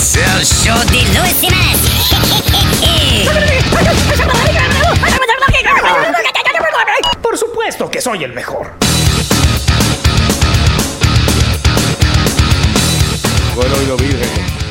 Es el show de Luis Jiménez. Por supuesto que soy el mejor. Con el oído virgen.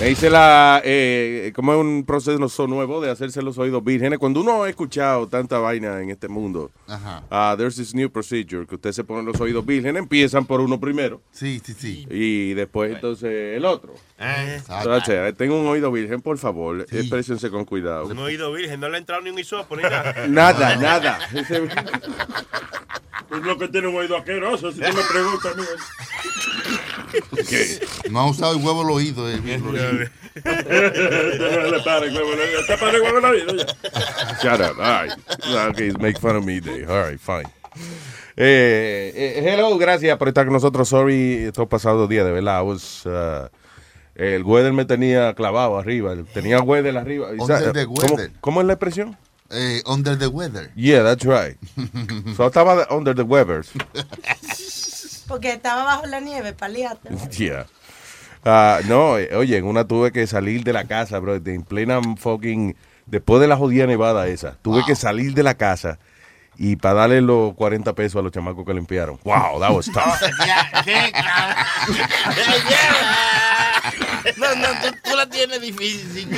Me hice la. Eh, como es un proceso nuevo de hacerse los oídos vírgenes. Cuando uno ha escuchado tanta vaina en este mundo, Ajá. ah, there's this new procedure que usted se pone los oídos vírgenes. Empiezan por uno primero Sí, sí, sí. y después entonces el otro. Entonces, tengo un oído virgen, por favor. Exprésense con cuidado. Un oído virgen, no le ha entrado ni un hisopo ni nada. Nada, nada. Es lo que tiene un oído asqueroso, si tú me preguntas. No ha usado el huevo al oído. eh, bien, Shut up. All right. Okay, make fun of me day. All right, fine. Eh, eh, hello, gracias por estar con nosotros. Sorry, estos pasados días, de verdad. I was, uh, el weather me tenía clavado arriba. Tenía weather arriba. Under the ¿Cómo, weather. cómo es la expresión? Eh, under the weather. Yeah, that's right. so estaba under the weathers. Porque estaba bajo la nieve, paliate. Yeah. Ah, no, eh, oye, en una tuve que salir de la casa, bro, de- en plena fucking, después de la jodida nevada esa, tuve que salir de la casa y para darle los 40 pesos a los chamacos que limpiaron. Wow, that was tough. No, no, tú, tú la tienes difícil.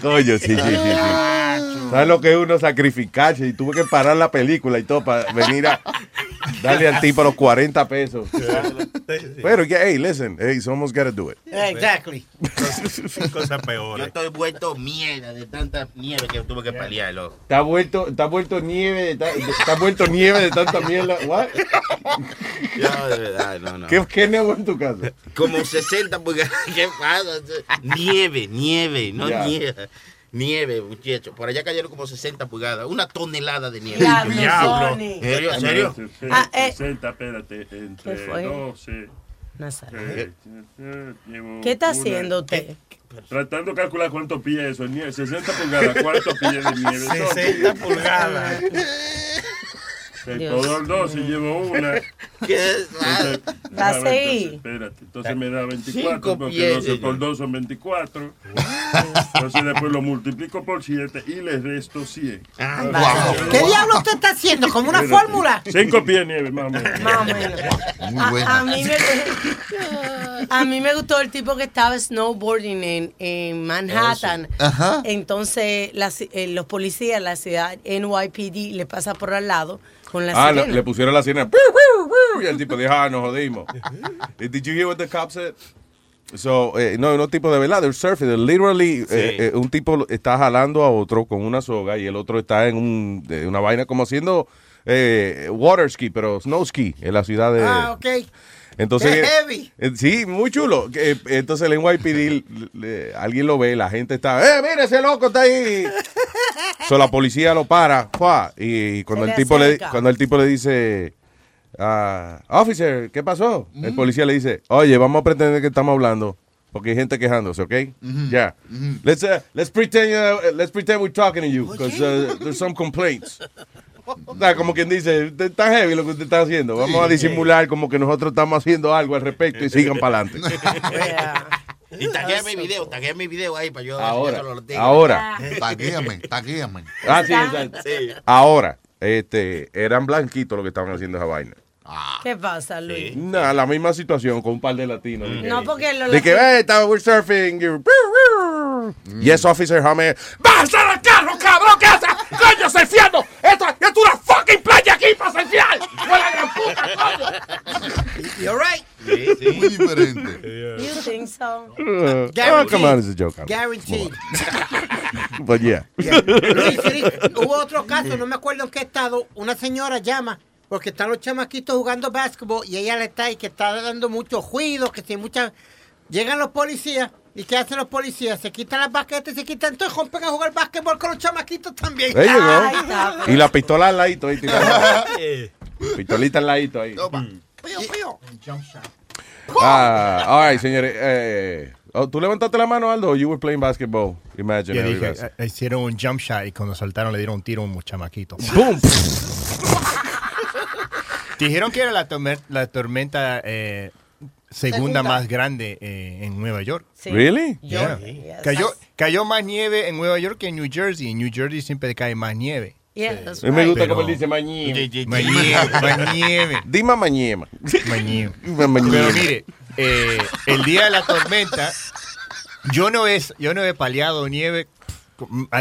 Coño, sí, sí, sí, sí. ¿Sabes lo que es uno sacrificarse? Y tuve que parar la película y todo para venir a darle al tipo los 40 pesos. Pero, yeah, hey, listen, hey, someone's gotta do it. Exactly. Cosas Yo peores. estoy vuelto mierda de tanta nieve que tuve que paliar, loco. Está vuelto, está vuelto nieve, de ta- está vuelto nieve de tanta mierda. What? Yo, de verdad, no, no. ¿Qué, qué nevo en tu casa? Como 60 pulgadas. ¿Qué pasa? Nieve, nieve, no Ya. nieve. Nieve, muchacho. Por allá cayeron como 60 pulgadas. Una tonelada de nieve. Diablo. ¿En serio? ¿En serio? Ah, eh. 60, espérate, ¿Qué entre fue? 12. Nazario. eh, eh, ¿Qué está una- haciendo usted? Tratando de calcular cuántos pies eso es nieve. 60 pulgadas, ¿cuántos pies de nieve son? 60 pulgadas. Dios Todo el 12 llevo una. ¿Qué? Entonces, Va a a ver, seguir. entonces, Espérate, entonces me da 24, Cinco porque pies, 12 por señor. 2 son 24. Entonces después lo multiplico por 7 y le resto 100. ¿Qué diablo usted está haciendo? ¿Como una Espérate. fórmula? 5 pies nieve, más o menos. Más o menos. Muy A, buena. a mí me, a mí me gustó el tipo que estaba snowboarding en, en Manhattan. Ajá. Entonces la ci- eh, los policías, la ciudad NYPD, le pasa por al lado con la Ah, sirena. le, le pusieron la sirena. Y el tipo dijo, ah, nos jodimos. Eh, Did you hear what the cop said? So, eh, no, no tipo de verdad, they're surfing. They're literally, eh, eh, un tipo está jalando a otro con una soga y el otro está en un, una vaina como haciendo eh, water ski, pero snow ski en la ciudad de... Ah, ok. Entonces, Qué heavy. eh, sí, muy chulo. Eh, Entonces el NYPD, le- alguien lo ve, la gente está, ¡eh, mire ese loco está ahí! so, la policía lo para, ¡fua! y cuando el tipo le, cuando el tipo le dice, ah, officer, ¿qué pasó? El policía le dice, oye, vamos a pretender que estamos hablando. Porque hay gente quejándose, ¿ok? Ya. Let's, uh, let's, pretend, uh, let's pretend we're talking to you, because uh, there's some complaints. O sea, como quien dice, "Usted está heavy lo que usted está haciendo. Vamos a disimular como que nosotros estamos haciendo algo al respecto y sigan para adelante. Y taguéame mi video, taguéame mi video ahí para yo Ahora, los tigres. ahora. Taguéame, taguéame. Ah, sí, exacto. Sí. Ahora, este, eran blanquitos los que estaban haciendo esa vaina. ¿Qué pasa, Luis? Nah, la misma situación con un par de latinos. de que- No, porque lo De que, hey, estaba, we're surfing. you're- Yes, officer, Hammer. ¡Bájate del carro, cabrón! ¿Qué haces? ¡Coño, surfeando! ¡Esto es una fucking playa aquí para surfear! ¡Fue la gran puta, coño! You're right. Sí, sí. Muy diferente. You think so? Uh, oh, come on, it's a joke. Guaranteed. But yeah. Luis, sí, hubo otro caso, no me acuerdo en qué estado. Una señora llama porque están los chamaquitos jugando básquetbol y ella le está ahí que está dando mucho ruido, que tiene mucha. Llegan los policías ¿Y qué hacen los policías? Se quitan las baquetas y se quitan, entonces rompen a jugar básquetbol con los chamaquitos también. Está. Y la pistola al ladito ahí tirada. Pistolita al ladito ahí. Pío, pío. Ah, all right, señores. Eh, oh, ¿Tú levantaste la mano, Aldo? You were playing basketball. Imagine. Yo dije, eh, hicieron un jump shot y cuando saltaron le dieron un tiro a un chamaquito. Boom. Dijeron que era la, torme- la tormenta eh, segunda, Segunda. más grande eh, en Nueva York. Sí. Really? Yeah. Yes. Cayó, cayó más nieve en Nueva York que en New Jersey. En New Jersey siempre cae más nieve. Yeah, that's A mí me right. gusta Pero- como él dice mañema. Más nieve, más nieve, Dime mañema. más nieve. Mañema. Pero mire, eh, el día de la tormenta, yo no he, yo no he paliado nieve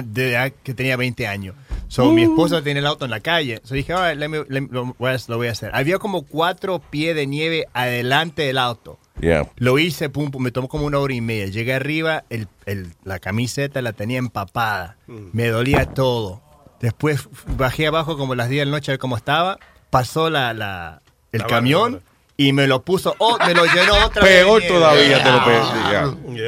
desde que tenía 20 años. So, Mi esposa tenía el auto en la calle. So dije, "All right, let me- let me- lo, voy a, lo voy a hacer. Había como cuatro pies de nieve adelante del auto. Yeah. Lo hice, pum, pum, me tomó como una hora y media. Llegué arriba, el, el- la camiseta la tenía empapada. Me dolía todo. Después bajé abajo como las 10 de la noche a ver cómo estaba. Pasó la, la- el La camión barra. y me lo puso, oh, me lo llenó otra vez. de Peor todavía te lo pedí.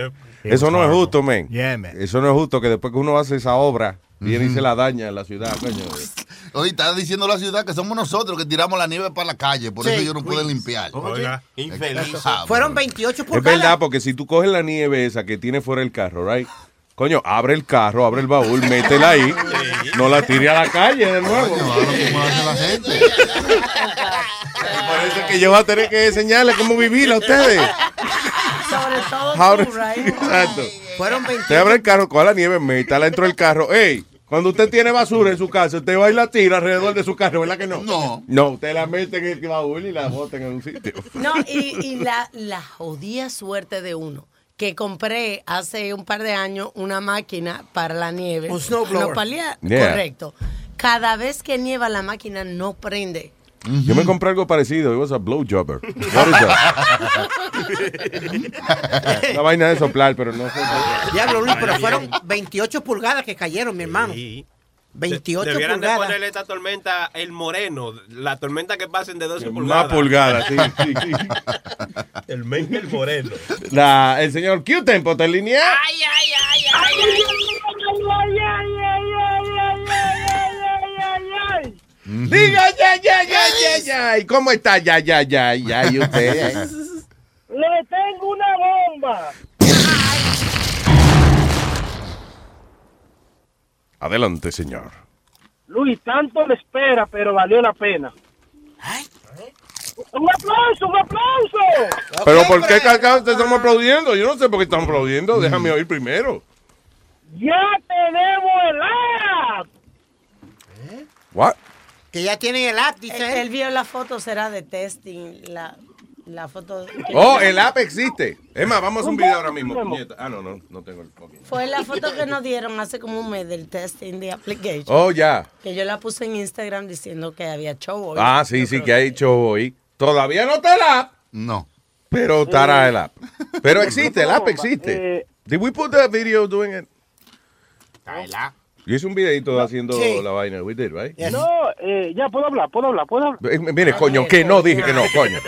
It Eso no es justo. Yeah, man. Eso no es justo que después que uno hace esa obra, viene y se la daña la ciudad, coño. Hoy está diciendo la ciudad que somos nosotros que tiramos la nieve para la calle, por Sí. eso ellos no pueden limpiar. Oiga. Infeliz. Fueron 28 Es pulgadas. verdad, porque si tú coges la nieve esa que tiene fuera el carro, right? Coño, abre el carro, abre el baúl, métela ahí, no la tire a la calle de nuevo. Coño, ahora cómo hace la gente. Parece que yo voy a tener que enseñarle cómo vivir a ustedes. Sobre todo Ahora- tú, right? Exacto. Fueron Usted 28. abre el carro, coge la nieve, métala dentro del carro. Ey, cuando usted tiene basura en su casa, usted va y la tira alrededor de su carro, ¿verdad que no? No. No, usted la mete en el baúl y la bota en un sitio. No, y, y la, la jodida suerte de uno. Que compré hace un par de años una máquina para la nieve. Un snowblower. No palea- Yeah. Correcto. Cada vez que nieva la máquina no prende. Yo me compré algo parecido. It was a blowjobber. What is that? Una vaina de soplar, pero no sé. Diablo, Luis, pero fueron 28 pulgadas que cayeron, mi hermano. Y 28 debieran de pulgadas. ponerle esta tormenta el moreno, la tormenta que pasen de 12 Más pulgadas. pulgadas, sí, sí, sí. El men el moreno. La, el señor Q-Tempo está en línea. Diga ya, ya, ya, ya, ya. ¿Y cómo está ya, ya, ya, ya? ¿Y usted? Le tengo una bomba. Adelante, señor. Luis, tanto le espera, pero valió la pena. ¡Un aplauso, un aplauso! Pero ¿por qué cacao te estamos aplaudiendo? Yo no sé por qué estamos aplaudiendo. Déjame oír primero. ¡Ya tenemos el app! What? Que ya tienen el app, dice él. él vio la foto, será de testing. La, la foto. Oh, el app existe. Es más, vamos a un video ahora mismo. puñeta. Ah, no, no, no tengo el. ok. Fue la foto que nos dieron hace como un mes del testing de application. Oh, ya. Que yo la puse en Instagram diciendo que había show hoy. Ah, sí, sí, que ha hecho hoy. Todavía no está el app, No. pero estará el app. Pero existe, el app existe. Eh, Did we put the video doing it? Yo hice un videito haciendo Sí. la vaina. We did, right? Yes. No, eh, ya puedo hablar, puedo hablar, puedo hablar. Eh, Mire, coño, que no dije que no, coño.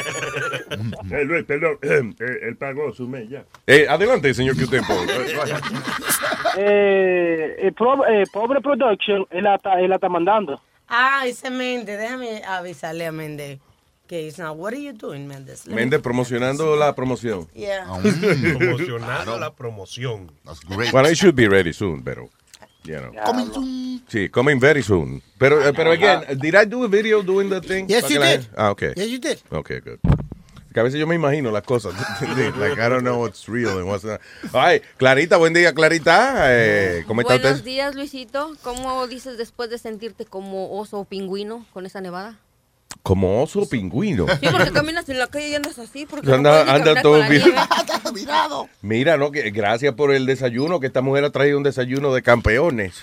Eh, Luis, perdón, eh, él pagó su mes ya. Eh, adelante, señor Q-Tempo. Eh, eh, pro- eh, pobre Production, él la, está- él la está mandando. Ah, ese Méndez, déjame avisarle a Méndez que it's not. What are you doing, Méndez? Let me- Méndez promocionando la promoción. Yeah. Promocionando la promoción. That's great. Well, it should be ready soon, pero, you know. Coming soon. Sí, coming very soon. Pero, eh, pero again, did I do a video doing the thing? Yes, you did. Ah, okay. Yes, you did. Okay, good. Que a veces yo me imagino las cosas. like, I don't know what's real and what's not. Ay, Clarita, buen día, Clarita. Eh, ¿Cómo está Buenos usted? días, Luisito. ¿Cómo dices después de sentirte como oso o pingüino con esa nevada? Como oso pingüino. Sí, porque caminas en la calle y andas así. Porque Anda- no anda todo bien. Mira, no, que gracias por el desayuno, que esta mujer ha traído un desayuno de campeones.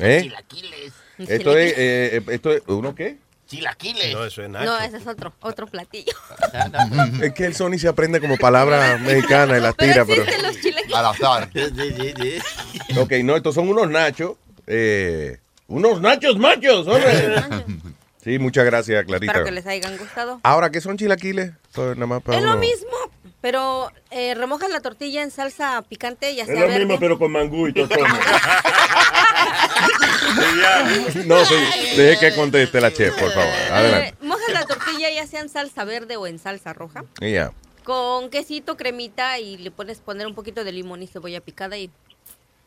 ¿Eh? Chilaquiles. Esto es, eh, eh, esto es, ¿uno qué? Chilaquiles. No, eso es Nacho. No, ese es otro, otro platillo. Es que el Sony se aprende como palabra mexicana y las tira, pero... existen los chilaquiles. Al azar. Ok, no, estos son unos nachos. eh, unos nachos machos, hombre. Sí, muchas gracias, Clarita. Espero que les hayan gustado. Ahora, ¿qué son chilaquiles? Todo nada más para Es lo mismo, Pero eh, remojas la tortilla en salsa picante, ya Es sea lo verde. mismo, pero con mangú y todo. No, sí. Deje que conteste la chef, por favor. Adelante. Eh, mojas la tortilla ya sea en salsa verde o en salsa roja. Ya. Con quesito, cremita y le pones poner un poquito de limón y cebolla picada y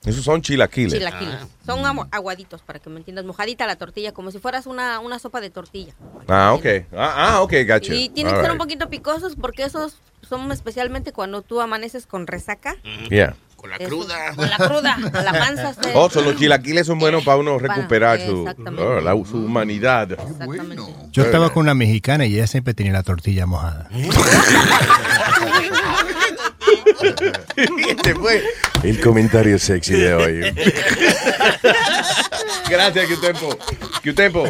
Esos son chilaquiles. chilaquiles. Son amu- aguaditos, para que me entiendas. Mojadita la tortilla, como si fueras una, una sopa de tortilla. Ah, ok. Ah, ah, ok, gotcha. Y tienen que All ser un right. poquito picosos porque esos son especialmente cuando tú amaneces con resaca. Yeah. Con la cruda. Con la cruda, con la panza. se- Oh, so los chilaquiles son buenos para uno recuperar su, exactamente. oh, la- su humanidad. Yo estaba con una mexicana y ella siempre tenía la tortilla mojada. Este fue el comentario sexy de hoy. Gracias, Q-Tempo. Q-Tempo.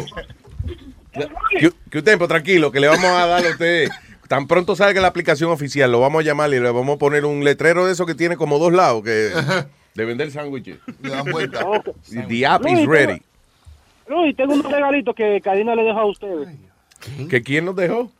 Q-Tempo, tranquilo, que le vamos a dar a usted. Tan pronto salga la aplicación oficial, lo vamos a llamar y le vamos a poner un letrero de eso que tiene como dos lados, que de vender sándwiches. The app is ready. Luis, tengo unos regalitos que Karina le dejó a ustedes. ¿Que quién nos dejó?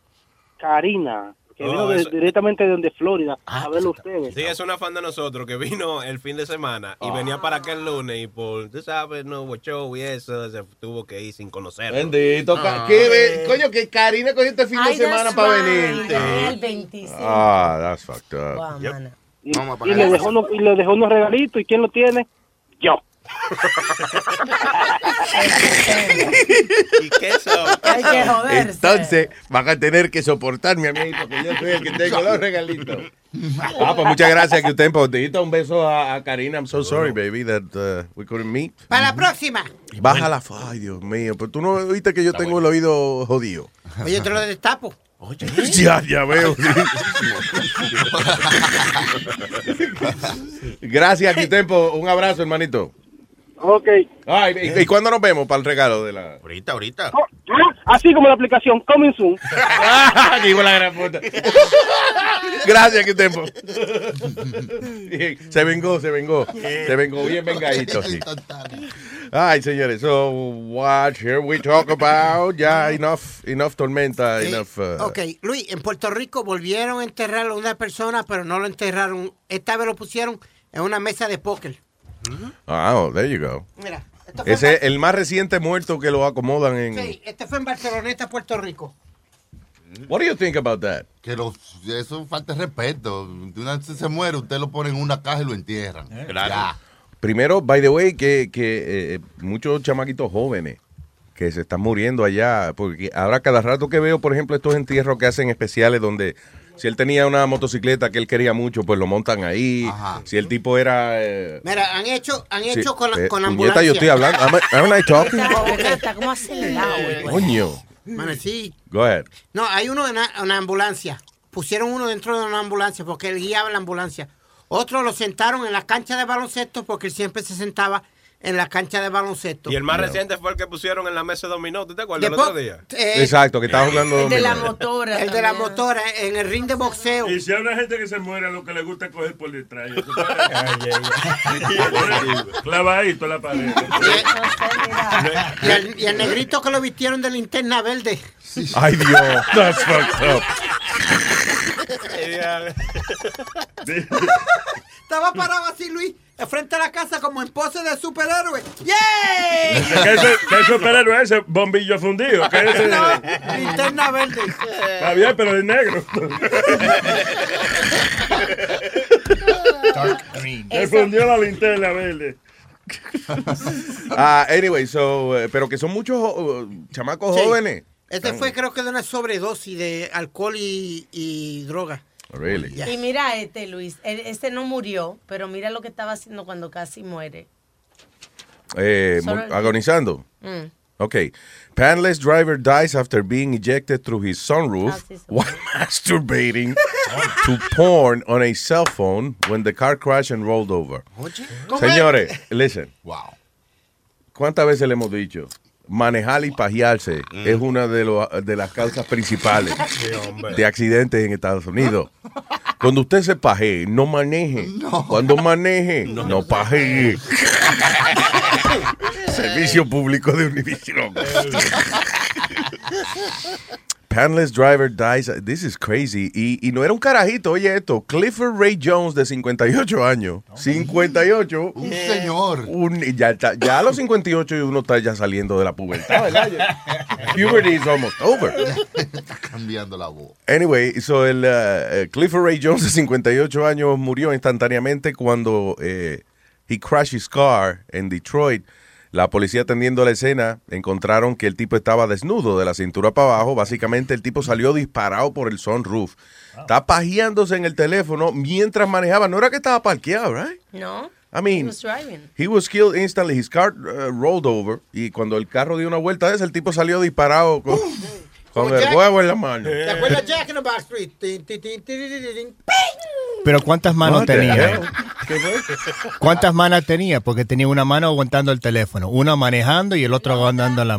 Karina, que Oh, vino de- directamente desde Florida a verlo ustedes. Sí, es una fan de nosotros que vino el fin de semana y venía para acá el lunes y por, tú sabes, nuevo show y eso, se tuvo que ir sin conocerlo. Bendito. Ah. ¿Qué Coño, que Karina cogió este fin de semana para venir. El 25. Ah, that's fucked up. Wow. Y, y le dejó unos, y le dejó unos regalitos. ¿Y quién lo tiene? Yo. ¿Y qué eso? Hay que joderse. Entonces van a tener que soportarme a mí porque yo soy el que tengo los regalitos. Ah, pues muchas gracias que usted Dita un beso a, a Karina. I'm so sorry, baby, that uh, we couldn't meet. Para la próxima. Baja la Ay, Dios mío. Pero tú no viste que yo tengo el oído jodido. Oye, te lo destapo. Ya, ya veo. Gracias, Quitempo. Un abrazo, hermanito. Ok. Ay, ¿y, y cuándo nos vemos para el regalo de la...? Ahorita, ahorita. Así como la aplicación Coming Soon. Digo la gran puta. Gracias, Quitempo. Se vengó, se vengó. Se vengó bien vengadito, sí. Ay, señores, so watch, here we talk about, ya, enough, enough tormenta, enough... uh, Ok, Luis, en Puerto Rico volvieron a enterrar a una persona, pero no lo enterraron. Esta vez lo pusieron en una mesa de póker. Ah, oh, there you go. Mira, esto fue, Ese es el más reciente muerto que lo acomodan en... sí, este fue en Barceloneta, Puerto Rico. What do you think about that? Que los, eso falta de respeto. Una vez se muere, usted lo pone en una caja y lo entierran. Ya. Primero, by the way, que, que eh, muchos chamaquitos jóvenes que se están muriendo allá, porque ahora cada rato que veo, por ejemplo, estos entierros que hacen especiales donde si él tenía una motocicleta que él quería mucho, pues lo montan ahí. Si el tipo era... eh, Mira, han hecho, han sí, hecho con la, eh, con la ambulancia. yo estoy hablando. Am I- am I talking? Está, está como acelerado. güey. Coño. Mano, sí. Go ahead. No, hay uno en una, una ambulancia. Pusieron uno dentro de una ambulancia porque él guiaba la ambulancia. Otro lo sentaron en la cancha de baloncesto porque él siempre se sentaba en la cancha de baloncesto. Y el más reciente fue el que pusieron en la mesa de dominó, ¿tú te acuerdas el Después- otro día? eh, Exacto, que estaba jugando El de la motora. El de la motora en el ring de boxeo. Y si hay una gente que se muere, lo que le gusta es coger por detrás. Clavadito en la pared. Y el, y el negrito que lo vistieron de linterna verde. Ay, Dios. That's fucked up. Estaba parado así, Luis, frente a la casa como en pose de superhéroe. ¿Qué ¡Yay! es qué es superhéroe ese? Bombillo fundido. ¿Qué es ese? No, linterna verde. Está bien, pero es negro. Se fundió la linterna verde. Ah, anyway, so, eh, pero que son muchos oh, chamacos Sí. jóvenes. Este fue creo que de una sobredosis de alcohol y, y droga. Really? Y mira este, Luis. él- Este no murió, pero mira lo que estaba haciendo cuando casi muere. Eh, Solo- agonizando. Mm. Okay. Panless driver dies after being ejected through his sunroof Ah, sí, sí. while masturbating to porn on a cell phone when the car crashed and rolled over. Señores, listen. Wow. ¿Cuántas veces le hemos dicho? Manejar y pajearse es una de, lo- de las causas principales de accidentes en Estados Unidos. Cuando usted se pajee, no maneje. Cuando maneje, no, pajee. Servicio público de Univision. Panless driver dies. This is crazy. Y, y no era un carajito, oye esto. Clifford Ray Jones, de 58 años. 58. Un señor. Un- ya, a los 58 y uno está ya saliendo de la pubertad, ¿verdad? Puberty is almost over. Está cambiando la voz. Anyway, so el uh, eh, Clifford Ray Jones de 58 años murió instantáneamente cuando eh, he crashed his car en Detroit. La policía atendiendo la escena encontraron que el tipo estaba desnudo de la cintura para abajo. Básicamente el tipo salió disparado por el sunroof. Está pajeándose en el teléfono mientras manejaba. No era que estaba parqueado, right? No. I mean, He was driving. He was killed instantly. His car uh, rolled over. Y cuando el carro dio una vuelta de esa, el tipo salió disparado con, con el Jack. huevo en la mano. ¿Te acuerdas Jack in the Backstreet? Tin, tin, tin. Pero ¿cuántas manos tenía? fue? ¿Cuántas manos tenía? Porque tenía una mano aguantando el teléfono, una manejando y el otro aguantando la...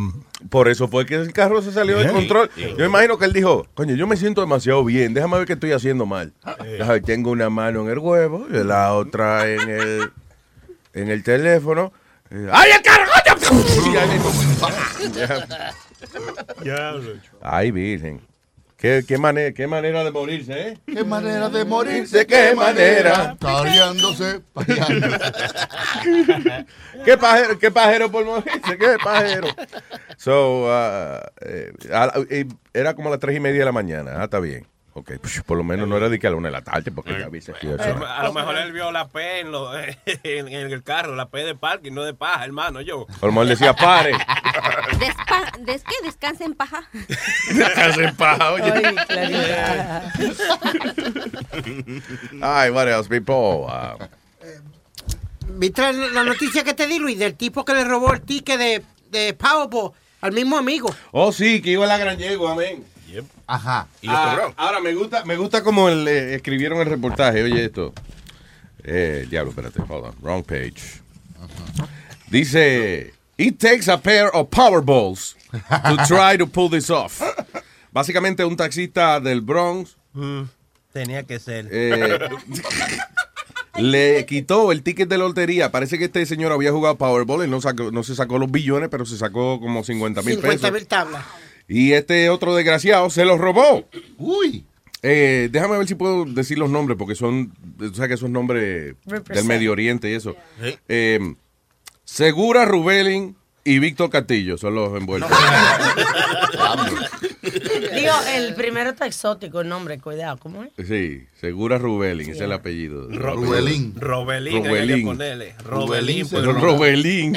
Por eso fue que el carro se salió de control. Yo imagino que él dijo, coño, yo me siento demasiado bien, déjame ver qué estoy haciendo mal. Tengo una mano en el huevo y la otra en el, en el teléfono. Eh, ¡Ay, el carro! coño! Y ahí- Ay, virgen. ¿Qué, qué, manera, qué manera de morirse, ¿eh? Qué manera de morir. ¿De qué manera? Pajeándose. ¿Qué pajero, qué pajero por morirse? ¿Qué pajero? So, uh, eh, a la- eh, era como a las tres y media de la mañana. Ah, está bien. Ok, pues, por lo menos no era de que a la una de la tarde, porque ya A eso. lo- A lo mejor él vio la P en, lo- en, en el carro, la P de parking, no de paja, hermano, yo. A lo mejor decía, pare. Despa ¿Des qué? ¿Descansa en paja? Déjase en paja, oye. Ay, Clarita. Ay, what else, people? Uh, ¿Viste la, la noticia que te di, Luis? Del tipo que le robó el ticket de, de Powerball al mismo amigo. oh, sí, que iba a la gran yegua, amén. Ajá. Ah, ahora, me gusta, me gusta como el, eh, escribieron el reportaje. Oye, esto. Eh, diablo, espérate, hold on. Wrong page. Dice: It takes a pair of Powerballs to try to pull this off. Básicamente, un taxista del Bronx Tenía que ser. eh, le quitó el ticket de lotería. Parece que este señor había jugado Powerball. Él no, sacó- no se sacó los billones, pero se sacó como 50 mil 50 pesos. mil tablas. Y este otro desgraciado se los robó. Uy. Eh, déjame ver si puedo decir los nombres, porque son, o sea, que esos nombres del. Medio Oriente y eso. Eh, Segura Rubelin y Víctor Castillo son los envueltos. Digo, el primero está exótico el nombre, cuidado, ¿cómo es? sí, Segura Rubelin, ese es el apellido. Rubelín. Que Robelín. ponerle. Rubelín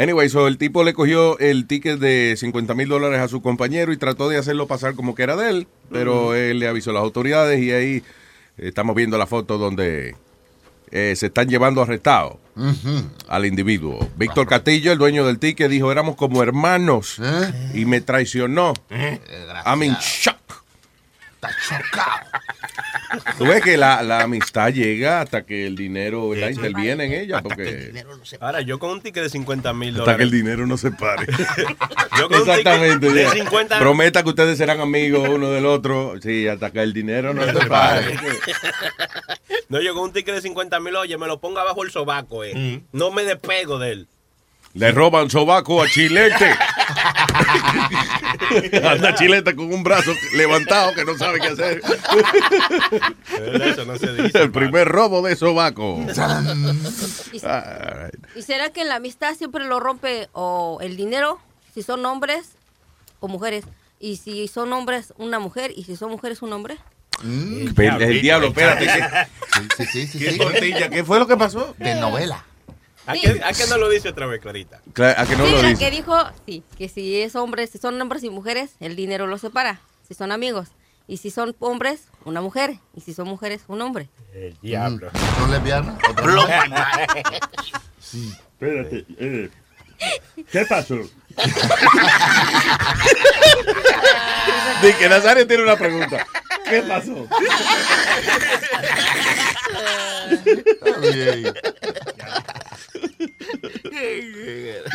Anyway, so el tipo le cogió el ticket de 50 mil dólares a su compañero y trató de hacerlo pasar como que era de él, pero él le avisó a las autoridades y ahí eh, estamos viendo la foto donde eh, se están llevando arrestado al individuo. Víctor Castillo, el dueño del ticket, dijo, éramos como hermanos ¿Eh? y me traicionó. I'm in shock. Está chocado. Tú ves que la, la amistad llega hasta que el dinero ¿verdad? interviene en ella, porque Ahora, yo con un ticket de 50 mil hasta que el dólares. dinero no se pare. Yo con un Exactamente. de ya. 50 Prometa que ustedes serán amigos uno del otro. Sí, hasta que el dinero no se pare. No, yo con un ticket de 50 mil, oye, me lo ponga bajo el sobaco, eh. No me despego de él. Le roban sobaco a Chilete. Anda Chilete con un brazo levantado que no sabe qué hacer. Eso no se dice. El primer robo de sobaco. ¿Y, All right. y será que en la amistad siempre lo rompe o el dinero, si son hombres o mujeres? Y si son hombres, una mujer, y si son mujeres, un hombre. Mm. El, el diablo, espérate. ¿qué, Sí, sí, sí, sí, qué sí. tortilla? ¿Qué fue lo que pasó? De novela. ¿A qué, a qué no lo dice otra vez, Clarita? Claro, ¿A que no sí, lo dice? que dijo, sí, que si es hombres, si son hombres y mujeres, el dinero los separa. Si son amigos. Y si son hombres, una mujer. Y si son mujeres, un hombre. El diablo. ¿Son lesbianas? ¿Otra no? Espérate. eh, ¿Qué pasó? Que Nazario tiene una pregunta. ¿Qué pasó? Está bien.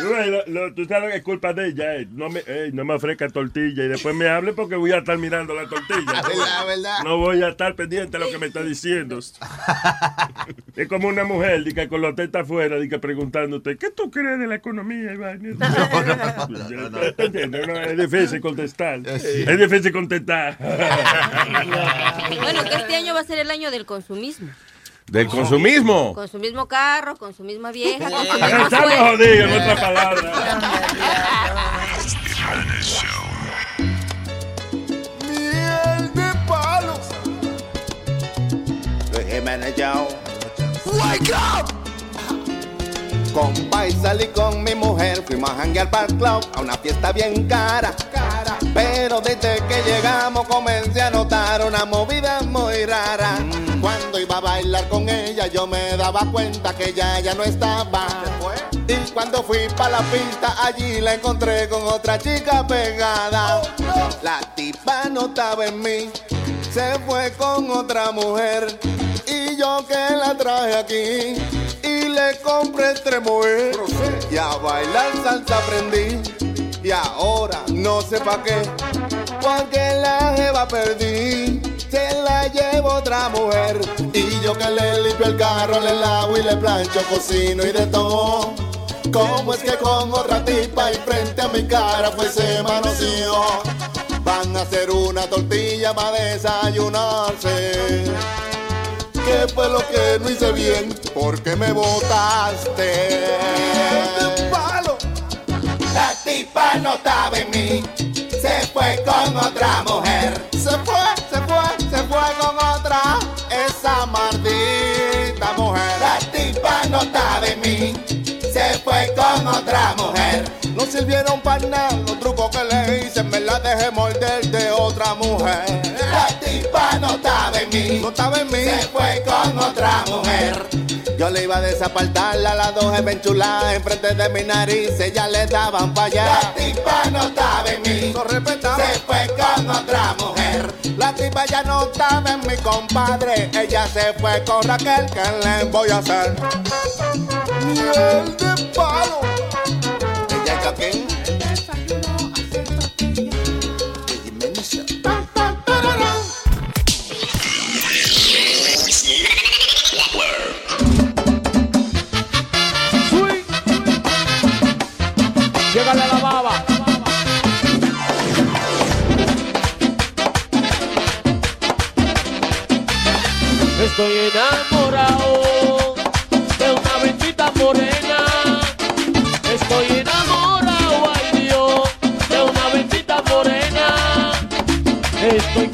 Lo- lo- tú sabes que es culpa de ella. eh. No, me, eh, no me ofrezca tortilla y después me hable porque voy a estar mirando la tortilla. Verdad, verdad. No voy a estar pendiente de lo que me está diciendo. Es como una mujer di que con los tetas afuera di que preguntándote, ¿qué tú crees de la economía, Iván? Es difícil contestar. Es difícil contestar. Bueno, que este año va a ser el año del consumismo. Del consumismo. Con su mismo carro, con su misma vieja, con su mismo Estamos sueldo. jodidos, en otras palabras. Miel de palo. Luis Jiménez Yao. Wake up. Compa y salí con mi mujer, fuimos a janguear para el club, a una fiesta bien cara. Pero desde que llegamos comencé a notar una movida muy rara. Cuando iba a bailar con ella yo me daba cuenta que ella ya no estaba. Y cuando fui para la pista allí la encontré con otra chica pegada. La tipa no estaba en mí, se fue con otra mujer. Y yo que la traje aquí y le compré tres mujeres. Y a bailar salsa aprendí. Y ahora no sé pa' qué, porque la jeva perdí. Se la llevo otra mujer. Y yo que le limpio el carro, le lavo y le plancho, cocino y de todo. ¿Cómo es que con otra tipa y frente a mi cara fue se manoseó? Van a hacer una tortilla para desayunarse. ¿Qué fue lo que no hice bien? ¿Por qué me botaste? La tipa no estaba en mí, se fue con otra mujer. Se fue, se fue, se fue con otra, esa maldita mujer. La tipa no estaba en mí, se fue con otra mujer. No sirvieron para nada los trucos que le hice, me la dejé morder de otra mujer. La tipa no estaba en mí, no estaba en mí, se fue con otra mujer. Yo le iba a desapartarla a las dos enchuladas enfrente de mi nariz, ella le daban para allá. La tipa no estaba en mí, no respetaba, se fue con otra mujer. La tipa ya no estaba en mi compadre, ella se fue con Raquel, ¿qué le voy a hacer? Miel de palo. Ella es Estoy enamorado de una bendita morena. Estoy enamorado, ay Dios, de una bendita morena. Estoy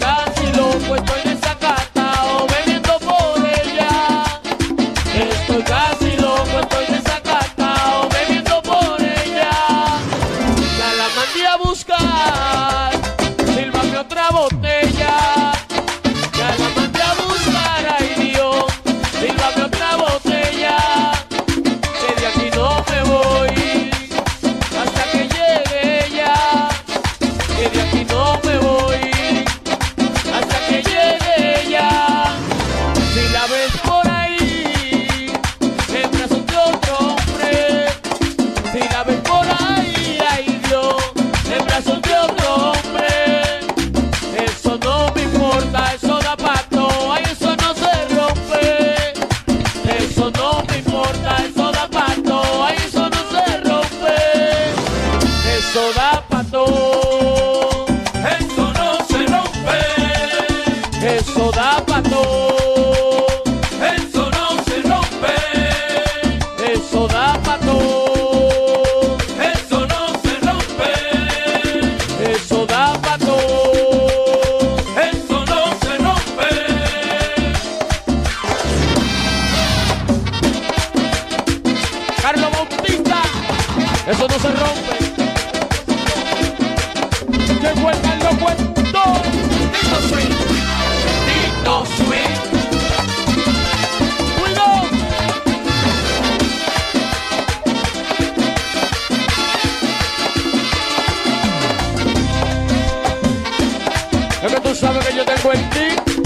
en ti.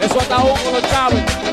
Eso hasta uno lo sabe.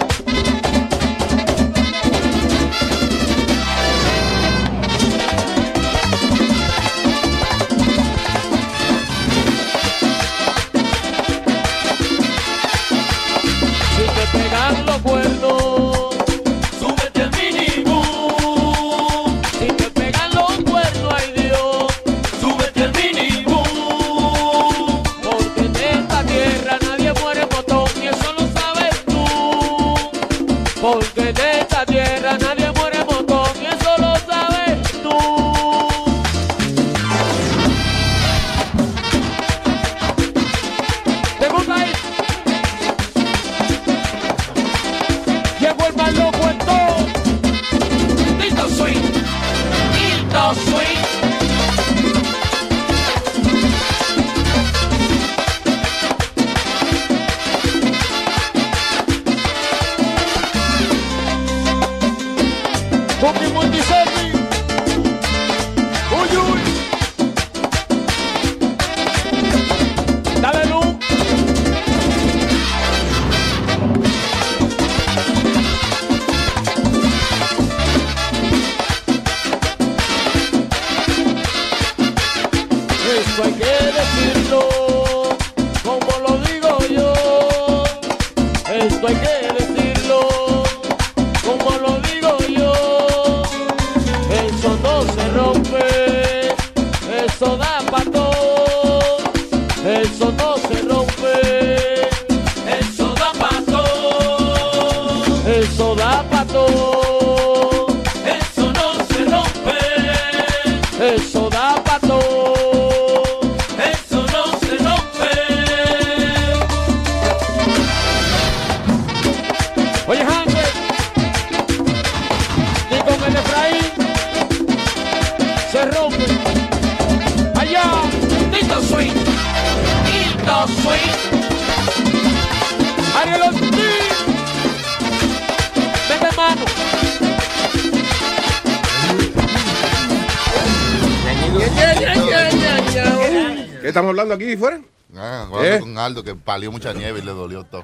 Palió mucha nieve y le dolió todo.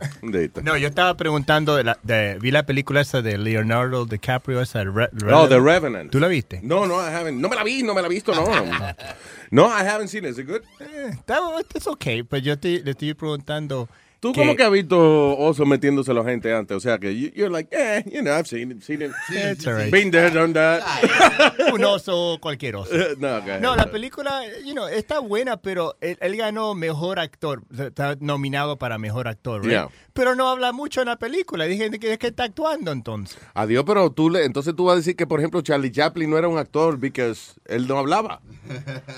No, yo estaba preguntando, de la- de- vi la película esa de Leonardo DiCaprio, esa de Re- Oh, The Revenant. ¿Tú la viste? No, no, I haven't. No me la vi, no me la he visto, no. No, I haven't seen it. Is it good? Eh, está, es ok, pues yo te- le estoy preguntando... ¿Tú cómo que has visto osos metiéndose a la gente antes? O sea, que you- you're like, eh, you know, I've seen it, seen it. It's all right. Been there, done that. Un oso, cualquier oso. no, okay. No, la película, you know, está buena, pero él, él ganó mejor actor. Está nominado para mejor actor, right? Yeah. Pero no habla mucho en la película. Dije que es que está actuando entonces. Adiós, pero tú le, entonces tú vas a decir que, por ejemplo, Charlie Chaplin no era un actor porque él no hablaba.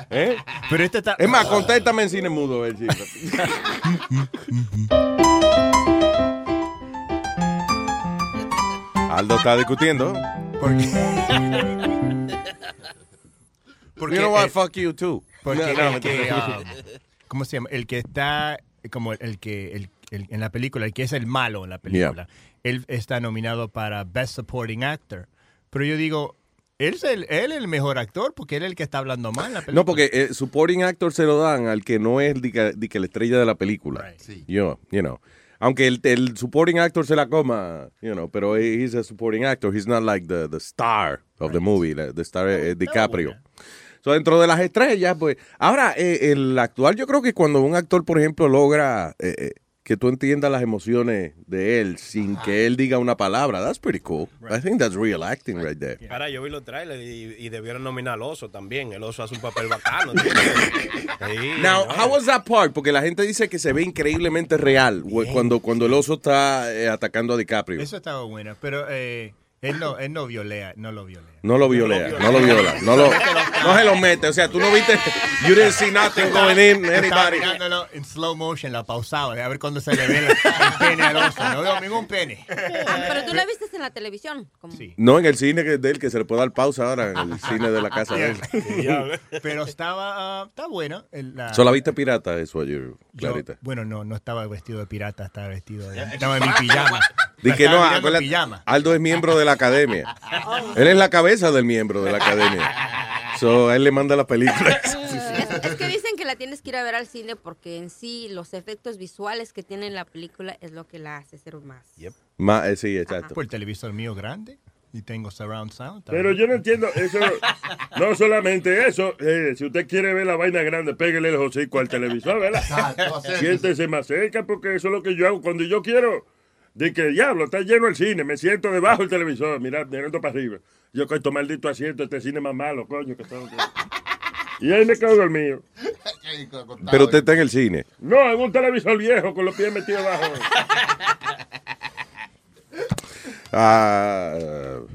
¿Eh? Pero este está... Es más, contéstame en cine mudo, a ver, chico. Aldo está discutiendo. ¿Por qué? you know what? eh, Fuck you too. Porque No, no, el que, mentira. um, ¿cómo se llama? El que está como el, el que el, el- en la película, el que es el malo en la película, él está nominado para Best Supporting Actor. Pero yo digo, él es el, él el mejor actor porque él es el que está hablando mal en la película. No, porque eh, supporting actor se lo dan al que no es di que, di que la estrella de la película. Yo, you know. Aunque el, el supporting actor se la coma, you know, pero he's a supporting actor. He's not like the, the star of the movie. The, the star es DiCaprio. So, dentro de las estrellas, pues. Ahora, eh, el actual, yo creo que cuando un actor, por ejemplo, logra eh, eh, que tú entiendas las emociones de él sin que él diga una palabra, that's pretty cool. I think that's real acting right there. Ahora yo vi los trailers y, y debieron nominar al oso también. El oso hace un papel bacano. Sí, Now, no. how was that part? Porque la gente dice que se ve increíblemente real cuando, cuando el oso está eh, atacando a DiCaprio. Eso estaba bueno, pero eh, él no, él no violea, no lo violea. No lo violea, no lo viola, no, lo, no se lo mete. O sea, tú no viste, you didn't see nothing going in, Yo estaba anybody. mirándolo en slow motion, la pausaba, a ver cuándo se le ve el, el pene al oso. No veo ningún pene. Ah, pero tú la viste en la televisión. Como... No en el cine que- de él, que se le puede dar pausa ahora, en el cine de la casa de él. Pero estaba, ah, está bueno. el- la- ¿Solo viste pirata eso ayer, Yo- Clarita? bueno, no, no estaba vestido de pirata, estaba vestido de... Estaba en mi pijama. Di que Estaba no, pijama. Aldo es miembro de la academia. Él es la cabeza del miembro de la academia. So, él le manda la película. Es, es que dicen que la tienes que ir a ver al cine porque en sí los efectos visuales que tiene la película es lo que la hace ser más. Ma- eh, sí, exacto. Por el televisor mío grande y tengo surround sound. Pero yo no entiendo eso. No solamente eso. eh, si usted quiere ver la vaina grande, pégale el hocico al televisor, ¿verdad? Siéntese más cerca porque eso es lo que yo hago. Cuando yo quiero, de que diablo, está lleno el cine, me siento debajo del televisor, mira, mirando para arriba. Yo con estos maldito asiento, este cine más malo, coño, que que- Y ahí me cago el mío. Pero usted está en el cine. No, en un televisor viejo con los pies metidos abajo. Ah,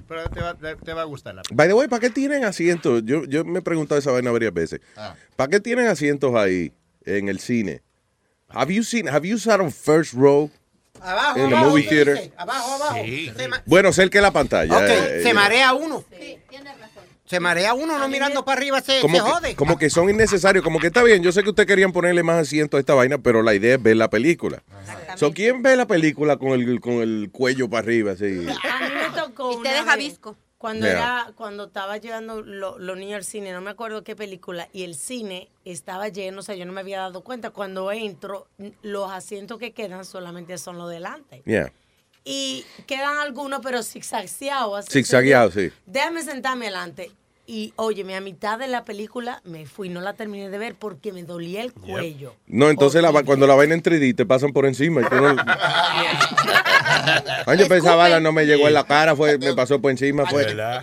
Pero te va, te- te va a gustar la by the way, ¿para qué tienen asientos? Yo, yo me he preguntado esa vaina varias veces. Ah. ¿Para qué tienen asientos ahí en el cine? Have you seen, have you sat on first row? Abajo, abajo, movie ¿qué theater. dice? Abajo, Bueno, cerca de la pantalla. Ok, eh, se eh, marea uno. Se marea uno, no mirando para arriba, se, como se que, jode. como que son innecesarios, como que está bien, yo sé que ustedes querían ponerle más asiento a esta vaina, pero la idea es ver la película. So, ¿Quién ve la película con el, con el cuello para arriba así? A mí me tocó. Y te una deja vez, visco. Cuando Yeah. era, cuando estaba llegando lo- los niños al cine, no me acuerdo qué película, y el cine estaba lleno, o sea, yo no me había dado cuenta. Cuando entro, los asientos que quedan solamente son los delante. Yeah. Y quedan algunos, pero zigzagueados. Zigzagueados, sí. Déjame sentarme adelante. Y óyeme, a mitad de la película me fui, no la terminé de ver porque me dolía el cuello. No, entonces la va- cuando la vaina en 3D te pasan por encima. y tú no- Ay, yo pensaba, bala no me llegó en la cara, fue, me pasó por encima. Fue. ¿Verdad?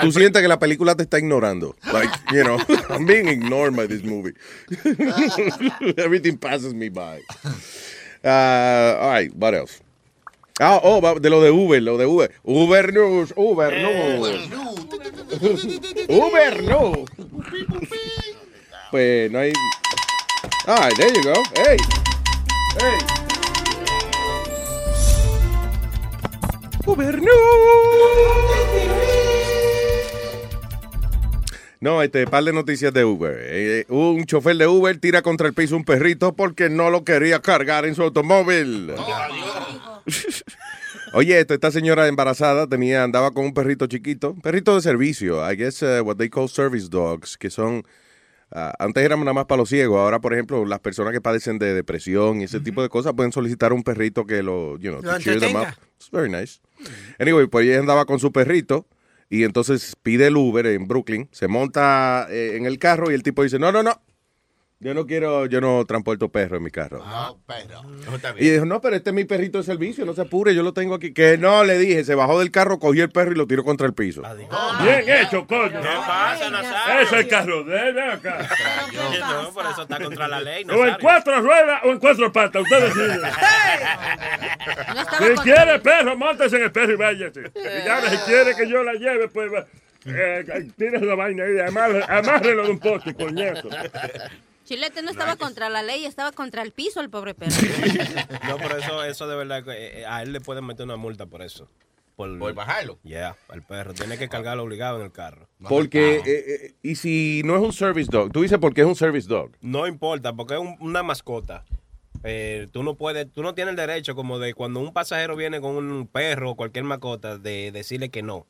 Tú sientes que la película te está ignorando. Like, you know, I'm being ignored by this movie. Everything passes me by. Uh, all right, what else? Ah, oh, va- de lo de Uber, lo de Uber. Uber News, Uber News. Uber News. Pues no hay. Ah, there you go. Hey. Hey. Uber No, este, par de noticias de Uber. Eh, un chofer de Uber tira contra el piso un perrito porque no lo quería cargar en su automóvil. Oye, esto, esta señora embarazada tenía, andaba con un perrito chiquito, perrito de servicio, I guess uh, what they call service dogs, que son, ah, antes eran nada más para los ciegos, ahora por ejemplo las personas que padecen de depresión y ese tipo de cosas pueden solicitar un perrito que lo, you know, Lo to cheer them up. It's very nice. Anyway, pues ella andaba con su perrito y entonces pide el Uber en Brooklyn, se monta eh, en el carro y el tipo dice, no, no, no, yo no quiero, yo no transporto perro en mi carro. No, pero. No está Y dijo, no, pero este es mi perrito de servicio, no se apure, yo lo tengo aquí. Que no, le dije, se bajó del carro, cogió el perro y lo tiró contra el piso. Bien hecho, coño. ¿Qué pasa, Nazario? Ese es el carro de él, acá. No, por eso está contra la ley, O en Nazario. cuatro ruedas o en cuatro patas, usted decide. Si quiere perro, montese en el perro y váyase. Y ya si quiere que yo la lleve, pues va. Eh, tire la vaina ahí, amárrelo de un poste, coñazo. Chilete no estaba contra la ley, estaba contra el piso el pobre perro. No, por eso, eso de verdad, que, eh, a él le pueden meter una multa por eso. Por, bajarlo. Yeah, al perro. Tiene que cargarlo obligado en el carro. Porque, eh, eh, y si no es un service dog, tú dices porque es un service dog. No importa, porque es un- una mascota. Eh, tú no puedes, tú no tienes el derecho como de cuando un pasajero viene con un perro o cualquier mascota de decirle que no.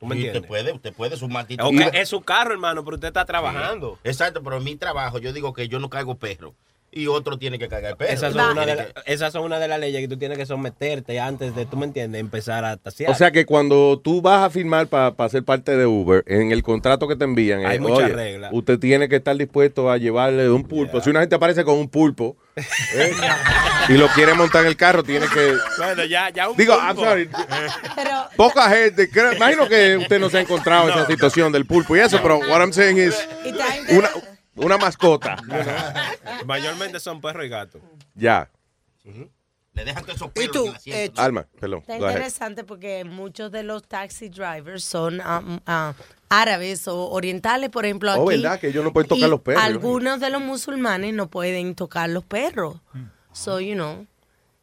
¿Tú me Sí, entiendes? Usted puede, usted puede, su maldito. Ok, es su carro, hermano, pero usted está trabajando. Exacto, pero en mi trabajo yo digo que yo no cargo perro y otro tiene que cargar perro. Esas son, una de la- esas son una de las leyes que tú tienes que someterte antes de, tú me entiendes, empezar a tasear. O sea que cuando tú vas a firmar para ser parte de Uber, en el contrato que te envían, Hay es, muchas reglas. usted tiene que estar dispuesto a llevarle un pulpo. Si una gente aparece con un pulpo ¿eh? y lo quiere montar en el carro, tiene que... Bueno, ya, ya un Digo, pulpo. I'm sorry, Pero poca gente, creo- imagino que usted no se ha encontrado esa situación del pulpo y eso, pero what I'm saying is y te ha una, una mascota. Mayormente son perros y gatos. Ya. Le dejan todos esos ¿Y pelos tú? en el asiento. Alma, perdón. Está go ahead. interesante porque muchos de los taxi drivers son um, ah, árabes o orientales, por ejemplo. Aquí, Oh, ¿verdad? Que ellos no pueden tocar y los perros. Algunos de los musulmanes no pueden tocar los perros. So, you know.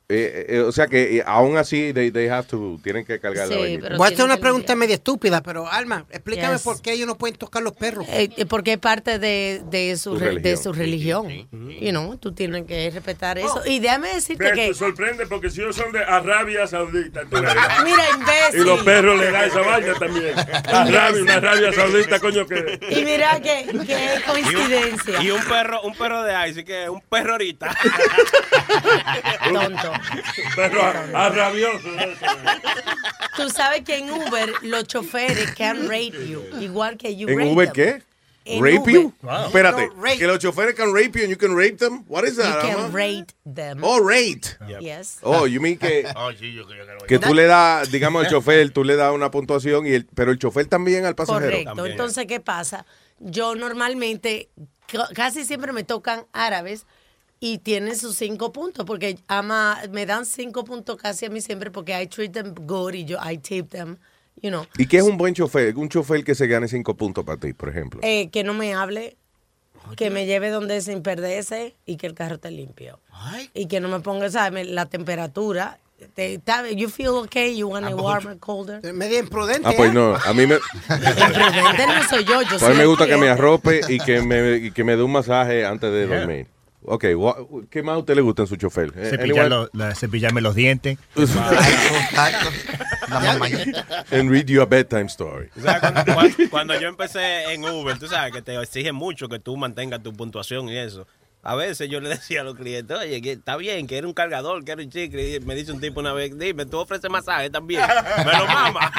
Eh, eh, o sea que eh, aún así they, they have to, tienen que cargar la Sí, vainita. pero Voy a hacer una pregunta media estúpida, pero Alma, explícame Yes. por qué ellos no pueden tocar los perros. Eh, eh, porque es parte de, de su, Su re- de religión. su religión. You know, tú tienes que respetar eso. Y déjame decirte Ves, que... te sorprende porque si ellos son de Arabia Saudita. Mira, imbécil. Y los perros le dan esa vaina también. Arabia, una Arabia Saudita, coño, que. Y mira que, que coincidencia. Y un perro, un perro de ice, que un perro ahorita. Tonto. Perro arrabioso. Tú sabes que en Uber los choferes can rape you, igual que you ¿En rape Uber them. qué? En ¿Rape Uber. you? Wow. Espérate. No, rape. Que los choferes can rape you and you can rape them? What is You that? can Alma? rate them. Oh, rate. Yes. Oh, you mean que, Oh, sí, yo creo que tú le das, digamos, al chofer, tú le das una puntuación, y el, pero el chofer también al pasajero. Correcto. Entonces, ¿qué pasa? Yo normalmente, ca- casi siempre me tocan árabes y tiene sus cinco puntos, porque ama, me dan cinco puntos casi a mí siempre porque I treat them good y yo I tip them, you know. ¿Y qué es un buen chofer? Un chofer que se gane cinco puntos para ti, por ejemplo. Eh, que no me hable, que me lleve donde sin perderse y que el carro esté limpio. Y que no me ponga, ¿sabes? La temperatura. Te- está- you feel okay, you want it warmer, colder. Medio imprudente. Ah, pues no, a mí me, Imprudente no soy yo, yo pues a soy mí me gusta que me cliente. arrope y que me, y que me dé un masaje antes de dormir. Ok, ¿qué más a usted le gusta en su chofer? Eh, Cepillar lo- la- cepillarme los dientes. And read you a bedtime story. O sea, cuando, cuando- cuando yo empecé en Uber, tú sabes que te exigen mucho que tú mantengas tu puntuación y eso. A veces yo le decía a los clientes, oye, que está bien, que era un cargador, que era un chicle. Y me dice un tipo una vez, dime, tú ofreces masaje también. Me lo mama.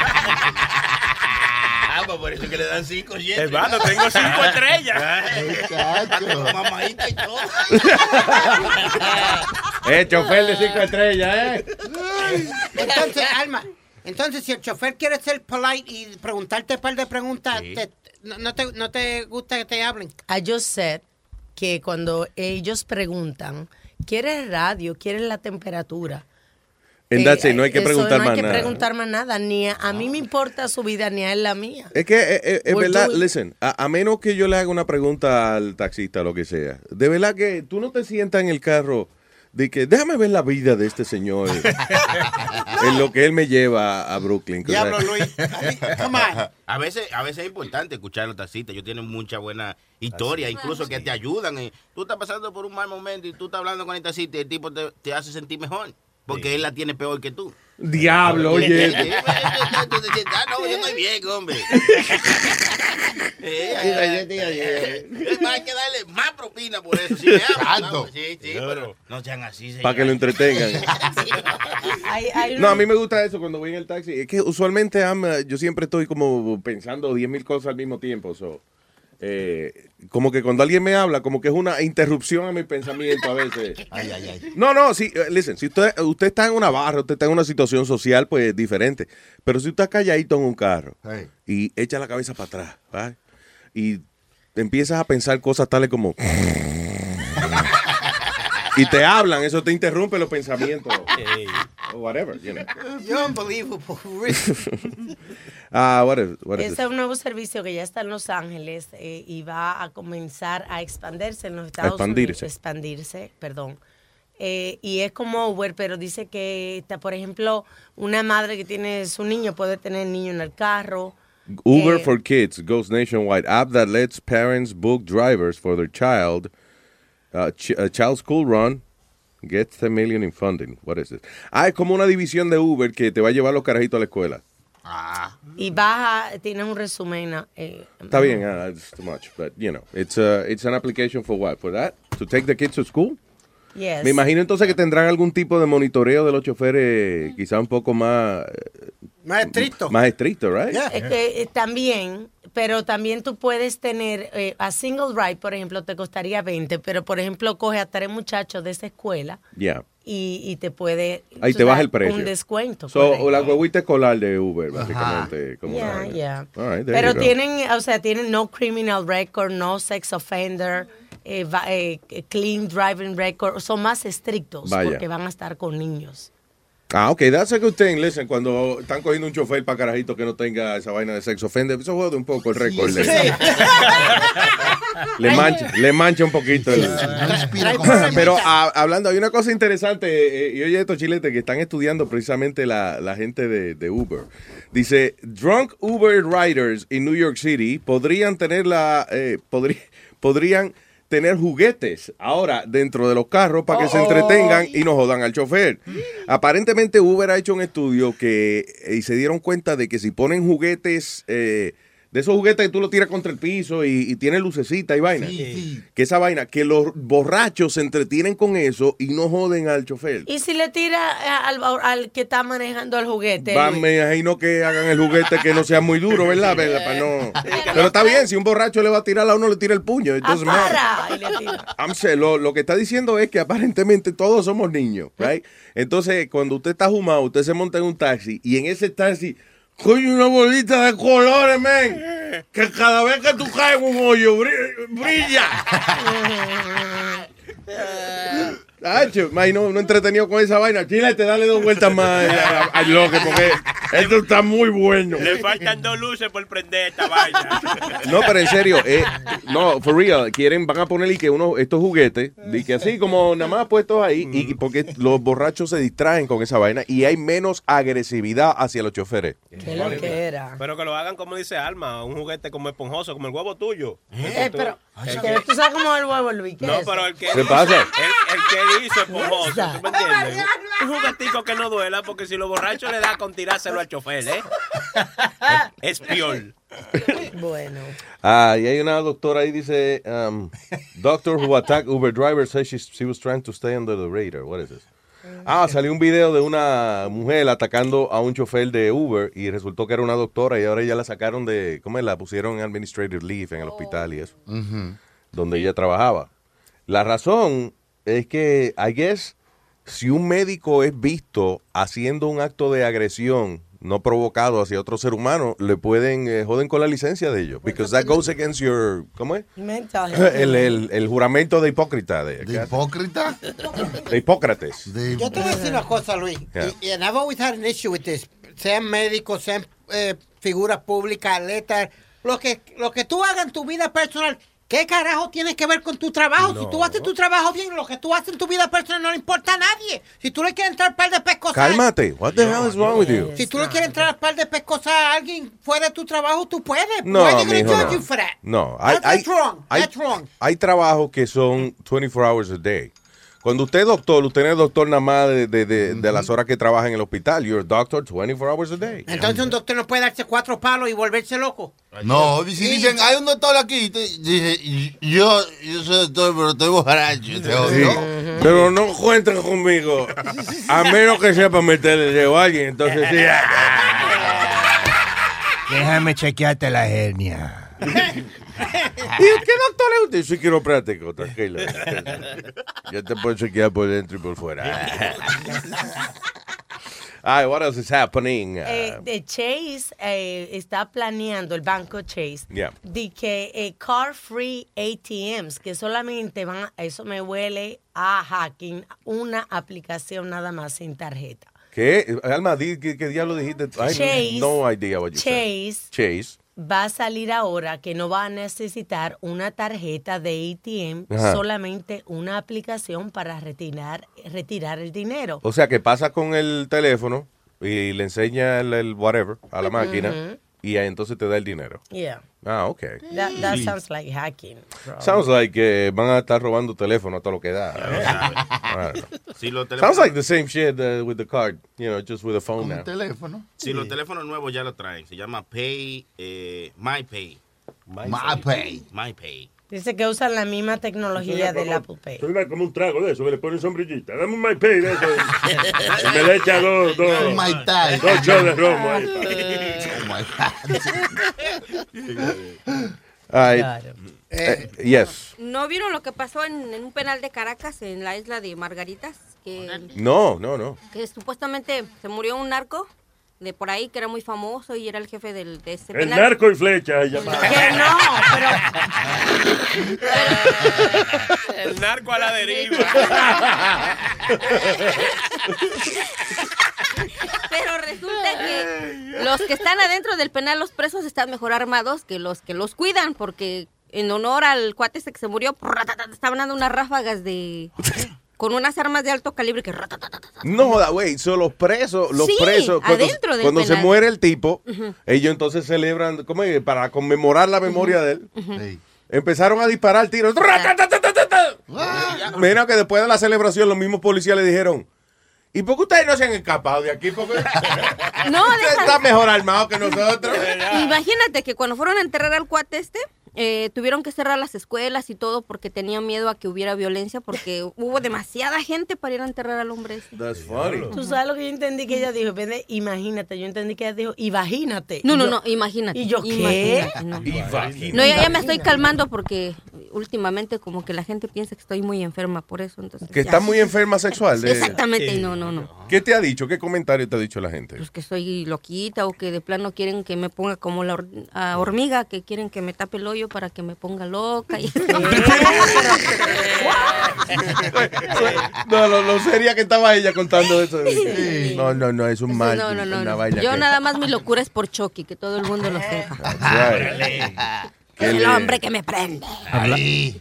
Pues por eso que le dan cinco siete. Hermano, tengo cinco estrellas. Muchacho. Mamadita y todo. Eh, chofer de cinco estrellas, ¿eh? Entonces, Alma, entonces si el chofer quiere ser polite y preguntarte un par de preguntas, Sí. te- no, no te, ¿no te gusta que te hablen? I just said que cuando ellos preguntan, ¿quieres radio? ¿Quieres la temperatura? That's it, no hay que eso preguntar no más hay que nada. preguntar más nada. Ni a, a mí me importa su vida, ni a él la mía. Es que eh, eh, es verdad, doing- listen, a, a menos que yo le haga una pregunta al taxista, lo que sea, de verdad que tú no te sientas en el carro de que déjame ver la vida de este señor en lo que él me lleva a Brooklyn. que, o sea, A veces, a veces es importante escuchar a los taxistas. Ellos tienen mucha buena historia, incluso que te ayudan. eh. Tú estás pasando por un mal momento y tú estás hablando con el taxista y el tipo te, te hace sentir mejor. Porque él la tiene peor que tú. Diablo, oye. Ah, no, yo estoy bien, hombre. Es más, hay que darle más propina por eso. Si me hablan, no, sí, sí, pero no sean así, Para que lo entretengan. No, a mí me gusta eso cuando voy en el taxi. Es que usualmente yo siempre estoy como pensando 10 mil cosas al mismo tiempo. so, eh, como que cuando alguien me habla, como que es una interrupción a mi pensamiento a veces. Ay, ay, ay. No, no, sí, eh, listen, si usted, usted está en una barra, usted está en una situación social, pues es diferente. Pero si usted está calladito en un carro y echa la cabeza para atrás, ¿vale? y te empiezas a pensar cosas tales como... y te hablan, eso te interrumpe los pensamientos. O whatever, you know. You're unbelievable. Ah, what is, what is Este this? es un nuevo servicio que ya está en Los Ángeles eh, y va a comenzar a expandirse en los Estados expandirse. Unidos. Expandirse, perdón. Eh, y es como Uber, pero dice que, está, por ejemplo, una madre que tiene su niño puede tener niño en el carro. Uber Eh, for Kids goes nationwide. App that lets parents book drivers for their child. Uh, ch- a child school run gets a million in funding. What is this? Ah, es como una división de Uber que te va a llevar los carajitos a la escuela. Y baja, tiene un resumen. eh, Está bien, ah, it's too much, but you know, it's uh, it's an application for what? For that? To take the kids to school? Yes. Me imagino entonces que tendrán algún tipo de monitoreo de los choferes, quizá un poco más eh, Más estricto. más estricto, right? Es que, eh, también, pero también tú puedes tener eh, a single ride, por ejemplo, te costaría 20, pero por ejemplo, coge a tres muchachos de esa escuela Yeah. y, y te puede Ahí te baja el precio. Un descuento. So, o la huevita escolar de Uber, básicamente. Como Yeah, una- yeah. All right, Pero tienen, o sea, tienen no criminal record, no sex offender, eh, va- eh, clean driving record, son más estrictos Vaya. porque van a estar con niños. Ah, ok, that's a good thing. Listen, cuando están cogiendo un chofer para carajito que no tenga esa vaina de sexo offender, eso jode un poco el récord. le- Le mancha, le mancha un poquito. el- Pero hablando, hay una cosa interesante, eh, y oye estos chiletes que están estudiando precisamente la, la gente de, de Uber. Dice, drunk Uber riders in New York City podrían tener la, eh, podrí- podrían tener juguetes ahora dentro de los carros para que se entretengan y no jodan al chofer. Aparentemente Uber ha hecho un estudio que eh, y se dieron cuenta de que si ponen juguetes eh, de esos juguetes que tú lo tiras contra el piso y, y tiene lucecita y vaina. Que esa vaina, que los borrachos se entretienen con eso y no joden al chofer. Y si le tira eh, al, al que está manejando el juguete. Va, Luis? me imagino que hagan el juguete que no sea muy duro, ¿verdad? Venga, para no- Pero está bien, si un borracho le va a tirar a uno, le tira el puño. Entonces, Ah, lo, lo que está diciendo es que aparentemente todos somos niños, right? Entonces, cuando usted está fumado, usted se monta en un taxi y en ese taxi coge una bolita de colores, men, que cada vez que tú caes en un hoyo bri- brilla. Man, no, no entretenido con esa vaina. Chile, te dale dos vueltas más eh, al bloque porque esto está muy bueno. Le faltan dos luces por prender esta vaina. No, pero en serio, eh, no, for real, quieren, van a ponerle que uno, estos juguetes, y que así como nada más puestos ahí, y porque los borrachos se distraen con esa vaina y hay menos agresividad hacia los choferes. Qué lo que era. Pero que lo hagan como dice Alma, un juguete como esponjoso, como el huevo tuyo. Eh, pero, El que que- tú sabes cómo es el huevo, Luis. ¿qué No, es pero el que ¿Qué pasa? El, el que dice esponjoso, ¿tú me entiendes? Un juguetico que no duela, porque si los borrachos le da con tirárselo al chofer, ¿eh? Es peor. Bueno. Ah, y hay una doctora ahí dice, um, doctor who attacked Uber driver says she, she was trying to stay under the radar. What is this? Ah, salió un video de una mujer atacando a un chofer de Uber y resultó que era una doctora y ahora ya la sacaron de, ¿cómo es? La pusieron en administrative leave en el hospital y eso, donde ella trabajaba. La razón es que, I guess, si un médico es visto haciendo un acto de agresión no provocado hacia otro ser humano, le pueden eh, joden con la licencia de ellos. Because that goes against your, ¿cómo es? Mental health. El, el, el juramento de hipócrita. ¿De, ¿De hipócrita? De Hipócrates. Yo te voy a decir una cosa, Luis. Yeah. Y, and I've always had an issue with this. Sean médicos, sean eh, figuras públicas, atletas. Lo que, lo que tú hagas en tu vida personal, ¿qué carajo tiene que ver con tu trabajo? Si tú haces tu trabajo bien, lo que tú haces en tu vida personal no le importa a nadie. Si tú le quieres entrar al par de pescosas. Cálmate. What the hell is wrong with you? Si tú le quieres entrar al par de pescosas a alguien fuera de tu trabajo, tú puedes. No, mijo, no. you for that? No, hay, hay, hay- hay trabajos que son 24 hours a day. Cuando usted es doctor, usted no es doctor nada más de, de, de- de las horas que trabaja en el hospital. You're a doctor 24 hours a day. Entonces un doctor no puede darse cuatro palos y volverse loco. No, y si dicen, hay un doctor aquí, te- dice, y- yo, yo soy doctor, pero estoy borracho. Te Sí, odio. Pero no cuenten conmigo. A menos que sepa meterle dedo a alguien. Entonces, sí. Déjame chequearte la hernia. ¿Y qué doctor es usted? Soy quiropráctico, tranquilo. Yo te puedo chequear por dentro y por fuera. Ay, what else is happening? Eh, de Chase eh, está planeando, el banco Chase, Yeah. de que eh, car free ATMs, que solamente van, a- eso me huele a hacking, una aplicación nada más sin tarjeta. ¿Qué? Alma, di- ¿qué, qué diablo dijiste? I have Chase. no idea what you said. Chase Chase. Va a salir ahora que no va a necesitar una tarjeta de ATM, Ajá. solamente una aplicación para retirar, retirar el dinero. O sea, que pasa con el teléfono y le enseña el, el whatever a la máquina. Y ahí entonces te da el dinero. Yeah. Ah, ok. That, that sounds like hacking. bro. Sounds like que van a estar robando teléfono todo lo que da. Si los Sounds teléfonos, like the same shit uh, with the card, you know, just with a phone now. teléfono. si los teléfonos nuevos ya lo traen, se llama Pay, eh, My MyPay. MyPay. Dice que usan la misma tecnología del Apple Pay. Suena como un trago de eso, que le ponen sombrillita. Dame un MyPay de eso. Y me le echa dos, dos, dos shots de romo ahí. Ay, Claro. eh, yes. ¿No vieron lo que pasó en, en un penal de Caracas, en la isla de Margaritas? Que, No, no, no. que supuestamente se murió un narco de por ahí que era muy famoso y era el jefe del, de ese El penal. narco y flecha. Que no, El narco a la deriva. Pero resulta que los que están adentro del penal, los presos, están mejor armados que los que los cuidan, porque en honor al cuate este que se murió, estaban dando unas ráfagas de... con unas armas de alto calibre que... No joda, güey. son los presos, los Sí, presos, cuando, adentro del cuando se muere el tipo, ellos entonces celebran, ¿cómo es? Para conmemorar la memoria de él. Sí. Empezaron a disparar tiros. Mira que después de la celebración los mismos policías le dijeron, ¿y por qué ustedes no se han escapado de aquí? Porque No, usted deja- está mejor armado que nosotros. Imagínate que cuando fueron a enterrar al cuate este, eh, tuvieron que cerrar las escuelas y todo porque tenían miedo a que hubiera violencia porque hubo demasiada gente para ir a enterrar al hombre ese. That's funny. Tú sabes lo que yo entendí que ella dijo, en vez de imagínate, yo entendí que ella dijo, imagínate. No, no, yo- no, imagínate. ¿Y yo qué? Imagínate, no. Imagínate. No, ya, ya me estoy calmando porque últimamente como que la gente piensa que estoy muy enferma por eso. Entonces, Que ya. estás muy enferma sexual. de- Exactamente, y no, no, no. ¿Qué te ha dicho? ¿Qué comentario te ha dicho la gente? Pues que soy loquita o que de plano quieren que me ponga como la hor- hormiga, que quieren que me tape el hoyo para que me ponga loca. Y No, lo, lo seria que estaba ella contando eso. No, no, no, es un mal. no, no, no. una no. vaina Yo que- nada más mi locura es por Chucky, que todo el mundo lo sepa. El le- hombre que me prende. Habla-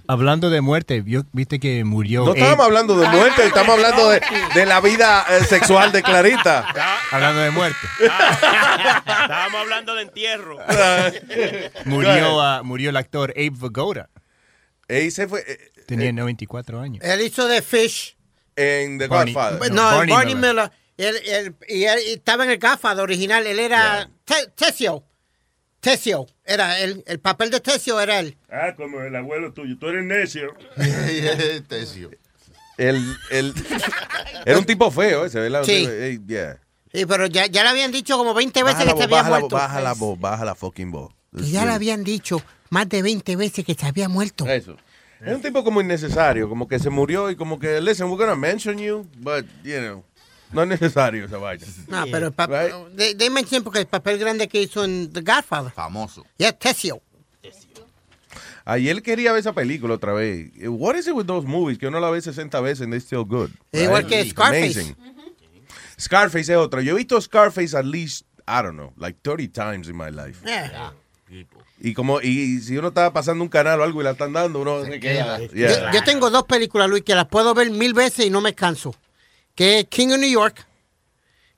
hablando de muerte, vio- viste que murió. No estábamos hablando de muerte, estamos hablando de, de la vida eh, sexual de Clarita. Hablando de muerte. Estábamos hablando de entierro. Murió, murió el actor Abe Vigoda. Abe se fue. eh, Tenía 94 años. Él hizo de Fish. En The Barney- Godfather. No, Barney Barney, Miller. Miller. Él, él- y él estaba en el Godfather original. Él era Te- Tessio. Tessio. Era el, el papel de Tessio era él. Ah, como el abuelo tuyo. Tú eres necio. Tesio. El, el- era un tipo feo ese, ¿verdad? Sí. Eh, yeah. Sí, pero ya, ya le habían dicho como 20 veces Baja la que se voz, había baja la muerto. voz, baja la voz, baja la fucking voz. Que ya le habían dicho más de 20 veces que se había muerto. Eso. Es un tipo como innecesario, como que se murió y como que, listen, we're gonna mention you, but, you know, no es necesario esa vaina. No, pero el papel. De, de mención porque el papel grande que hizo en The Godfather. Famoso. Ya, Tessio. Ayer quería ver esa película otra vez. What is it with those movies que uno la ve 60 veces and they're still good? Igual right? que Scarface. Amazing. Scarface es otra. Yo he visto Scarface at least, I don't know, like 30 times in my life. Yeah. Y como y si uno está pasando un canal o algo y la están dando, uno se queda. Yeah. Yo, yo tengo dos películas, Luis, que las puedo ver mil veces y no me canso. Que es King of New York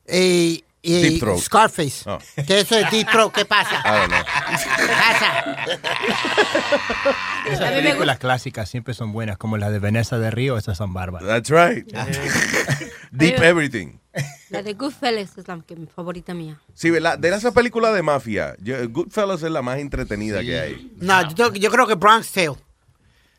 y, y Deep Throat. Scarface. Oh. Que eso es Deep Throat. ¿Qué pasa? I don't know. ¿Qué pasa? Esas películas clásicas siempre son buenas, como las de Vanessa de Río, esas son bárbaras. That's right. Deep everything. La de Goodfellas es la que, mi favorita mía. Sí, ¿verdad? De esa película de mafia, yo- Goodfellas es la más entretenida que hay. No, yo, yo creo que Bronx Tale.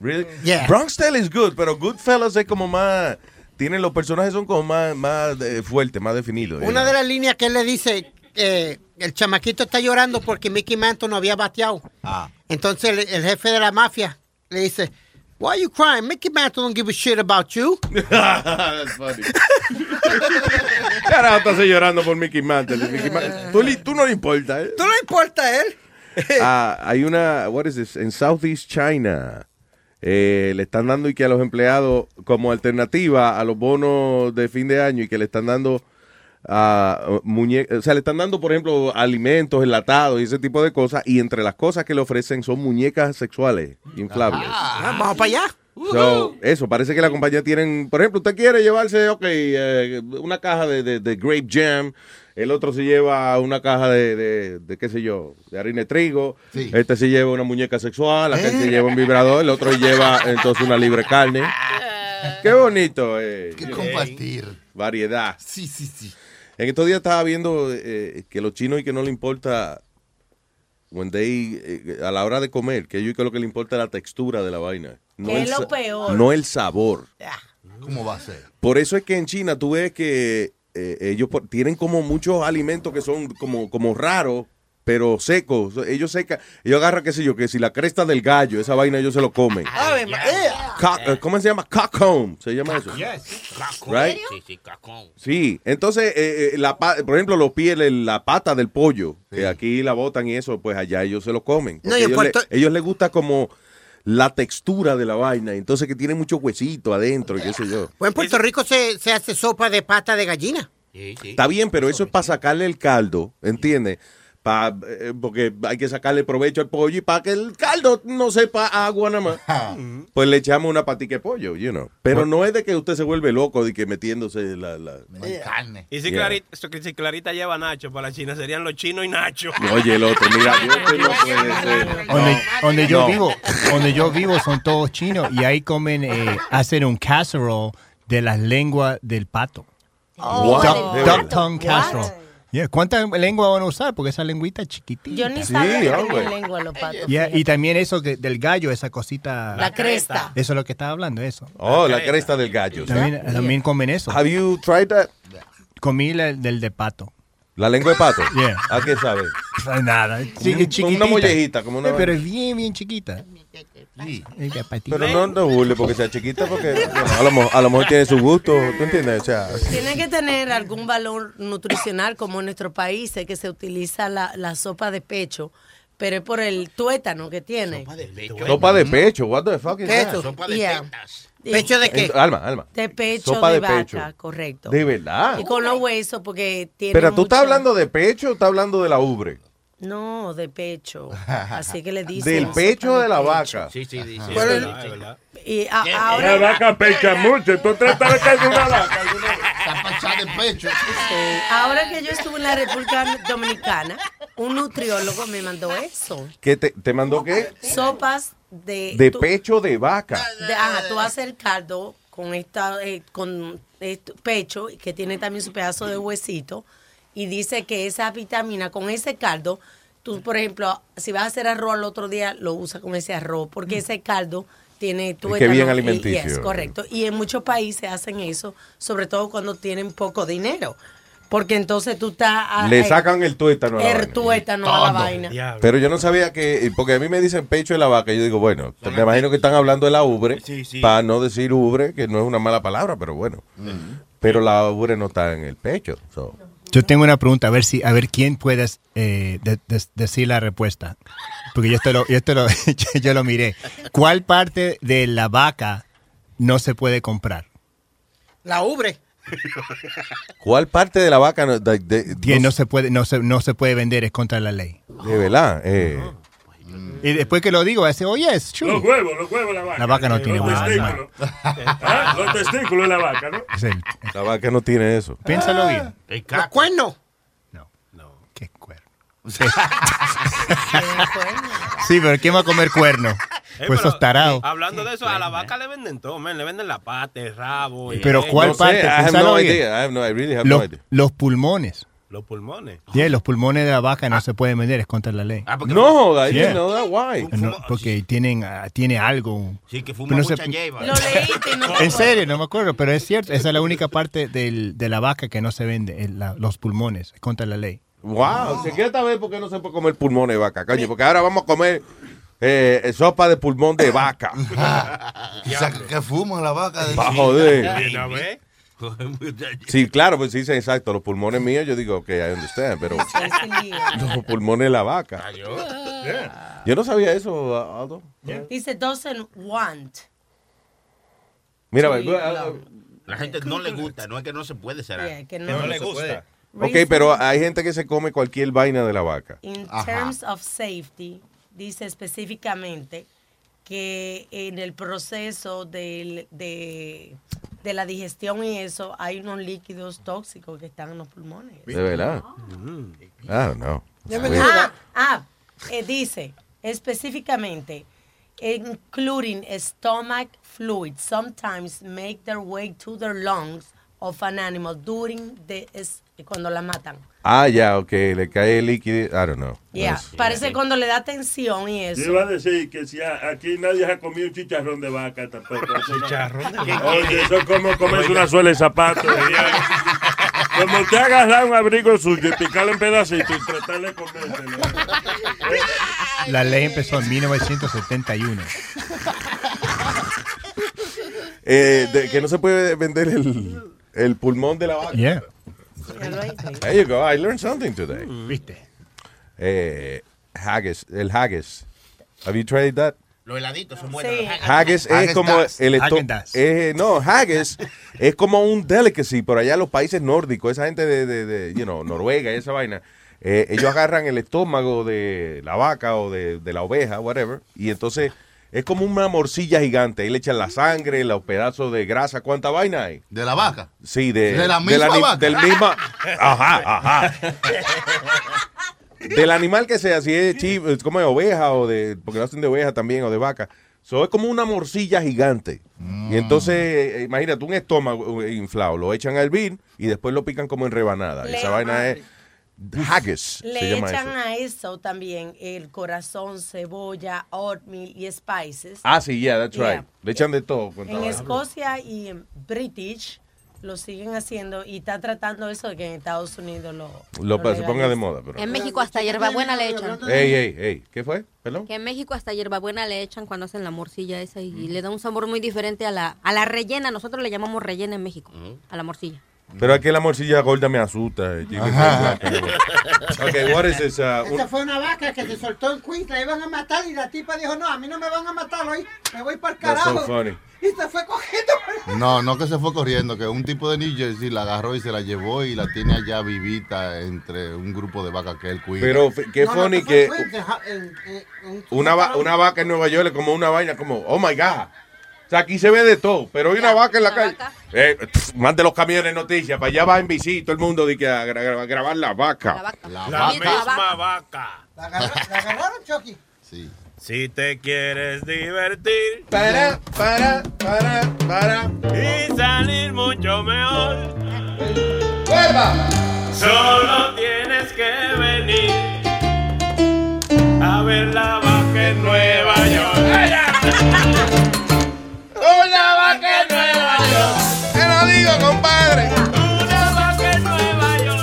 Really? Yeah. Bronx Tale is good, pero Goodfellas es como más. Tienen los personajes son como más, más eh, fuertes, más definidos. Una de las líneas que él le dice, eh, el chamaquito está llorando porque Mickey Mantle no había bateado. Ah. Entonces el, el jefe de la mafia le dice, Why are you crying? Mickey Mantle don't give a shit about you. That's funny. Carajo, estás llorando por Mickey Mantle. Mickey Mantle. Tú, li- tú no le importa, ¿eh? ¿Tú no importa a él? Ah, hay una, what is this? En Southeast China, eh, le están dando y que a los empleados como alternativa a los bonos de fin de año y que le están dando a muñecas, o sea, le están dando, por ejemplo, alimentos enlatados y ese tipo de cosas y entre las cosas que le ofrecen son muñecas sexuales inflables. Ah, vamos para allá. So, eso, parece que la compañía tienen, por ejemplo, usted quiere llevarse, ok, eh, una caja de, de- de grape jam, el otro se lleva una caja de, de, de, qué sé yo, de harina de trigo, Sí. este se lleva una muñeca sexual, aquel se lleva un vibrador, el otro lleva entonces una libre carne. Qué bonito, eh. Que compartir. Variedad. Sí, sí, sí. En estos días estaba viendo eh, que los chinos y que no le importa when they, eh, a la hora de comer, que ellos que lo que le importa es la textura de la vaina. No el es lo peor. No el sabor. ¿Cómo va a ser? Por eso es que en China tú ves que eh, ellos por- tienen como muchos alimentos que son como, como raros, pero secos. Ellos secan, ellos agarran, qué sé yo, que si la cresta del gallo, esa vaina ellos se lo comen. Cock- eh, ¿Cómo se llama? Cockcomb, se llama eso. Right? Sí, sí, cacón. Sí, entonces, eh, eh, la, por ejemplo, los pies, la pata del pollo, que aquí la botan y eso, pues allá ellos se lo comen. No, ellos, le, ellos les gusta como la textura de la vaina, entonces que tiene mucho huesito adentro y qué sé yo. Pues en Puerto Rico se, se hace sopa de pata de gallina. Sí, sí. Está bien, pero eso es para sacarle el caldo, ¿entiendes? Pa- eh, porque hay que sacarle provecho al pollo y para que el caldo no sepa agua nada más. Pues le echamos una patica de pollo, you know. Pero no es de que usted se vuelve loco de que metiéndose la... la- carne. Y si, Yeah. Clarita, si Clarita lleva Nacho para la China, serían los chinos y Nacho. Oye, el otro, mira, yo no puede ser. Donde, donde yo No. vivo, donde yo vivo son todos chinos y ahí comen, eh, hacen un casserole de las lenguas del pato. What? Duck, duck tongue casserole. Yeah, ¿Cuánta lengua van a usar? Porque esa lengüita es chiquitita. Yo ni Sí, sabía hombre. lengua los patos. Yeah, y también eso que, del gallo, esa cosita. La cresta. Eso es lo que estaba hablando, eso. Oh, la cresta del gallo. También, también comen eso. Have you tried that? Comí la- del de pato. La lengua de pato. Yeah. ¿A qué sabe? Nada. Sí, Como es chiquitita. una mollejita, como una Sí, Pero vaina. es bien, bien chiquita. Pero no, no burle porque sea chiquita, porque bueno, a, lo, mo- a lo mejor tiene su gusto, ¿tú entiendes? O sea, Tiene que tener algún valor nutricional, como en nuestro país, es que se utiliza la, la sopa de pecho, pero es por el tuétano que tiene. sopa de pecho, what the fuck is ¿Qué es that? eso? Sopa de Yeah. tetas. ¿Pecho de qué? Alma, Alma. De pecho Sopa de, de vaca, pecho. correcto. ¿De verdad? Y con los huesos, porque tiene. Pero tú estás hablando de pecho o estás hablando de la ubre. No, de pecho. Así que le dicen. Del pecho de la vaca. Sí, sí, dice. Pero es el- verdad, es verdad. Y a- La ahora. vaca pecha mucho. Tú tratas de caer una vaca. Está de pecho. Sí, Ahora que yo estuve en la República Dominicana, un nutriólogo me mandó eso. ¿Qué te, te mandó qué? Sopas de. De tú- pecho de vaca. de- ajá, tú haces el caldo con esta eh, con esto- pecho que tiene también su pedazo de huesito y dice que esa vitamina con ese caldo tú por ejemplo si vas a hacer arroz al otro día lo usas con ese arroz porque ese caldo tiene Mm. que bien alimenticio. yes, correcto y en muchos países hacen eso sobre todo cuando tienen poco dinero porque entonces tú estás Le eh, sacan el tuétano a la el vaina. tuétano a la vaina Pero yo no sabía que, porque a mí me dicen pecho de la vaca, yo digo, bueno, me imagino que están hablando de la ubre, Sí, sí. para no decir ubre, que no es una mala palabra, pero bueno. Pero la ubre no está en el pecho. so. Yo tengo una pregunta, a ver si, a ver quién puede eh, de- de- decir la respuesta. Porque yo esto lo, yo esto lo, yo, yo lo miré. ¿Cuál parte de la vaca no se puede comprar? La ubre. ¿Cuál parte de la vaca no, de, de- Que no- no se puede, no se, no se puede vender, es contra la ley. de verdad? Eh, Y después que lo digo, ese, oh yes, true. Los huevos, los huevos la vaca. La vaca no tiene los huevos, testículos. Ah, Los testículos de la vaca, ¿no? Es el- la vaca no tiene eso. piénsalo bien. El Los cuernos. Qué cuerno. Sí, pero ¿quién va a comer cuerno? Eh, Pues pero, esos tarados. Hablando de eso, a la vaca le venden todo, man. Le venden la pata, el rabo. y- Pero eh, ¿cuál No sé, parte? I have Piénsalo no bien. idea. I have no, I really have no Los, idea. los pulmones. Los pulmones. Yeah, los pulmones de la vaca no se pueden vender, es contra la ley. Ah, porque No, joda, Yeah. didn't know that. Why? No, porque tienen, ah, tiene algo. Sí, que fuma no se- mucha hierba. lo leíste y no En serio, no me acuerdo, pero es cierto. Esa es la única parte del- de la vaca que no se vende, el- la- los pulmones, es contra la ley. Wow, ¿se quiere saber por qué no se puede comer pulmón de vaca, coño? Porque ahora vamos a comer eh, sopa de pulmón de vaca. O sea, que, fuma la vaca. de- Pa' joder. Sí, claro, pues sí, exacto. Los pulmones míos, yo digo que I understand, pero los pulmones de la vaca. Yo no sabía eso, Aldo. dice doesn't want Mira, Sí, no. La gente no le gusta, no es que no se puede ser. Yeah, que Que no, no le gusta. ok, pero hay gente que se come cualquier vaina de la vaca. In terms of safety, dice específicamente que en el proceso del- de, de la digestión y eso hay unos líquidos tóxicos que están en los pulmones. De verdad. I don't know. Ah, ah, eh, dice específicamente, including stomach fluid, sometimes make their way to the lungs of an animal during the es- cuando la matan. Ah, ya, ok, le cae el líquido. I don't know. Yeah, That's- parece cuando le da tensión y Yo eso. iba a decir que si a- aquí nadie ha comido un chicharrón de vaca tampoco. ¿Chicharrón de vaca? Oye, eso es como comerse una suela de zapato. Como te agarrar un abrigo suyo y picarlo en pedacitos y tratar de comérselo. La ley empezó en 1971. Eh, de- que no se puede vender el, el pulmón de la vaca. Yeah. There you go. I learned something today. ¿Viste? Eh, haggis, el haggis. Have you tried that? Los heladitos son buenos. Sí. los haggis. Haggis es Haggis como das. el eh, no, haggis es como un delicacy por allá en los países nórdicos, esa gente de, de, de, you know, Noruega y esa vaina. eh, ellos agarran el estómago de la vaca o de, de la oveja, whatever, y entonces es como una morcilla gigante. Ahí le echan la sangre, los pedazos de grasa. ¿Cuánta vaina hay? De la vaca. Sí, de, ¿De la misma vaca? Del misma. Ajá, ajá. Del animal que sea, si es chivo, es como de oveja o de. Porque lo hacen de oveja también o de vaca. So, es como una morcilla gigante. Y entonces, eh, imagínate un estómago eh, inflado. Lo echan a hervir y después lo pican como en rebanada. Le- Esa vaina es. Haggis. se Le llama echan eso. a eso también el corazón, cebolla, oatmeal y spices. Ah, sí, yeah, that's Yeah. right. Le echan de todo. En. Escocia y en British lo siguen haciendo y está tratando eso de que en Estados Unidos lo. Lo pa- se ponga de moda, pero. En México hasta hierbabuena le echan. Ey, ey, ey. ¿Qué fue? Perdón. Que en México hasta hierbabuena le echan cuando hacen la morcilla esa y le da un sabor muy diferente a la, a la rellena. Nosotros le llamamos rellena en México, a la morcilla. Pero aquí la morcilla gorda me asusta. eh. Ok, what is this? uh, Esa fue una vaca que se soltó en Queens, la iban a matar y la tipa dijo, no, a mí no me van a matar hoy, me voy para el That's carajo. so funny. Y se fue cogiendo. No, no que se fue corriendo, que un tipo de New Jersey la agarró y se la llevó y la tiene allá vivita entre un grupo de vacas que él cuida. Pero f- qué No, no, funny fue que Queens, en Ja- en- en- en- una, va- una vaca en Nueva York es como una vaina como, oh my God. O sea, aquí se ve de todo, pero hay una vaca en la calle. Eh, pff, mande los camiones de noticias, para allá va en bici todo el mundo de que a, gra- gra- grabar la vaca. La misma vaca. ¿La agarra- la agarraron, Chucky? Sí. Si te quieres divertir. Para, para, para, para. Y salir mucho mejor. ¡Vuelva! Solo tienes que venir a ver la vaca en Nueva York. Compadre. Una.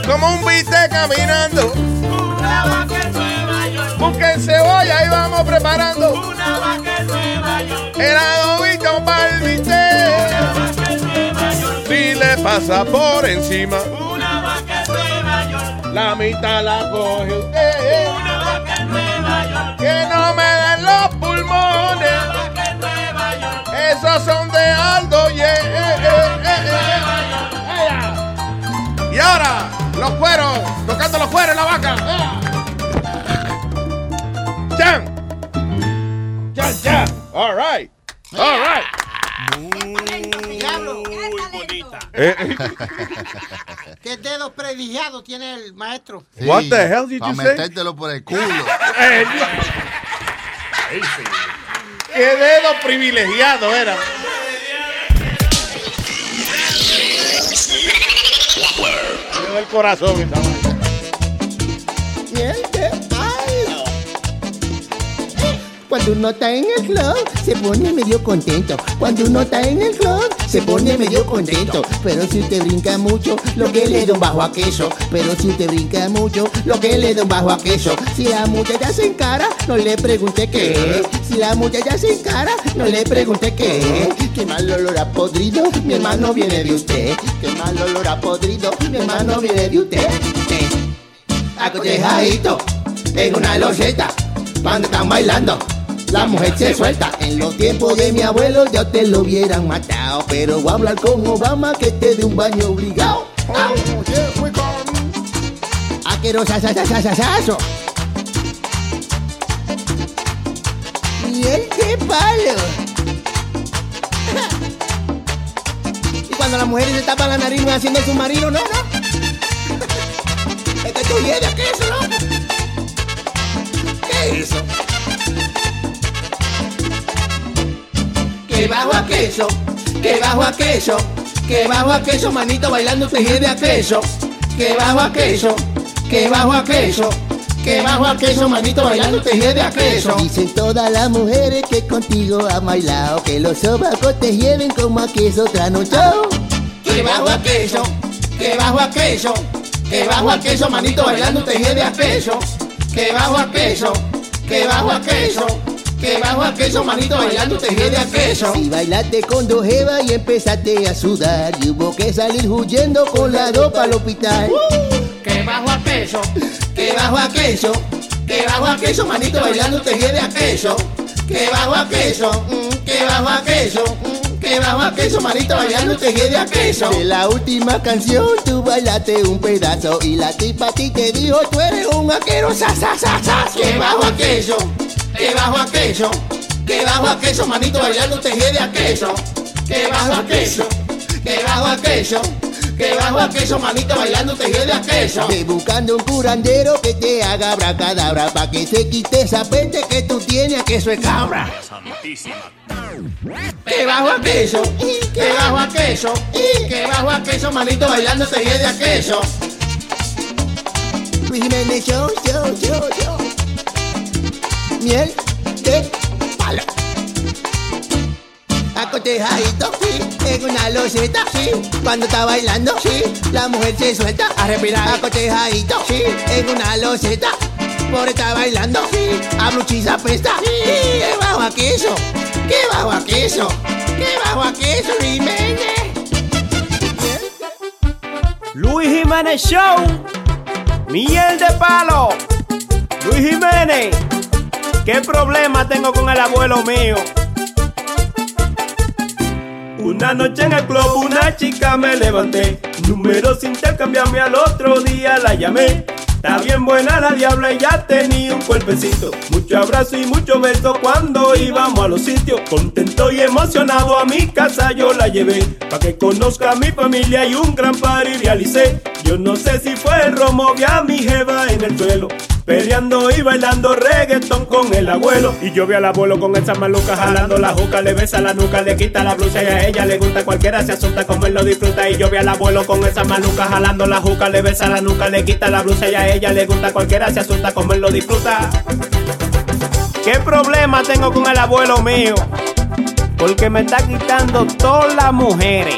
Como un bistec caminando. Una vaca en cebolla y vamos preparando. Una vaca en Nueva York. El adobito para el bistec. Si le pasa por encima. Una vaca en Nueva. La mitad la coge usted. Son de Aldo, yeah. eh, eh, eh, eh. Y ahora, los cueros, tocando los cueros en la vaca. Chan. Chan, chan. All right. All right. Eh, eh. ¿Qué dedo predigiado tiene el maestro? What the hell did Para you say? metértelo por el culo. Qué dedo privilegiado era. El corazón esa vaina. Cuando uno está en el club, se pone medio contento. Cuando uno está en el club, se pone medio contento. Pero si usted brinca mucho, lo que le da un bajo a queso. Pero si usted brinca mucho, lo que le da un bajo a queso. Si la muchacha se encara, no le pregunte qué. Si la muchacha se encara, no le pregunte qué. Qué mal olor a podrido, mi hermano viene de usted. Qué mal olor a podrido, mi hermano viene de usted. Acotejadito, en una loseta, cuando están bailando. La mujer se suelta. En los tiempos de mi abuelo ya te lo hubieran matado. Pero voy a hablar con Obama que te dé un baño obligado. Au. Aquerosa, sa, sa, sa, sa, de palo. Y cuando las mujeres se tapan la nariz haciendo el submarino, no, no. Es que tú llegas, ¿qué es eso, no? ¿Qué es eso? Que bajo a queso, que bajo a queso, que bajo a queso, manito bailando te lleve a queso, que bajo a queso, que bajo a queso, que bajo a queso, manito bailando te lleve a queso. Dicen todas las mujeres que contigo han bailado, que los sobacos te lleven como a queso tranochado. Que bajo a queso, que bajo a queso, que bajo a queso, manito bailando te lleve a queso, que bajo a queso, que bajo a queso. Que bajo a queso, manito, bailando te lleve a queso. Si bailaste con dos jevas y empezaste a sudar, y hubo que salir huyendo con la dopa al hospital. Que bajo a queso, que bajo a queso, que bajo a queso, manito, bailando te lleve a queso. Que bajo a queso, mm, que bajo a queso, mm, que bajo a queso, manito, bailando te lleve a queso. De la última canción tú bailaste un pedazo y la tipa a ti te dijo tú eres un aquero, sa, sa, sa, sa. Que bajo a queso que bajo a queso, que bajo a queso, manito bailando te lleve a queso, que bajo a queso, que bajo a queso, que bajo a queso, manito bailando te lleve a queso. Ve buscando un curandero que te haga bracadabra, pa' que se quite esa peste que tú tienes a queso de cabra. Que bajo a queso, que bajo a queso, que bajo a queso, manito bailando te lleve a queso. Luis Jiménez Show, show, show, show. Miel de palo. acotejadito, sí, en una loseta, sí, cuando está bailando, sí, la mujer se suelta a respirar, acotejadito, sí, en una loseta, por estar bailando, sí, a bluchiza pesta, sí, que bajo a queso, que bajo a queso, que bajo a queso, Jiménez. Luis Jiménez Show. Miel de palo. Luis Jiménez. ¿Qué problema tengo con el abuelo mío? Una noche en el club una chica me levanté. Números intercambiarme al otro día la llamé. Está bien buena la diabla y ya tenía un cuerpecito. Mucho abrazo y mucho beso cuando íbamos a los sitios. Contento y emocionado a mi casa yo la llevé. Pa' que conozca a mi familia y un gran party realicé. Yo no sé si fue el romo, vi a mi jeva en el suelo. Peleando y bailando reggaetón con el abuelo. Y yo vi al abuelo con esa maluca jalando la juca, le besa la nuca, le quita la blusa y a ella le gusta. Cualquiera se asusta como él lo disfruta. Y yo vi al abuelo con esa maluca jalando la juca, le besa la nuca, le quita la blusa y a ella le gusta. Cualquiera se asusta como él lo disfruta. ¿Qué problema tengo con el abuelo mío? Porque me está quitando todas las mujeres.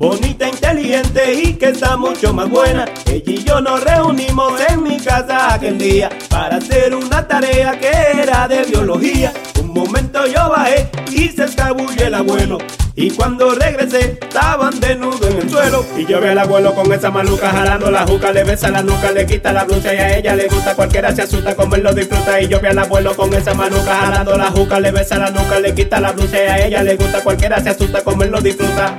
Bonita, inteligente y que está mucho más buena. Ella y yo nos reunimos en mi casa aquel día para hacer una tarea que era de biología. Un momento yo bajé y se escabulle el abuelo. Y cuando regresé, estaban desnudos en el suelo. Y yo vi al abuelo con esa maluca jalando la juca, le besa la nuca, le quita la blusa y a ella le gusta. Cualquiera se asusta como él lo disfruta. Y yo vi al abuelo con esa maluca jalando la juca, le besa la nuca, le quita la blusa y a ella le gusta. Cualquiera se asusta como él lo disfruta.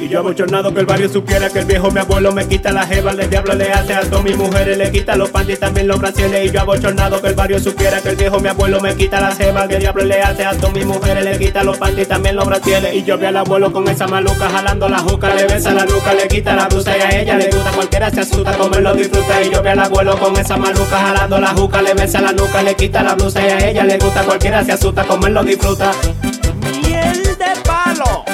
Y yo abochornado que el barrio supiera que el viejo mi abuelo me quita la jeva, el diablo le hace a todas mis mujeres, le quita los panties también los brasiles. Y yo abochornado que el barrio supiera que el viejo mi abuelo me quita la jeva, el diablo le hace a todas mis mujeres, le quita los panties también los brasiles. Y yo vi al abuelo con esa maluca jalando la juca, le besa la nuca, le quita la blusa y a ella le gusta, cualquiera se asusta como él lo disfruta. Y yo vi al abuelo con esa maluca jalando la juca, le besa la nuca, le quita la blusa y a ella le gusta, cualquiera se asusta como él lo disfruta. Miel de palo.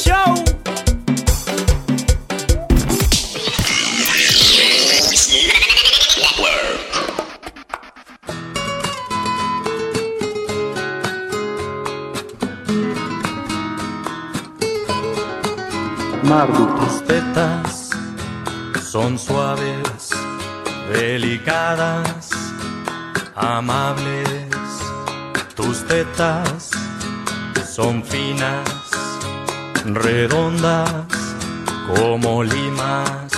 Show. Tus tetas son suaves, delicadas, amables. Tus tetas son finas, redondas, como limas.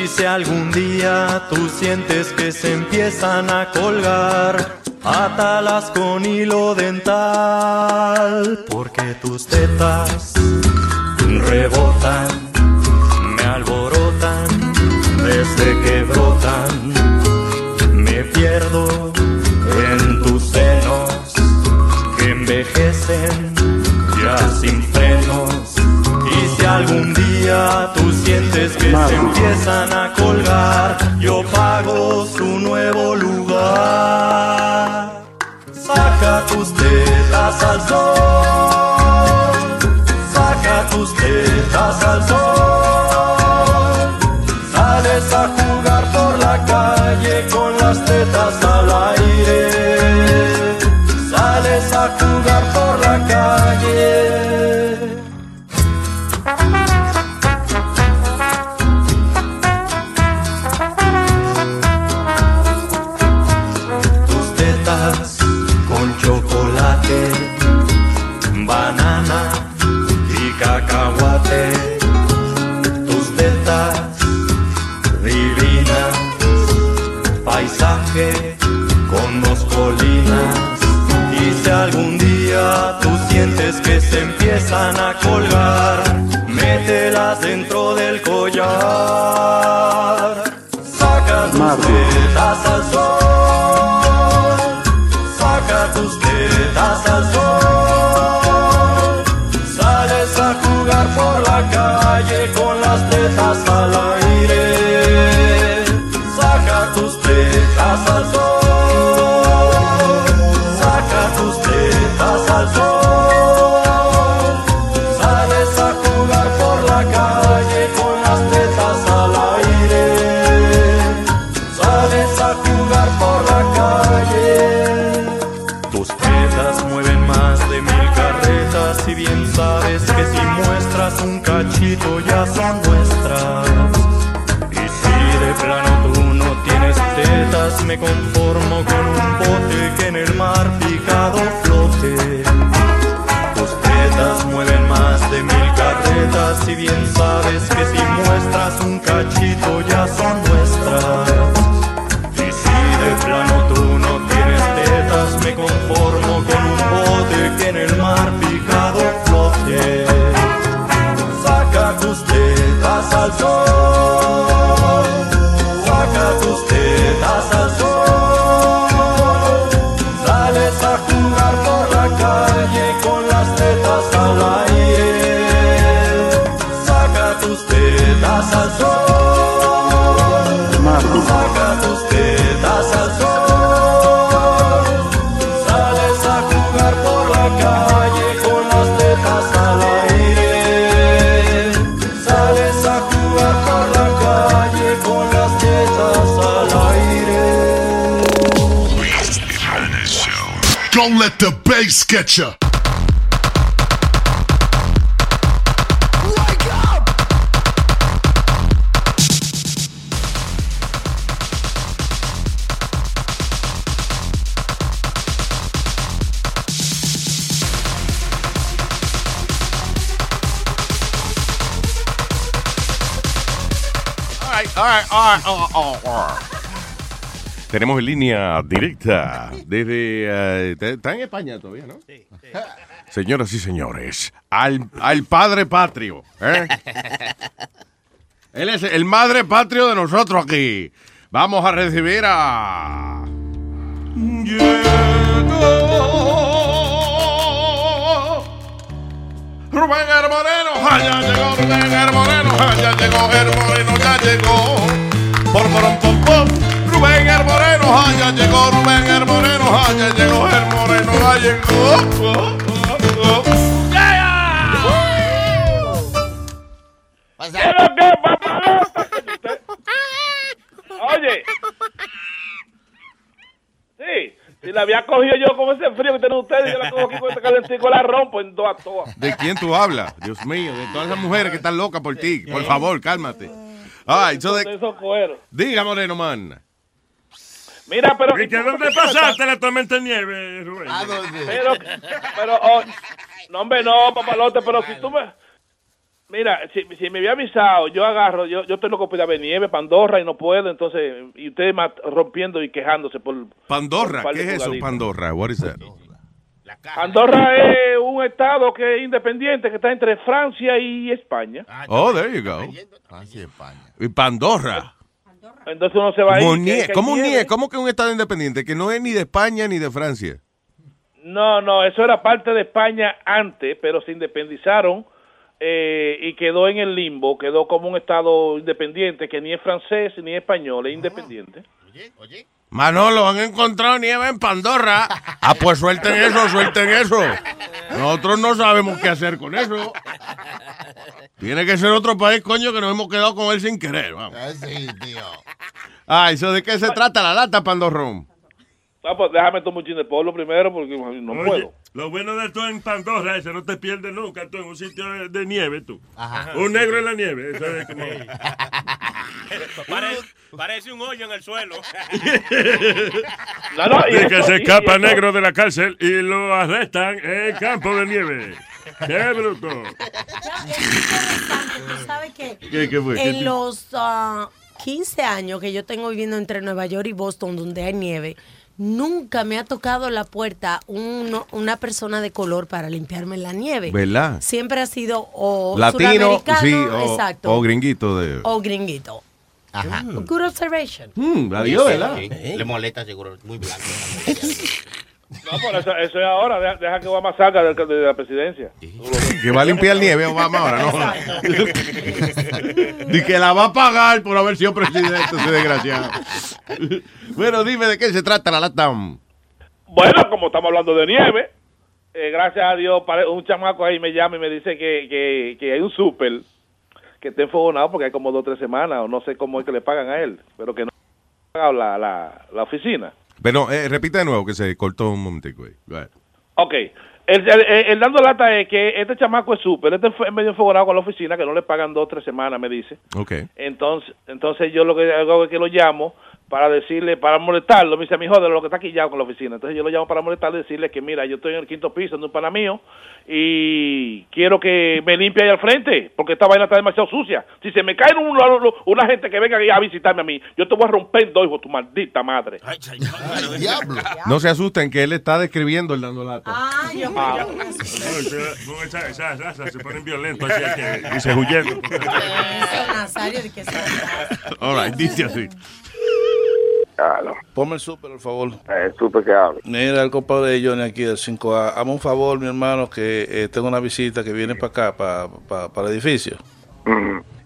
Y si algún día tú sientes que se empiezan a colgar, átalas con hilo dental, porque tus tetas rebotan, me alborotan desde que brotan. Me pierdo en tus senos que envejecen ya sin frenos. Algún día tú sientes que se empiezan a colgar, yo pago su nuevo lugar. Saca tus tetas al sol saca tus tetas al sol. Sales a jugar por la calle con las tetas paisaje con dos colinas. Y si algún día tú sientes que se empiezan a colgar, mételas dentro del collar. Saca tus tetas al sol, saca tus tetas al sol. Let the bass get ya. All right, all right, all right, all right, all right. Tenemos en línea directa desde... eh, está en España todavía, ¿no? Señoras y señores, al, al padre patrio. ¿eh? Él es el madre patrio de nosotros aquí. Vamos a recibir a... Rubén ah, ya llegó Rubén el Moreno, ah, ya llegó el Moreno, ya llegó. Por por pom, Rubén el Moreno, ah, ya llegó Rubén el Moreno, ah, ya llegó el Moreno, ya llegó. Oh, oh, oh. ¿Qué es lo que, papalota? Oye. Sí, si la había cogido yo con ese frío que tienen ustedes, yo la cojo aquí con este calentico, la rompo en dos a todas. ¿De quién tú hablas? Dios mío, de todas esas mujeres que están locas por ti. Por favor, cálmate. Ay, so De. Diga, Moreno, man. Mira, pero... ¿Y que dónde pasaste la tormenta de nieve, Rubén? Pero, pero, oh, no, hombre, no, papalote, pero si tú me... Mira, si, si me había avisado, yo agarro, yo, yo estoy loco por ir a ver nieve, Pandorra, y no puedo, entonces, y ustedes mat- rompiendo y quejándose por... Pandorra, por ¿qué es eso. Pandorra? What is that? Andorra es un estado que es independiente, que está entre Francia y España. Oh, there you go. Y Pandorra. Entonces uno se va a ir. ¿Cómo, nieve. nie- ¿Cómo que un estado independiente? Que no es ni de España ni de Francia. No, no, eso era parte de España antes, pero se independizaron eh, y quedó en el limbo, quedó como un estado independiente que ni es francés ni es español, es independiente. Manolo, han encontrado nieve en Pandorra. Ah, pues suelten eso, suelten eso. Nosotros no sabemos qué hacer con eso. Tiene que ser otro país, coño, que nos hemos quedado con él sin querer. Vamos. Sí, tío. Ah, ¿eso de qué se trata la lata, Pandorrón? Ah, pues déjame tomar un chin de pueblo primero porque no Oye, puedo. Lo bueno de esto en Pandorra es que no te pierdes nunca tú en un sitio de, de nieve, tú. Un negro en la nieve. Eso es como... Pare- parece un hoyo en el suelo. De que se escapa negro de la cárcel y lo arrestan en campo de nieve. ¡Qué bruto! ¿Tú sabes qué? ¿Qué- qué fue? ¿Qué En los ah, 15 años que yo tengo viviendo entre Nueva York y Boston, donde hay nieve, nunca me ha tocado la puerta uno- una persona de color para limpiarme la nieve. ¿Verdad? Siempre ha sido o Latino, sí, o, exacto, o gringuito de... o gringuito. Ajá. Good observation. Mm, adiós, ¿verdad? Sí, Le molesta seguro, muy blanco. No, por eso, eso es ahora. Deja, deja que Obama salga de, de la presidencia. Que va a limpiar nieve Obama ahora, ¿no? Y que la va a pagar por haber sido presidente, ese desgraciado. bueno, dime de qué se trata la LATAM. Bueno, como estamos hablando de nieve, eh, gracias a Dios, un chamaco ahí me llama y me dice que, que, que hay un súper que está enfogonado porque hay como dos o tres semanas, o no sé cómo es que le pagan a él, pero que no ha pagado la, la, la oficina. Pero eh, repite de nuevo que se cortó un momentico. ahí. Ahead. Ok, el, el- el- dando lata es que este chamaco es súper, este fue medio enfogonado con la oficina, que no le pagan dos o tres semanas, me dice. Ok. Entonces, entonces yo lo que hago es que lo llamo para decirle, para molestarlo, me dice, mi joder, lo que está aquí ya con la oficina. Entonces yo lo llamo para molestarle y decirle que, mira, yo estoy en el quinto piso de un pana mío y quiero que me limpie ahí al frente, porque esta vaina está demasiado sucia. Si se me cae un- un- una gente que venga aquí a visitarme a mí, yo te voy a romper dos, hijo, tu maldita madre. No se asusten que él está describiendo el dando lata. Ah, yo me Ah. No, esa- se ponen violentos así que irse huyendo. Eso, Nazario, de que se- All right, dice así. Claro. Ponme el súper, por favor. Eh, supe que hablo. Mira, el compadre de Johnny aquí del 5A. Hazme un favor, mi hermano, que eh, tengo una visita que viene para acá, para, para, para el edificio.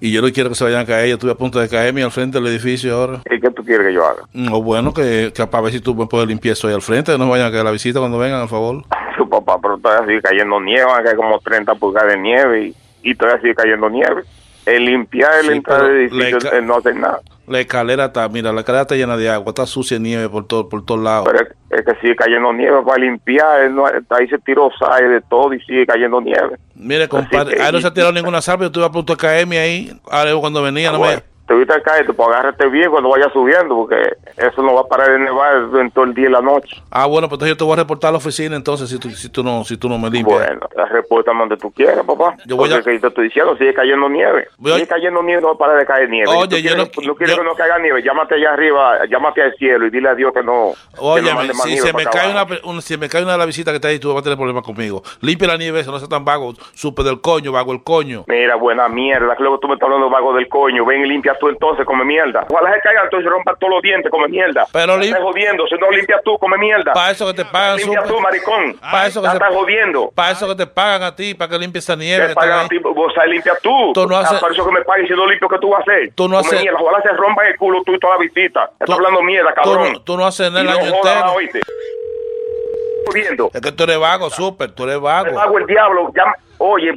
Y yo no quiero que se vayan a caer. Yo estoy a punto de caerme al frente del edificio ahora. ¿Y qué tú quieres que yo haga? No, bueno, que, que para ver si tú me puedes limpiar eso ahí al frente. que No vayan a caer la visita cuando vengan, por favor. Su papá, pero todavía sigue cayendo nieve, hay como 30 pulgadas de nieve y, y todavía sigue cayendo nieve. El limpiar el Sí, entrada del edificio eh, no hace nada. La escalera está, mira, la escalera está llena de agua, está sucia nieve por, todo, por todos lados. Pero es, es que sigue cayendo nieve para limpiar. él no- ahí se tiró sal de todo y sigue cayendo nieve. Mire, compadre, ahí no se ha tirado ninguna salva. Yo estuve a punto de caerme ahí. Ahora cuando venía, no me. Te viste caer, pues agárrate bien cuando vayas subiendo, porque eso no va a parar de nevar en todo el día y la noche. Ah, bueno, pues entonces yo te voy a reportar a la oficina entonces si tú, si tú, no, si tú no me limpias. Bueno, la respuesta donde tú quieras, papá. Yo voy a- Porque que te estoy diciendo, sigue cayendo nieve. Voy a- Sigue cayendo nieve, no va a parar de caer nieve. Oye, yo quieres, no- no quieres que no caiga nieve, llámate allá arriba, llámate al cielo y dile a Dios que no. que no Oye, más si se me, cae una, una- si me cae una de las visitas que está ahí, tú vas a tener problemas conmigo. Limpia la nieve esa, no seas tan vago. Supe del coño, vago el coño. Mira, buena mierda, que luego tú me estás hablando vago del coño. Ven y limpia tú entonces, come mierda. Ojalá se caigan entonces rompan todos los dientes, come mierda. Pero Me lim- estás jodiendo, si no limpias tú, come mierda. Para eso que te pagan, Limpia supe. tú, maricón. Para eso que Ya estás jodiendo. Para eso que te pagan a ti, para que limpies esa nieve. Te pagan a ti, vos sabes limpiar tú. Tú no Ah, haces- por eso que me pagues si no limpio, ¿qué tú vas a hacer? Tú no haces- mierda, ojalá se rompan el culo tú y toda la visita. Estás hablando mierda, Tú cabrón. no, tú no haces nada Y el año entero. Es que tú eres vago, súper, tú eres Me vago. pago el diablo. llama- Oye,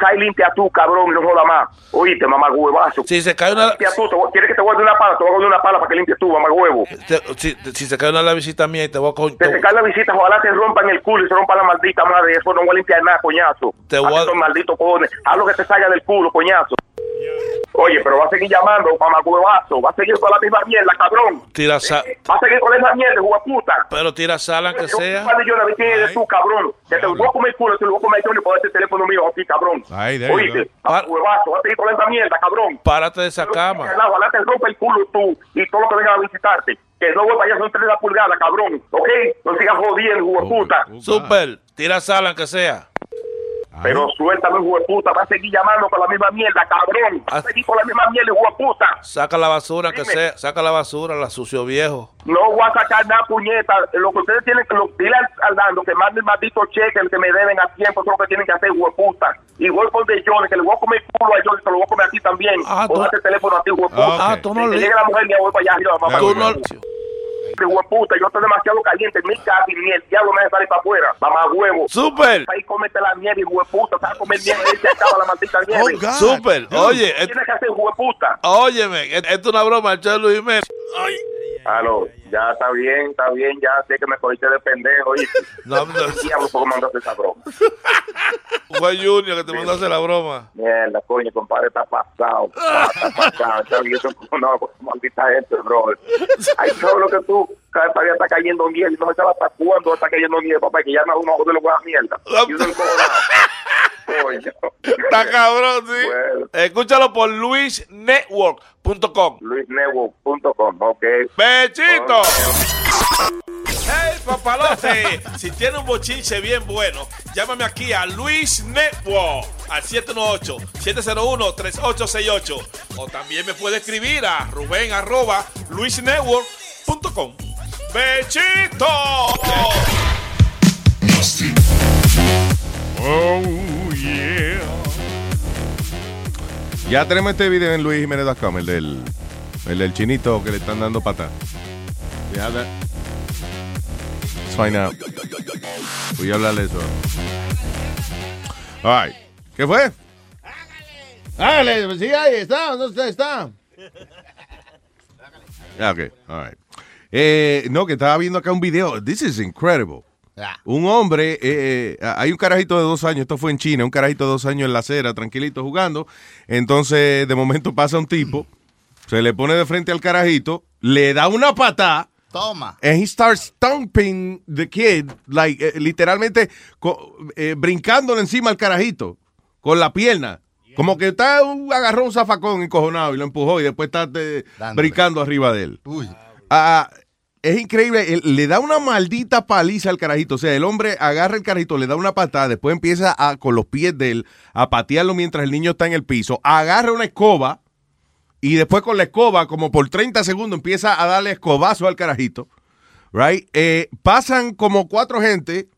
sal limpia tú, cabrón, y no jodas más. Oíste, mamá huevazo. Si se cae una... Limpia tú, te voy- ¿quieres que te guarde una pala? Te voy a guardar una pala para que limpies tú, mamá huevo. te- si, si se cae una de las visitas mías y te voy a coger... Te se cae la visita, ojalá te rompan el culo y se rompa la maldita madre. Eso no voy a limpiar nada, coñazo. Te voy a- Estos malditos cojones. Haz lo que te salga del culo, coñazo. Oye, pero va a seguir llamando, mamá huevazo. Va a seguir con la misma mierda, cabrón. Tira sal... Va a seguir con esa mierda, huevo puta. Pero tira sal aunque sea. ¿Cuál yo quién eres tú, cabrón? Que te voy a comer culo, te lo voy a comer yo por este teléfono mío aquí, cabrón. Ay, de huevazo, va a seguir con esa mierda, cabrón. Párate de esa cama. Ojalá te rompa el culo tú y todo lo que venga a visitarte. Que no vuelva ya son 30 pulgadas, cabrón. ¿Ok? No sigas jodiendo, huevo puta. Súper, tira sal aunque sea. Pero suéltame, huevo puta. Va a seguir llamando con la misma mierda, cabrón. Va a seguir con la misma mierda, huevo puta. Saca la basura Dime. sea. Saca la basura, la sucio viejo. No voy a sacar nada, puñeta. Lo que ustedes tienen que lo, dile al, dando que mande el maldito cheque, el que me deben a tiempo, eso es lo que tienen que hacer, huevo puta. Y voy con de Jones, que le voy a comer culo a Jones, que lo voy a comer a ti también. Ah, Voy tú- el teléfono a ti, huevo puta. Ah, tú no Que le- llegue la mujer, ya voy para allá arriba, mamá. Tú no- Yo estoy demasiado caliente en mi casa y ni el diablo me salir para afuera. Mamá huevo. Súper. Ahí cómete la nieve, huevo puta. Sabes comer nieve, ahí se acaba la maldita nieve. Súper. Oye, et- Tienes que hacer huevo puta. óyeme, et- esto es una broma, el Chelo Luis Jiménez. Aló, ya está bien, está bien, ya sé que me cogiste de pendejo. ¿oíste? No, no. ¿Qué diablo por qué mandaste esa broma? Fue Junior que te mandó a hacer la broma. Mierda, coño, compadre, está pasado. Está pasado. Está bien, eso no, maldita gente, bro. Hay todo lo que tú, cada día está cayendo miel. Y no se sabe hasta cuándo está cayendo miel, papá, que ya no uno de los buenas mierda. Y uno encojonado. Está cabrón, sí. Escúchalo por luisnetwork.com. Luisnetwork.com, ok. ¡Bechito! ¡Hey, papalote! si tiene un bochinche bien bueno, llámame aquí a Luis Network al 718-701-3868. O también me puede escribir a Rubén arroba luisnetwork.com. ¡Bechito! Oh, yeah. Ya tenemos este video en luisjiménez.com, el del, el del chinito que le están dando pata. Ya, that. Let's find out. Voy a hablarle eso. All right. ¿Qué fue? Hágale, pues sí, ahí está, ¿dónde está? Ah, ok, all right. Eh, no, que estaba viendo acá un video. This is incredible. Un hombre, eh, eh, hay un carajito de dos años, esto fue en China, un carajito de dos años en la acera, tranquilito jugando. Entonces, de momento pasa un tipo, se le pone de frente al carajito, le da una patada. Toma. And he starts stomping the kid, like, eh, literalmente brincándole encima al carajito con la pierna. Como que está agarró un zafacón encojonado y lo empujó y después está brincando arriba de él. Ah, es increíble, le da una maldita paliza al carajito. O sea, el hombre agarra el carajito, le da una patada, después empieza a, con los pies de él a patearlo mientras el niño está en el piso, agarra una escoba y después con la escoba, como por 30 segundos, empieza a darle escobazo al carajito. Right? Eh, pasan como cuatro gente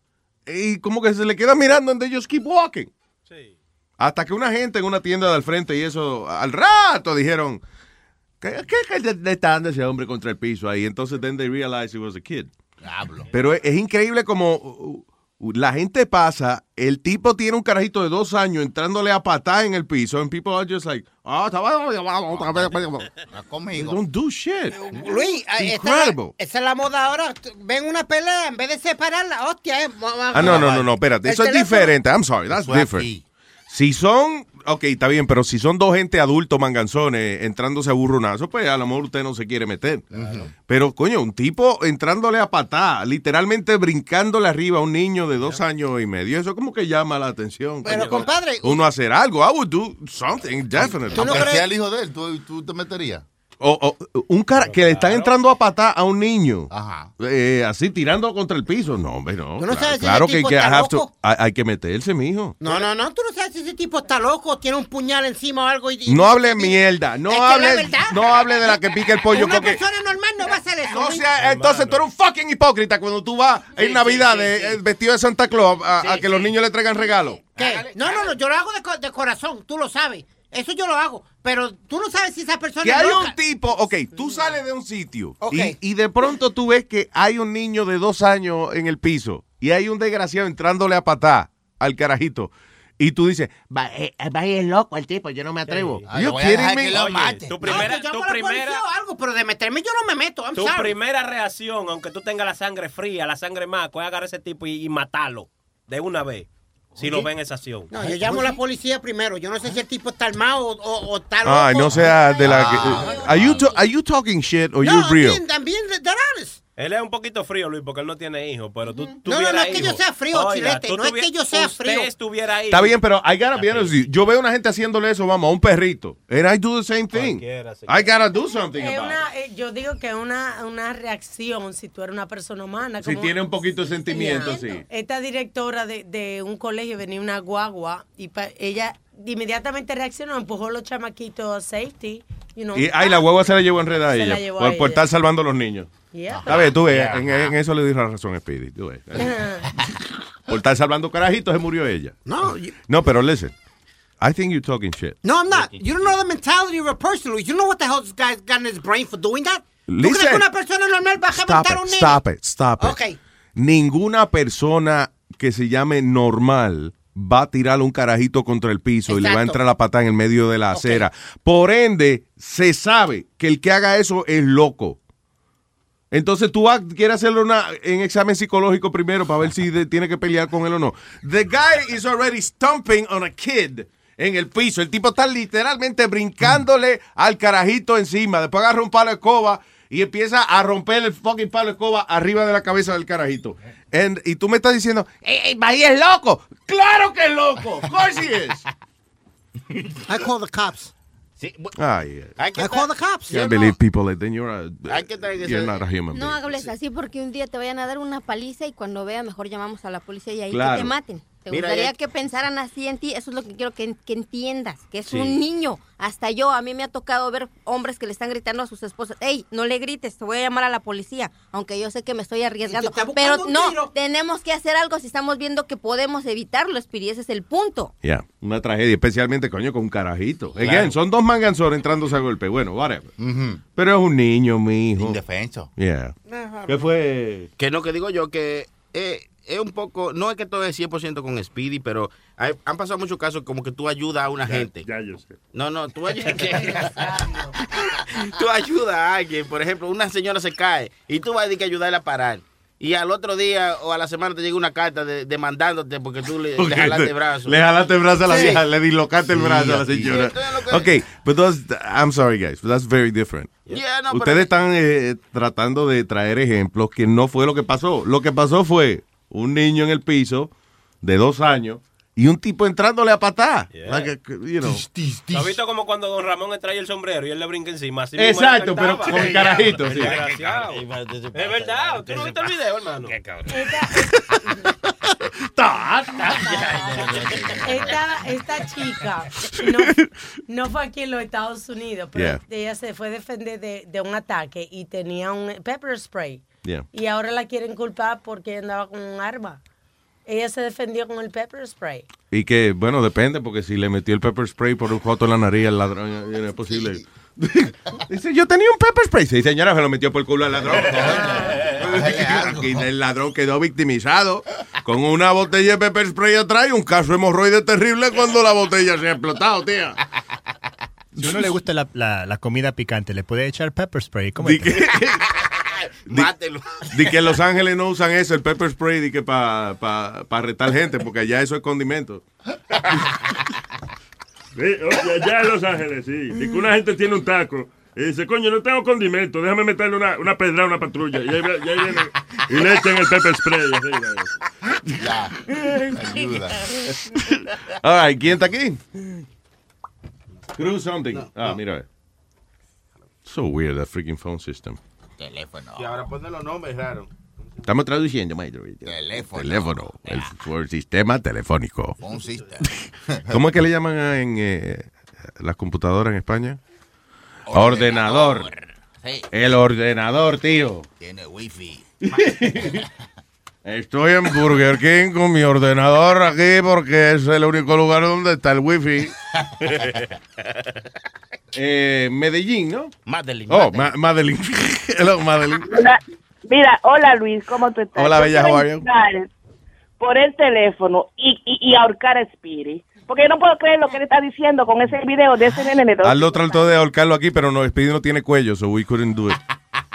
y como que se le queda mirando and they just keep walking. Hasta que una gente en una tienda de al frente y eso, al rato dijeron, ¿qué, qué, qué le- le está dando ese hombre contra el piso ahí? Entonces then they realized it was a kid. Pero es, es increíble como uh, uh, la gente pasa, el tipo tiene un carajito de dos años entrándole a patar en el piso and people are just like, ah, vez. Conmigo. Don't do shit. Luis, es, incredible. la, esa es la moda ahora. Ven una pelea, en vez de separarla, hostia, eh. Ah, no, no, no, no, espérate. Eso es diferente. I'm sorry, that's different. Si son, ok, está bien, pero si son dos gente adultos manganzones entrándose a burronazos, pues a lo mejor usted no se quiere meter. Pero, coño, un tipo entrándole a patar, literalmente brincándole arriba a un niño de dos años y medio, eso como que llama la atención. Pero, coño. compadre, Uno hacer algo, I would do something, definitely. Aunque sea el hijo de él, ¿tú, tú te meterías? O, o, un cara que le están entrando a patar a un niño. Ajá. eh, así tirando contra el piso. No, hombre, no. Tú no claro sabes si claro ese que, hay tipo que está to- loco. hay, hay que meterse, mijo. No, no, no, tú no sabes si ese tipo está loco, tiene un puñal encima o algo. Y, y- No hable mierda. No hable, no hable de la que pica el pollo. Una porque- persona normal no va a hacer eso. No sea- entonces tú eres un fucking hipócrita cuando tú vas en Navidad de- eh, vestido de Santa Claus a, a que los niños le traigan regalos. ¿Qué? No, no, no, yo lo hago de corazón, tú lo sabes. Eso yo lo hago. Pero tú no sabes si esa persona Que es hay loca. un tipo, ok, tú sales de un sitio y, y de pronto tú ves que hay un niño de dos años en el piso y hay un desgraciado entrándole a patá al carajito. Y tú dices, va, eh, va es loco el tipo, yo no me atrevo. Ah, You lo voy a kidding dejar me? que lo mate. Tu primera- No, que yo tu primera- policía o algo, pero de meterme yo no me meto. I'm Tu sorry. primera reacción, aunque tú tengas la sangre fría, la sangre maco, es agarrar a ese tipo y, y matarlo de una vez. Si lo ven esa acción. No, yo llamo a la policía primero. Yo no sé si el tipo está armado o, o- o está loco. Ay, no sea de la que... Are you, to- are you talking shit or you No, real? también, honest. Él es un poquito frío, Luis, porque él no tiene hijos, pero tú No, no, no es que yo sea frío, Oiga, chilete, no es que yo sea usted frío. estuviera ahí. Está bien, pero I gotta be honest with you. Yo veo una gente haciéndole eso, vamos, a un perrito. And I do the same thing. I gotta do something Es about it. una, eh, yo digo que es una, una reacción si tú eres una persona humana. Si tiene un poquito de sentimiento, sí. Esta directora de, de un colegio venía una guagua y pa- ella inmediatamente reaccionó, empujó a los chamaquitos a safety. You know. Y ay, la hueva se la llevó enredada a ella. la llevó por, a por ella. estar salvando a los niños. Yeah. Está bien, tú ves, Yeah. en, en eso le di la razón a Speedy. tú ves. por estar salvando carajitos se murió ella. No, you- No, pero listen. I think you're talking shit. no, I'm not. You don't know the mentality of a person, Luis. You know what the hell this guy's got in his brain for doing that? ¿Tú crees Listen. que una persona normal va a a un stop it, stop it. Ok. Ninguna persona que se llame normal va a tirar un carajito contra el piso y le va a entrar la patada en el medio de la acera. Por ende, se sabe que el que haga eso es loco. Entonces tú vas- quieres hacerle una, en examen psicológico primero para ver si tiene que pelear con él o no. The guy is already stomping on a kid en el piso. El tipo está literalmente brincándole al carajito encima. Después agarra un palo de escoba y empieza a romper el fucking palo de escoba arriba de la cabeza del carajito. And- y tú me estás diciendo, ¡Ey, Bahía es loco! ¡Claro que es loco! ¡Of course he is! I call the cops. Ay, I call the cops. can't believe people like that. You're, a, Hay que tener que you're not a human No being. hables así porque un día te vayan a dar una paliza y cuando vea mejor llamamos a la policía y ahí Claro. que te maten. ¿Te Mira, gustaría ya- que pensaran así en ti? Eso es lo que quiero que, que entiendas, que es Sí. un niño. Hasta yo, a mí me ha tocado ver hombres que le están gritando a sus esposas, hey, no le grites, te voy a llamar a la policía, aunque yo sé que me estoy arriesgando. Pero no, tenemos que hacer algo si estamos viendo que podemos evitarlo, Spiri, ese es el punto. Ya, una tragedia, especialmente, coño, con un carajito. Again, son dos manganzones entrándose a golpe. Bueno, whatever. Pero es un niño, mi hijo. Indefenso. Yeah. ¿Qué fue? Que no, que digo yo que eh, es un poco, no es que todo es 100% con Speedy, pero hay- han pasado muchos casos como que tú ayudas a una gente. Ya yo sé. No, no, tú ayudas, tú ayudas a alguien, por ejemplo, una señora se cae y tú vas a que ayudarla a parar. Y al otro día o a la semana te llega una carta de- demandándote porque tú le, jalaste te- brazo. Le jalaste el brazo a la Sí. vieja, le dislocaste el Sí, brazo a la sí. señora. Lo Ok, but those, I'm sorry, guys, but that's very different. Yeah, no, pero- Ustedes están eh, tratando de traer ejemplos que no fue lo que pasó. Lo que pasó fue un niño en el piso de dos años y un tipo entrándole a patar. Like a- you know. ¿Lo has visto como cuando Don Ramón le trae el sombrero y él le brinca encima? Así Exacto, pero con el carajito, sí. Desgraciado. Es verdad, ¿tú no viste el video, hermano? Esta, esta chica no, no fue aquí en los Estados Unidos, pero Yeah. ella se fue a defender de, de un ataque y tenía un pepper spray. Yeah. Y ahora la quieren culpar porque ella andaba con un arma. Ella se defendió con el pepper spray. Y que, bueno, depende, porque si le metió el pepper spray por un joto en la nariz al ladrón, ya no es posible. Dice, yo tenía un pepper spray. Sí, señora, se lo metió por el culo al ladrón. Aquí el ladrón quedó victimizado con una botella de pepper spray atrás y un caso de hemorroide terrible cuando la botella se ha explotado, tía. Si a uno le gusta la, la- la comida picante, le puede echar pepper spray. ¿Cómo Mátelo. di que en Los Ángeles no usan eso, el pepper spray, di que para pa, pa arrestar gente, porque allá eso es condimento. Sí, allá en Los Ángeles, sí. Y que una gente tiene un taco y dice, coño, no tengo condimento, déjame meterle una, una pedra a una patrulla. Y ahí, y ahí viene y le echan el pepper spray. así, Ya. Ayuda. All right, ¿quién está aquí? Cruz something. ah, mira. So weird, that freaking phone system. Teléfono. Y ahora ponen los nombres raros. Estamos traduciendo, maestro. Teléfono. Teléfono. El, el sistema telefónico. Phone system. ¿Cómo es que le llaman a- en eh, las computadoras en España? Ordenador. Sí. El ordenador, tío. Tiene wifi. Estoy en Burger King con mi ordenador aquí porque es el único lugar donde está el wifi. eh, Medellín, ¿no? Madeline. Oh, Ma- Madeline. Hello, Madeline. Hola. Mira, hola Luis, ¿cómo tú estás? Hola, Yo bella, how Por el teléfono y, y, y ahorcar a Spiri. Porque yo no puedo creer lo que él está diciendo con ese video de ese nene. Aldo trató de ahorcarlo aquí, pero no, Speedy no tiene cuello, so we couldn't do it.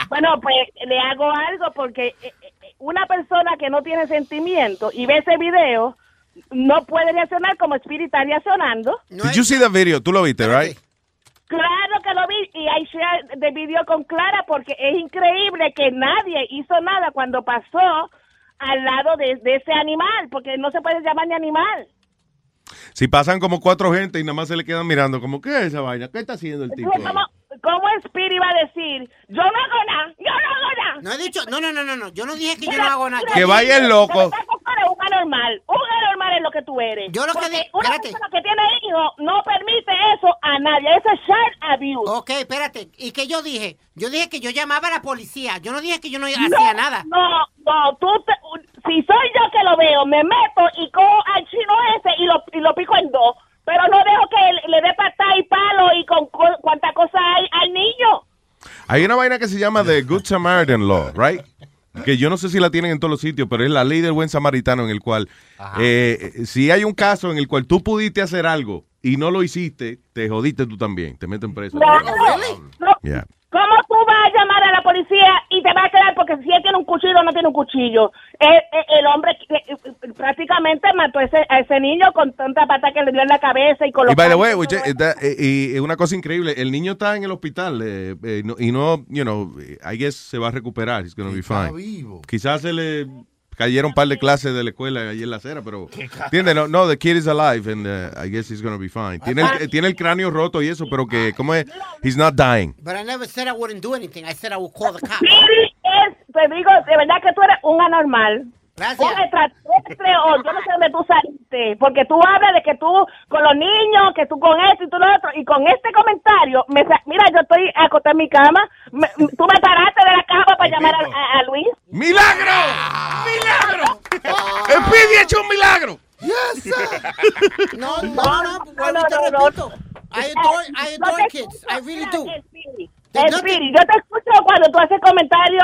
Bueno, pues le hago algo porque eh, eh, una persona que no tiene sentimiento y ve ese video no puede reaccionar como Spiri está reaccionando. Did you see that video? Tú lo viste, right? Claro que lo vi y de video con Clara porque es increíble que nadie hizo nada cuando pasó al lado de, de ese animal, porque no se puede llamar ni animal. Si pasan como cuatro gente y nada más se le quedan mirando, como, ¿qué es esa vaina? ¿Qué está haciendo el tipo? ¿cómo, cómo Spiri va a decir, yo no hago nada, yo no hago nada? No he dicho, no, no, no, no, no. Yo no dije que yo no hago nada. Que vaya el loco. Que eres un anormal, un anormal es lo que tú eres. Yo lo que Porque di- una espérate. persona que tiene hijos no permite eso a nadie, eso es child abuse. Ok, espérate. ¿Y qué yo dije? Yo dije que yo llamaba a la policía. Yo no dije que yo no hacía nada. No, no, tú te- si soy yo que lo veo, me meto y cojo al chino ese y lo, y lo pico en dos. Pero no dejo que le, le dé patada y palo y con cu- cuánta cosa hay al niño. Hay una vaina que se llama The Good Samaritan Law, right? Que yo no sé si la tienen en todos los sitios, pero es la ley del buen samaritano en el cual, eh, si hay un caso en el cual tú pudiste hacer algo y no lo hiciste, te jodiste tú también, te meten preso. No, no. Yeah. ¿Cómo tú vas a llamar policía y te va a quedar porque si él tiene un cuchillo o no tiene un cuchillo. El, el- el hombre eh, eh, prácticamente mató a ese, a ese niño con tanta pata que le dio en la cabeza y con los Y by the way, y eh, una cosa increíble, el niño está en el hospital eh, eh, no- y no, you know, I guess se va a recuperar, he's gonna be fine. Quizás se le cayeron un par de clases de la escuela ahí en la acera, pero entiende, no, no, the kid is alive and uh, I guess he's gonna be fine. Tiene el, tiene el cráneo roto y eso, pero que cómo es, he's not dying. But I never said I wouldn't do anything. I said I would call the cops. Es, te digo, de verdad que tú eres un anormal. Gracias. Un extraterrestre o yo no sé dónde tú saliste, porque tú hablas de que tú con los niños, que tú con esto y tú lo otro, y con este comentario, me sa- mira, yo estoy acostada en mi cama, me- tú me paraste de la cama para llamar a, a- a Luis. ¡Milagro! ¡Milagro! ¡Speedy ha hecho un milagro! No, no, no, vuelvo y te repito. I adore, I adore kids. I really do. Speedy, yo te escucho cuando tú haces comentarios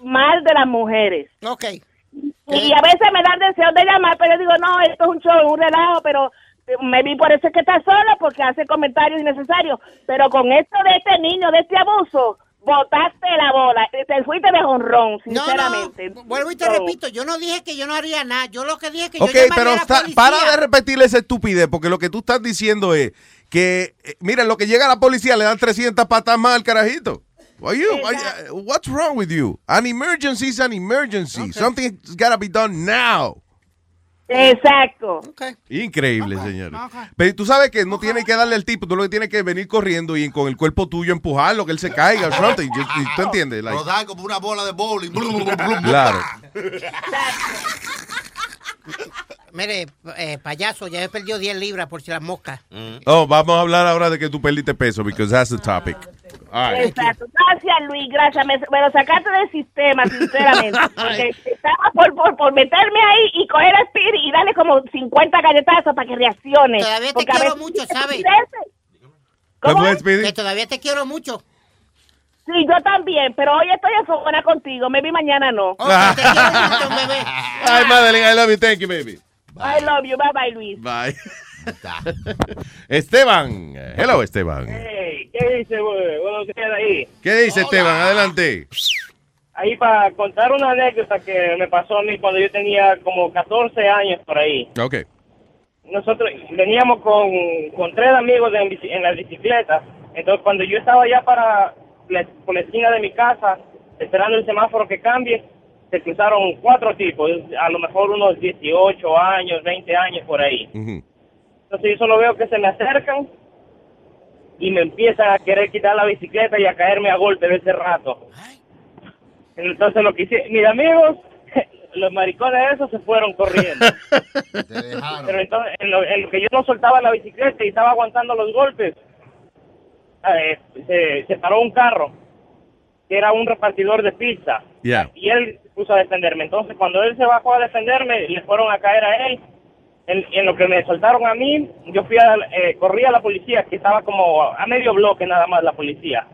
mal de las mujeres. Ok. Y a veces me dan deseo de llamar, pero yo digo, no, esto es un show, un relajo, pero eh, me vi por eso es que está solo, porque hace comentarios innecesarios. Pero con esto de este niño, de este abuso, botaste la bola. Te fuiste de honrón, sinceramente. no, vuelvo y te repito, yo no dije que yo no haría nada, yo lo que dije es que Ok, yo pero a la para de repetir esa estupidez, porque lo que tú estás diciendo es que, eh, mira, lo que llega a la policía le dan 300 patas más al carajito. Why you, why- uh, what's wrong with you? An emergency is an emergency. Something's gotta be done now. Exacto. Increíble, señores. Pero tú sabes que no tienes que darle al tipo, tú lo que tienes que venir corriendo y con el cuerpo tuyo empujarlo, que él se caiga o something. You- you- ¿Tú entiendes? Like, Rodar como una bola de bowling. Claro. Mire, eh, payaso, ya he perdido 10 libras por si las moscas. Oh, vamos a hablar ahora de que tú perdiste peso, because that's the topic. Right. Exacto. Gracias, Luis, gracias. Me, me lo sacaste del sistema, sinceramente. Porque estaba por, por, por meterme ahí y coger a Speedy y darle como 50 galletazos para que reaccione. Todavía te quiero veces- mucho, ¿sabes? ¿Qué fue, Speedy? Que todavía te quiero mucho. Sí, yo también, pero hoy estoy enfocada contigo. Me vi mañana no. Ay, Madeline, I love you. Thank you, baby. I love you. Bye bye, Luis. Bye. Esteban. Hello, Esteban. Hey, ¿qué dice? Buenos días ahí. ¿Qué dice Esteban? Adelante. Ahí para contar una anécdota que me pasó a mí cuando yo tenía como 14 años por ahí. Ok. Nosotros veníamos con, con tres amigos en, en la bicicleta. Entonces, cuando yo estaba ya para la, por la esquina de mi casa, esperando el semáforo que cambie, se cruzaron cuatro tipos, a lo mejor unos 18 años, 20 años por ahí. Entonces yo solo veo que se me acercan y me empiezan a querer quitar la bicicleta y a caerme a golpe de ese rato. Entonces lo que hice, mis amigos, los maricones esos se fueron corriendo. Pero entonces en lo, en lo que yo no soltaba la bicicleta y estaba aguantando los golpes, eh, se, se paró un carro que era un repartidor de pizza Yeah. y él se puso a defenderme. Entonces, cuando él se bajó a defenderme, le fueron a caer a él. En, en lo que me soltaron a mí, yo fui a, eh, corrí a la policía, que estaba como a medio bloque nada más la policía.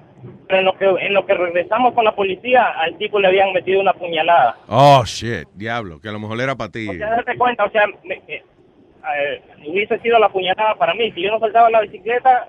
Pero en lo que en lo que regresamos con la policía, al tipo le habían metido una puñalada. Oh, shit. Diablo, que a lo mejor era para ti. O sea, date cuenta, o sea, me- eh, eh, hubiese sido la puñalada para mí. Si yo no soltaba la bicicleta,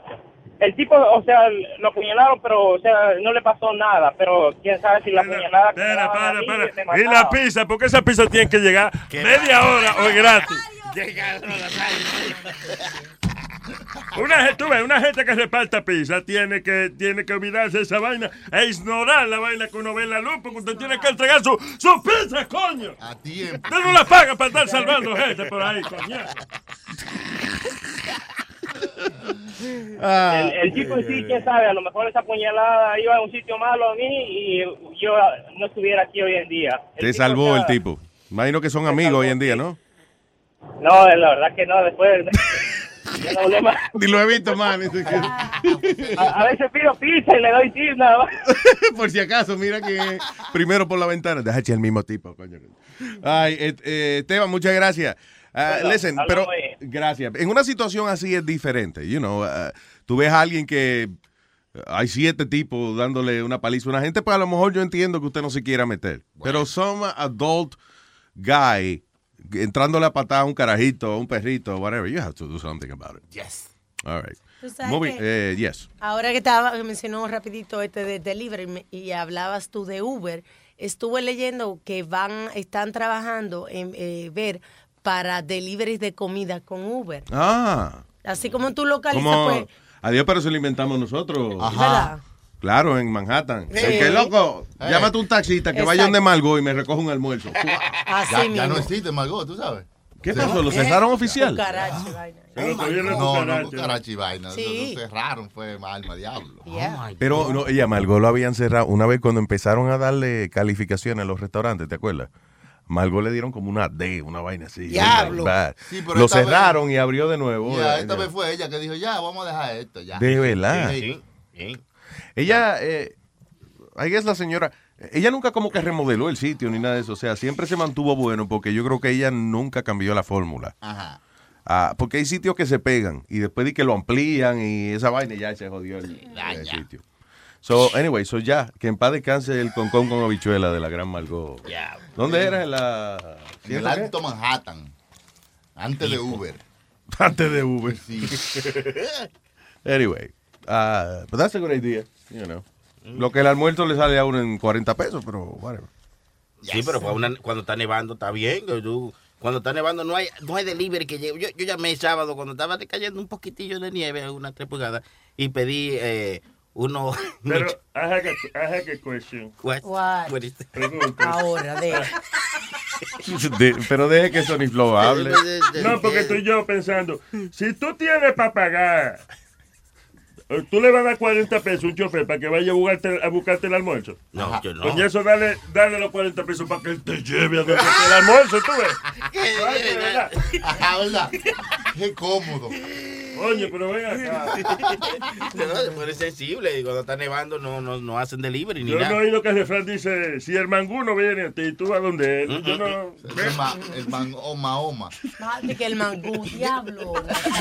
el tipo, o sea, lo apuñalaron, pero, o sea, no le pasó nada. Pero quién sabe si la puñalada. Espera, daban a para, mí para. me Y la pizza, porque esa pizza tiene que llegar media hora o es gratis. Una gente, tú ves, una gente que reparta pizza tiene que, tiene que olvidarse de esa vaina e ignorar la vaina que uno ve en la luz, porque usted tiene que entregar su, su pizza, coño. A tiempo. Usted no la paga para estar salvando gente por ahí, coño. el, el tipo en sí, quién sabe, a lo mejor esa puñalada iba a un sitio malo a mí y yo no estuviera aquí hoy en día. El Te salvó el tipo. Imagino que son amigos hoy en día, ¿no? No, la verdad que no, después. ya no hablé más. Ni lo he visto más. A, a veces pido pizza y le doy tips nada más. por si acaso, mira que primero por la ventana. Deja echar el mismo tipo, coño. Ay, eh, eh, Esteban, muchas gracias. Ah, Bueno, listen, pero gracias. En una situación así es diferente, you know. ah, tú ves a alguien que hay siete tipos dándole una paliza a una gente, pues a lo mejor yo entiendo que usted no se quiera meter. Pero some adult guy entrándole a patada a un carajito, a un perrito, whatever, you have to do something about it. Yes. All right. Moving- que- eh, yes. Ahora que estaba, mencionó rapidito este de delivery y hablabas tú de Uber, estuve leyendo que van, están trabajando en eh, ver para deliveries de comida con Uber. Ah. Así como tú localizas, Como, pues, adiós, pero se lo inventamos nosotros. ¿verdad? Claro, en Manhattan. Sí. El que loco, Eh. llámate un taxista que vaya Exacto. donde Margot y me recoja un almuerzo. Así ya, ya mismo. no existe Margot, tú sabes. ¿Qué pasó? ¿Lo cerraron oficial? Cucaracha, vaina. Oh. No, no, cucaracha y vaina. Sí. Lo cerraron, fue alma diablo. Pero no, ella, Margot lo habían cerrado. Una vez cuando empezaron a darle calificaciones a los restaurantes, ¿te acuerdas? Margot le dieron como una D, una vaina así. Diablo. Bad. Sí, pero lo vez- cerraron y abrió de nuevo. Ya, Eh, esta vez fue ella que dijo, ya, vamos a dejar esto, ya. De verdad. Sí, Ella, eh, ahí es la señora, ella nunca como que remodeló el sitio ni nada de eso. O sea, siempre se mantuvo bueno porque yo creo que ella nunca cambió la fórmula. Ajá. Ah, porque hay sitios que se pegan y después de que lo amplían y esa vaina ya se jodió el, el sitio. So, anyway, so ya, que en paz descanse el concón con habichuela de la gran Margot. ¿Dónde era? En la... En el Alto Manhattan. Antes de Uber. Antes de Uber. anyway, uh, but that's a good idea, you know. Lo que el almuerzo le sale a uno en 40 pesos, pero whatever. Sí, pero una- cuando está nevando está bien. cuando está nevando no hay, no hay delivery que llegue. Yo, yo llamé el sábado cuando estaba cayendo un poquitillo de nieve, unas tres pulgadas, y pedí eh, uno... Pero, I have a, I have a question. What? What? What is that? Pregunta. Ahora, de. De- pero deje que Sony Flow hable. No, porque estoy yo pensando, si tú tienes para pagar, tú le vas a dar 40 pesos a un chofer para que vaya a buscarte, a buscarte el almuerzo. No, yo no. Con eso dale, dale los 40 pesos para que él te lleve a esté el almuerzo, tú ves. Ay, de verdad. Ajá, ¿verdad? Qué cómodo. Coño, pero ven acá. No, se pone sensible y cuando está nevando no, no, no hacen delivery ni Yo no nada. he oído que el refrán dice, si el manguno viene a ti, tú vas donde él. Yo no... El, ma, el man, oma, oma. Madre que el mangú, diablo.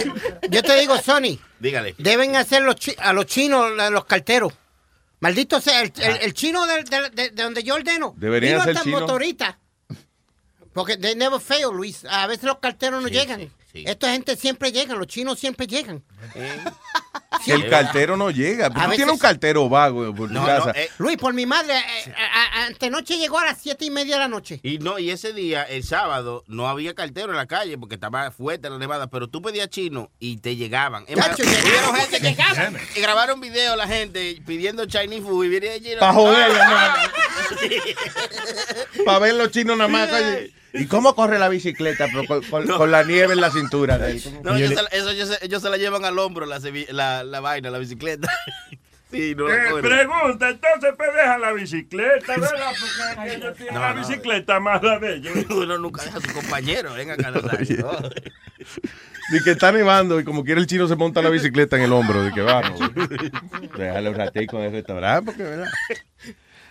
Yo te digo, Sony, Dígale. deben hacer los chi- a los chinos, a los carteros. Maldito sea, el, el- el chino de, de- de- de donde yo ordeno. Deberían ser motorista. Porque they never fail, Luis. A veces los carteros no llegan. Esta gente siempre llegan, los chinos siempre llegan. El cartero no llega. A Tú veces- tienes un cartero vago por tu No, no, casa. eh, Luis, por mi madre, eh, a- a- antenoche llegó a las siete y media de la noche. Y no, y ese día, el sábado, no había cartero en la calle porque estaba fuerte la nevada, pero tú pedías chino y te llegaban. Gente que y grabaron video la gente pidiendo Chinese food y viene allí. Pa' joder, hermano. Para ver los chinos nada más. ¿Y cómo corre la bicicleta? Pero con, con- con la nieve en la cintura de él. No, ellos, se, la- eso ellos, se- ellos se la llevan al hombro, la, la, la vaina, la bicicleta. sí, no Eh, pregunta, entonces pues deja la bicicleta, ¿verdad? Porque ellos tienen No, la no. bicicleta más la de ellos. Uno nunca deja a su compañero, venga acá, ¿no? Di que está nevando y como quiere el chino se monta la bicicleta en el hombro. De que vamos. Déjale un ratico en el restaurante porque, ¿verdad?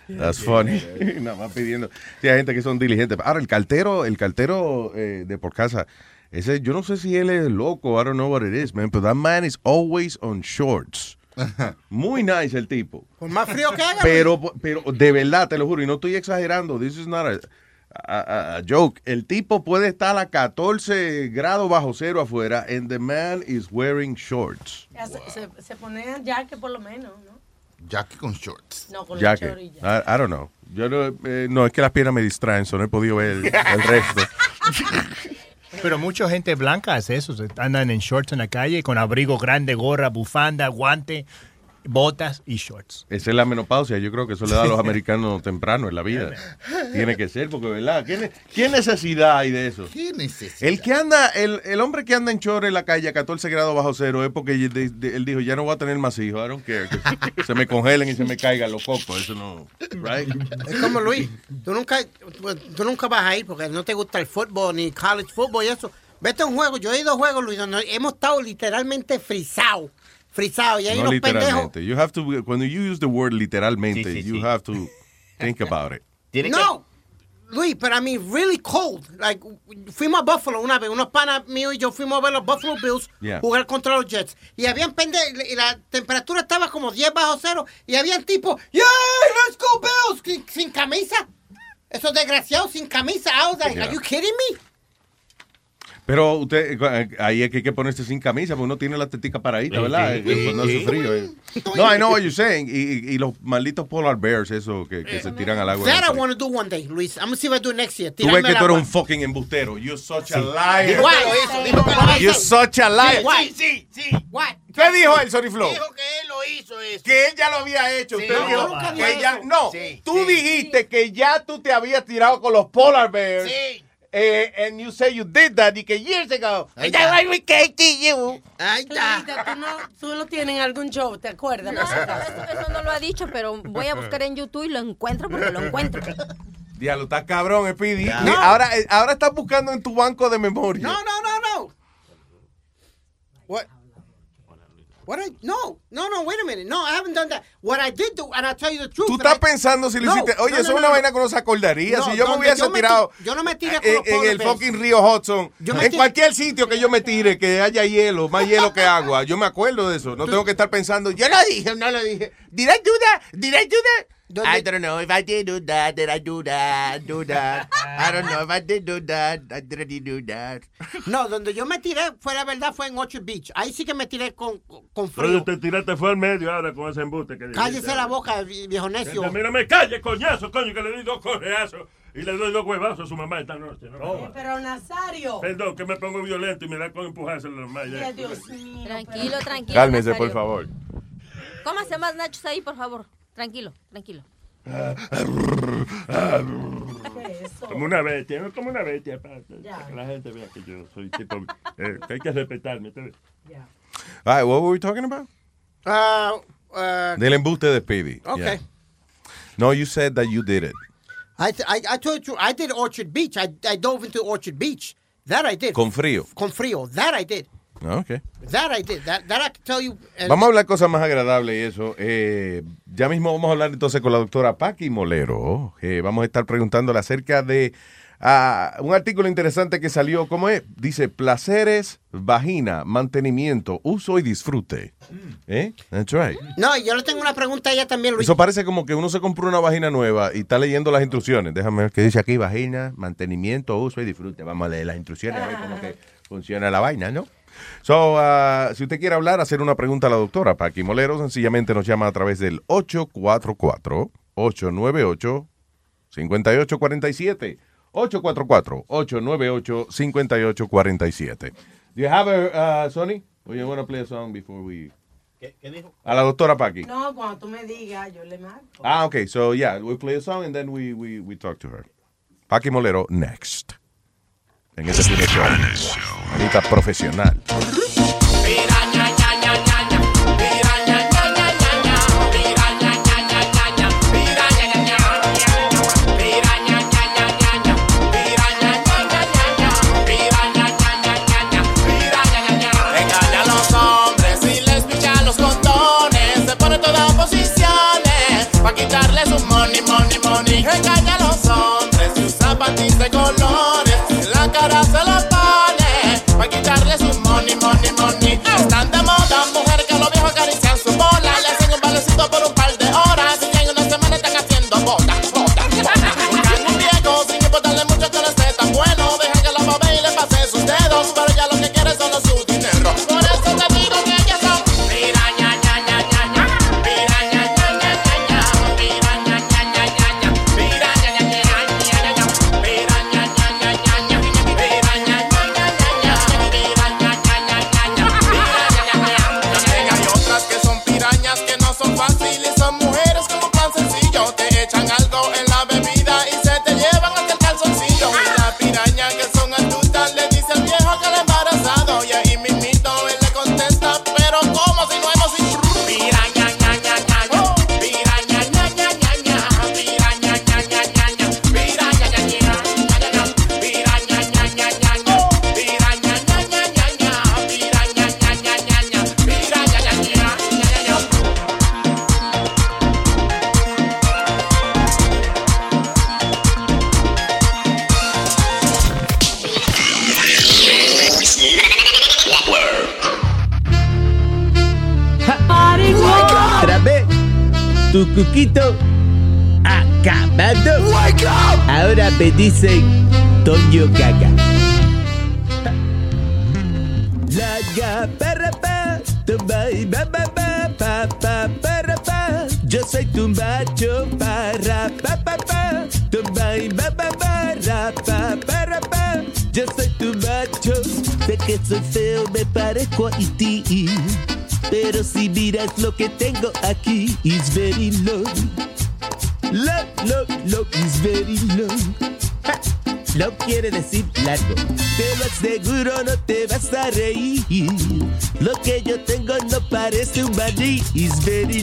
That's funny. Nada más pidiendo. Sí, hay gente que son diligentes. Ahora, el cartero, el cartero eh, de por casa, ese, yo no sé si él es loco, I don't know what it is, man, but that man is always on shorts. Muy nice el tipo. Por más frío que haga. Pero, pero de verdad, te lo juro, y no estoy exagerando, this is not a, a- a- a joke. El tipo puede estar a 14 grados bajo cero afuera, and the man is wearing shorts. Ya Se, se, se ponen jaque por lo menos, ¿no? Jackie con shorts. No, con Ya los chorillas. I, I don't know. Yo no, eh, no, es que las piernas me distraen, so no he podido ver el, el resto. Pero mucha gente blanca hace eso. se- Andan en shorts en la calle con abrigo grande, gorra, bufanda, guante, botas y shorts. Esa es la menopausia, yo creo que eso le da a los americanos temprano en la vida. Tiene que ser, porque, ¿verdad? ¿Qué, ne- qué necesidad hay de eso? ¿Qué necesidad? El que anda, el, el hombre que anda en chorro en la calle a 14 grados bajo cero es porque de- de- él dijo, ya no voy a tener más hijos, I don't care, que se me congelen y se me caigan los cocos, eso no, right? Es como Luis, tú nunca, tú nunca vas a ir porque no te gusta el fútbol ni college football y eso. Vete a un juego, yo he ido a juegos, Luis, donde hemos estado literalmente frisados. Frisados. Y ahí No los pendejos. literalmente. You have to, when you use the word literalmente, you have to think about it. No, Luis, pero I mean, really cold. Like, fuimos a Buffalo una vez, unos panas míos y yo fuimos a ver los Buffalo Bills Yeah. jugar contra los Jets. Y habían pende y la temperatura estaba como 10 bajo cero. Y habían tipo, ¡Yeah, let's go Bills! Sin, sin camisa. Esos desgraciados sin camisa. I was like, Yeah. are you kidding me? Pero usted, eh, ahí es que hay que ponerse sin camisa, porque uno tiene la tetica paradita, Sí, ¿verdad? sí, Eh, sí, cuando sí. hace frío. eh. No, I know what you're saying. Y, y- y los malditos polar bears, eso, que, que se tiran al agua. That I want to do one day, Luis. I'm gonna see if I do it next year. Tú ves que tú eres un fucking embustero. You're such a liar. What? Dijo eso, dijo que lo hizo. You're such a liar. What? Sí, sí. What? ¿Qué dijo él, Sorry Flow? Dijo que él lo hizo eso. Que él ya lo había hecho. Sí, Usted no, dijo nunca que eso. no, Sí, tú dijiste que ya tú te habías tirado con los polar bears. Sí. Eh, and you say you did that y que years ago. Ahí And that's está. why we came to you. Ahí está. Luisita, tú no, tú no tienes algún show, ¿te acuerdas? No, eso, eso no lo ha dicho, pero voy a buscar en YouTube y lo encuentro porque lo encuentro. Diablo, está cabrón, Speedy. Ya. Y Ahora, eh, ahora estás buscando en tu banco de memoria. No, no, no, no. What? What I no no no wait a minute no I haven't done that what I did do and I'll tell you the truth Tú estás I- pensando si lo No, hiciste. Oye, no, eso no, es una no, vaina no. que uno se acordaría. No, si yo me hubiese yo me tirado ti- yo no me tiré con en, en el fucking río Hudson, en cualquier sitio que yo me tire, que haya hielo, más hielo que agua, yo me acuerdo de eso. No tengo que estar pensando, yo lo dije, no lo dije. Did I do that? Did I do that? I don't know if I did do that, did I do that, do that. I don't know if I did do that, I didn't do that. no donde yo me tiré fue la verdad fue en Orchard Beach ahí sí que me tiré con con Pero frío te tiraste fue al medio ahora con ese embuste que cállese la boca vie- viejo necio Mira, me calle, coñazo, coño, que le doy dos correazos y le doy dos huevazos a su mamá esta noche. ¿no? Pero Nazario. Perdón, que me pongo violento y me da con empujárselo a la mamá. ya. Dios mío. Tranquilo, tranquilo. Cálmese, Nazario. por favor. Cómase más nachos ahí, por favor. Tranquilo, tranquilo. Como una bestia, no como una bestia, para que la gente vea que yo soy tipo, eh, que hay que respetarme. ¿te ves? All right, what were we talking about? Uh, uh, Del embuste de Speedy. Okay. Yeah. No, you said that you did it. I, I I told you I did Orchard Beach I I dove into Orchard Beach that I did Con frío. con frío that I did Okay. that I did that that I can tell you and- Vamos a hablar cosas más agradables y eso. Eh, ya mismo vamos a hablar entonces con la doctora Paqui Molero. Eh, vamos a estar preguntándole acerca de ah, un artículo interesante que salió. ¿Cómo es? Dice, placeres, vagina, mantenimiento, uso y disfrute. ¿Eh? That's right. no yo le tengo una pregunta a ella también Luis Eso parece como que uno se compró una vagina nueva y está leyendo las instrucciones. Déjame ver qué dice aquí. Vagina, mantenimiento, uso y disfrute. Vamos a leer las instrucciones a ver cómo que funciona la vaina, ¿no? So, ah, si usted quiere hablar, hacer una pregunta a la doctora Paqui Molero, sencillamente nos llama a través del 844-898-5847. 844-898-5847. Do you have a, uh, Sony? Or you want to play a song before we... ¿Qué, qué dijo? A la doctora Paqui. No, cuando tú me digas, yo le marco. Ah, okay. So yeah, we play a song and then we we we talk to her. Paqui Molero next. En este primer show. Anita profesional. Engaña Están de moda mujeres que a los viejos dicen Toño Gaga. La ga para pa, tumba y ba ba ba pa pa para pa. Yo soy tu macho para pa pa pa, tumba y ba ba ba pa para pa. Yo soy tu macho, sé que soy feo, me parezco a ti. Pero si miras lo que tengo aquí, quiere decir largo. Te lo aseguro, no te vas a reír. Lo que yo tengo no parece un maní, is very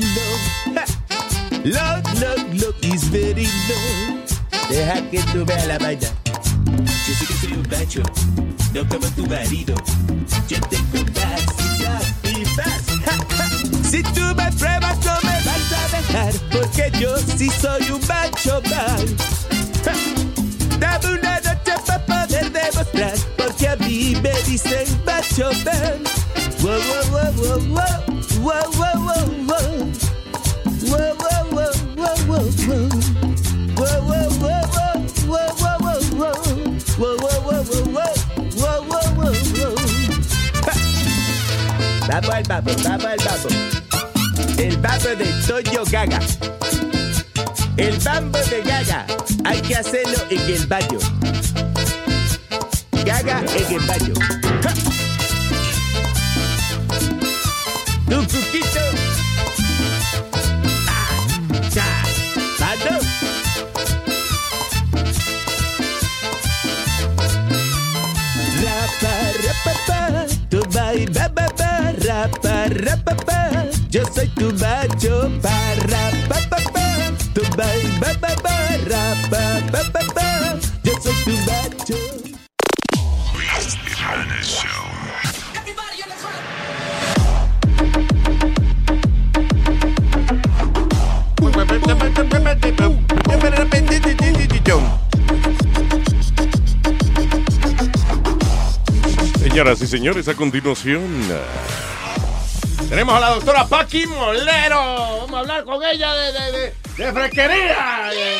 señores, a continuación. ah, Tenemos a la doctora Paqui Molero. Vamos a hablar con ella de, de, de, de fresquería. Eh.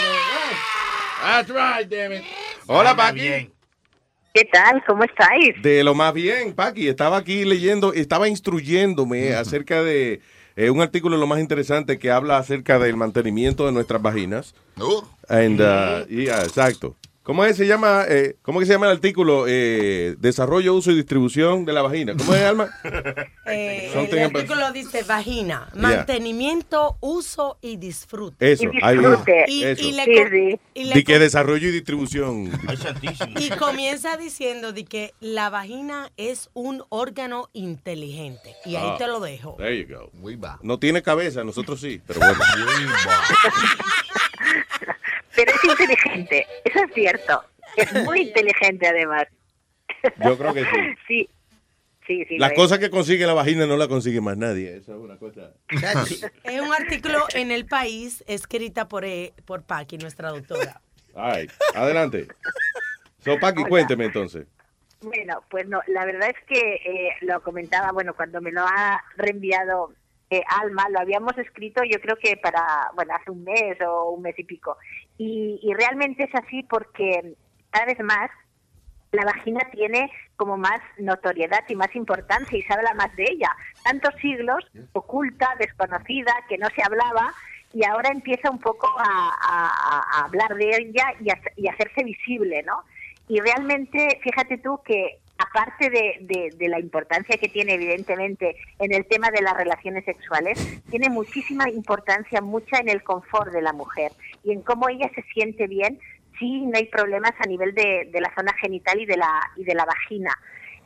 That's right, damn it. Hola, Paqui. ¿Qué tal? ¿Cómo estáis? De lo más bien, Paqui. Estaba aquí leyendo, estaba instruyéndome acerca de eh, un artículo lo más interesante que habla acerca del mantenimiento de nuestras vaginas. And, uh, yeah, exacto. ¿Cómo es, se llama, eh, ¿Cómo que se llama el artículo? Eh, desarrollo, uso y distribución de la vagina. ¿Cómo es, Alma? Eh, el artículo dice vagina, mantenimiento, uso y disfrute. Eso, ahí Y, eso. y le y le Di que co- desarrollo y distribución. y comienza diciendo de que la vagina es un órgano inteligente. Y ahí Ah, te lo dejo. There you go. No tiene cabeza, nosotros sí, pero bueno. Pero es inteligente, eso es cierto. Es muy inteligente además. Yo creo que sí. Sí, sí, sí. Es. cosas que consigue la vagina no la consigue más nadie. Eso es una cosa. Es un artículo en El País escrita por, eh, por Paqui, nuestra doctora. Ay, adelante. So, Paqui, Hola. cuénteme entonces. Bueno, pues no, la verdad es que eh, lo comentaba, bueno, cuando me lo ha reenviado eh, Alma, lo habíamos escrito yo creo que para, bueno, hace un mes o un mes y pico. Y, y realmente es así porque cada vez más la vagina tiene como más notoriedad y más importancia y se habla más de ella. Tantos siglos, oculta, desconocida, que no se hablaba y ahora empieza un poco a, a- a hablar de ella y a, y hacerse visible, ¿no? Y realmente, fíjate tú que aparte de, de- la importancia que tiene evidentemente en el tema de las relaciones sexuales, tiene muchísima importancia, mucha en el confort de la mujer y en cómo ella se siente bien si no hay problemas a nivel de, de la zona genital y de la, y de la vagina.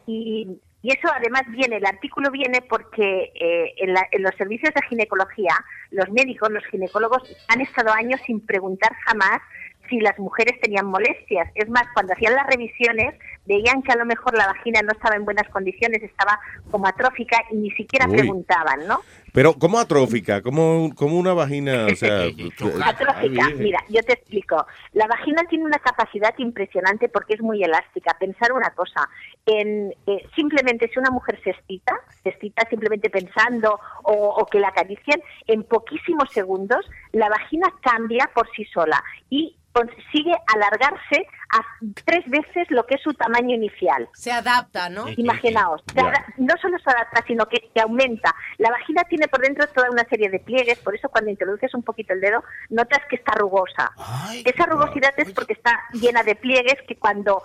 Y, y eso además viene, el artículo viene porque eh, en, la- en los servicios de ginecología, los médicos, los ginecólogos han estado años sin preguntar jamás si las mujeres tenían molestias. Es más, cuando hacían las revisiones veían que a lo mejor la vagina no estaba en buenas condiciones, estaba como atrófica y ni siquiera Uy. preguntaban, ¿no? Pero, ¿cómo atrófica? ¿Cómo, como una vagina? O sea, Atrófica, mira, yo te explico. La vagina tiene una capacidad impresionante porque es muy elástica. Pensar una cosa, en eh, simplemente si una mujer se excita, se excita simplemente pensando o, o que la acaricien, en poquísimos segundos la vagina cambia por sí sola y consigue alargarse a tres veces lo que es su tamaño inicial. Se adapta, ¿no? Imaginaos, no solo se adapta, sino que, que aumenta. La vagina tiene por dentro toda una serie de pliegues, por eso cuando introduces un poquito el dedo, notas que está rugosa. Esa rugosidad es porque está llena de pliegues que cuando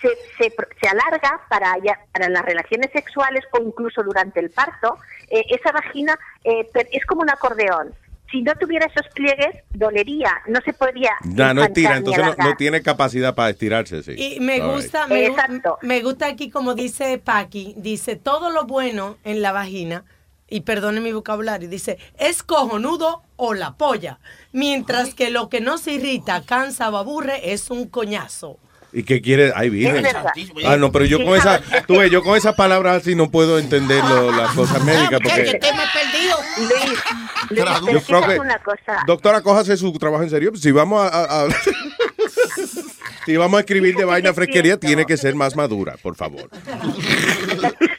se, se, pro- se alarga para, ya- para las relaciones sexuales o incluso durante el parto, eh, esa vagina eh, es como un acordeón. Si no tuviera esos pliegues, dolería, no se podría. No, no estira, entonces no, no tiene capacidad para estirarse, sí. Y me All right. gusta, me, gu- me gusta aquí como dice Paqui, dice todo lo bueno en la vagina, y perdone mi vocabulario, dice, es cojonudo o la polla, mientras que lo que nos irrita, cansa o aburre es un coñazo. ¿Y qué quiere? Ay, virgen. Ah, no, pero yo con esa, tú ves, yo con esas palabras así no puedo entender lo- las cosas médicas porque perdido. Luis, Luis, Yo creo que- una cosa. doctora, cójase su trabajo en serio. Si vamos a, a- a- si vamos a escribir de vaina fresquería, tiene que ser más madura, por favor.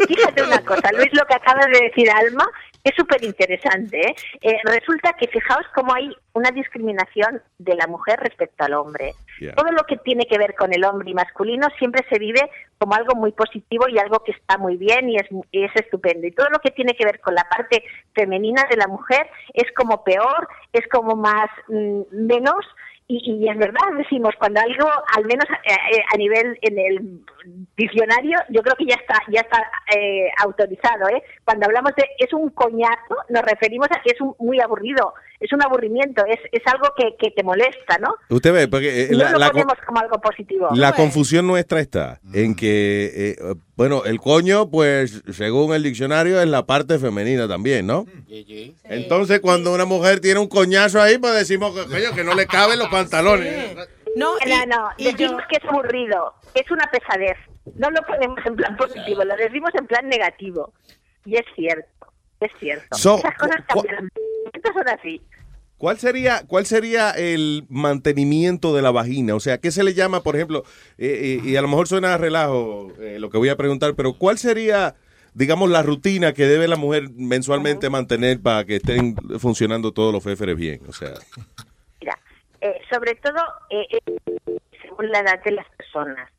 Fíjate una cosa, Luis, lo que acaba de decir Alma es súper interesante. ¿eh? Eh, resulta que fijaos cómo hay una discriminación de la mujer respecto al hombre. Yeah. Todo lo que tiene que ver con el hombre y masculino siempre se vive como algo muy positivo y algo que está muy bien y es, y es estupendo. Y todo lo que tiene que ver con la parte femenina de la mujer es como peor, es como más mm, menos. Y, y es verdad, decimos, cuando algo, al menos eh, eh, a nivel en el diccionario, yo creo que ya está ya está eh, autorizado. ¿eh? Cuando hablamos de es un coñazo, nos referimos a que es un, muy aburrido, es un aburrimiento, es, es algo que, que te molesta, ¿no? Usted ve, porque eh, No la, lo la- ponemos como algo positivo. la confusión nuestra está en que, eh, bueno, el coño, pues, según el diccionario, es la parte femenina también, ¿no? Entonces, cuando una mujer tiene un coñazo ahí, pues decimos que, coño, que no le caben los pantalones. No, no, no, decimos que es aburrido, es una pesadez. No lo ponemos en plan positivo, lo decimos en plan negativo. Y es cierto, es cierto. So, Esas cosas cambian. Estas son así. ¿Cuál sería, ¿Cuál sería el mantenimiento de la vagina? O sea, ¿qué se le llama, por ejemplo, eh, eh, y a lo mejor suena a relajo eh, lo que voy a preguntar, pero ¿cuál sería, digamos, la rutina que debe la mujer mensualmente mantener para que estén funcionando todos los féferes bien? O sea, Mira, eh, sobre todo según la edad de las personas.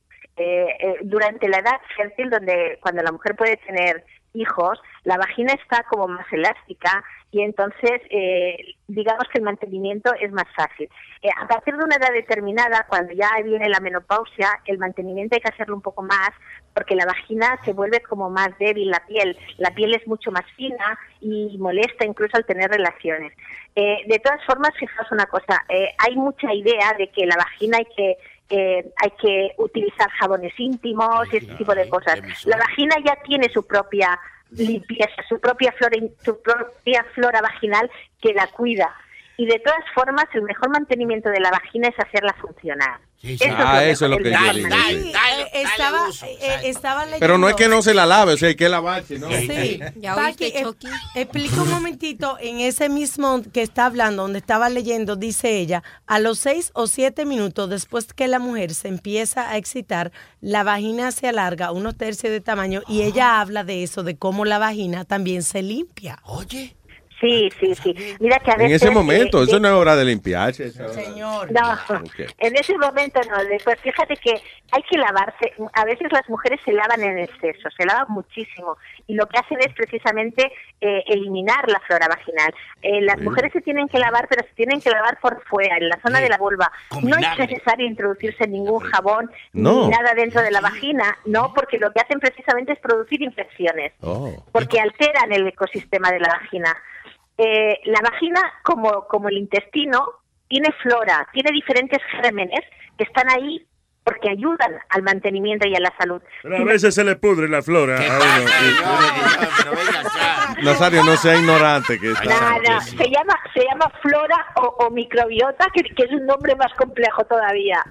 Durante la edad fértil, donde cuando la mujer puede tener hijos, la vagina está como más elástica y entonces eh, digamos que el mantenimiento es más fácil. Eh, a partir de una edad determinada, cuando ya viene la menopausia, el mantenimiento hay que hacerlo un poco más porque la vagina se vuelve como más débil la piel. La piel es mucho más fina y molesta incluso al tener relaciones. Eh, de todas formas, fijaos una cosa, eh, hay mucha idea de que la vagina hay que eh, hay que utilizar jabones íntimos y este tipo de cosas. La vagina ya tiene su propia limpieza, su propia flora, su propia flora vaginal que la cuida. Y de todas formas, el mejor mantenimiento de la vagina es hacerla funcionar. Eso Ah, es eso es lo que yo digo. Eh, estaba, eh, estaba leyendo. pero no es que no se la lave, o sea, hay que lavarse, ¿no? Sí, Ya Paqui, oíste, eh, explica un momentito, en ese mismo que está hablando, donde estaba leyendo, dice ella, a los seis o siete minutos después que la mujer se empieza a excitar, la vagina se alarga unos tercios de tamaño y ella habla de eso, de cómo la vagina también se limpia. Oye. Sí, sí, sí. Mira que a En veces... ese momento, eh, eso no es hora de limpiarse. Señor. No, Ok. en ese momento no. Después, fíjate que hay que lavarse. A veces las mujeres se lavan en exceso, se lavan muchísimo. Y lo que hacen es precisamente eh, eliminar la flora vaginal. Eh, las Sí. mujeres se tienen que lavar, pero se tienen que lavar por fuera, en la zona Sí. de la vulva. No es necesario introducirse ningún jabón No. ni nada dentro de la vagina, no, porque lo que hacen precisamente es producir infecciones Oh. porque alteran el ecosistema de la vagina. Eh, la vagina, como, como el intestino, tiene flora, tiene diferentes gérmenes que están ahí porque ayudan al mantenimiento y a la salud. Pero a veces se le pudre la flora a uno. Nazario, no sea ignorante que está. Nada, se llama, se llama flora o, o microbiota, que, que es un nombre más complejo todavía,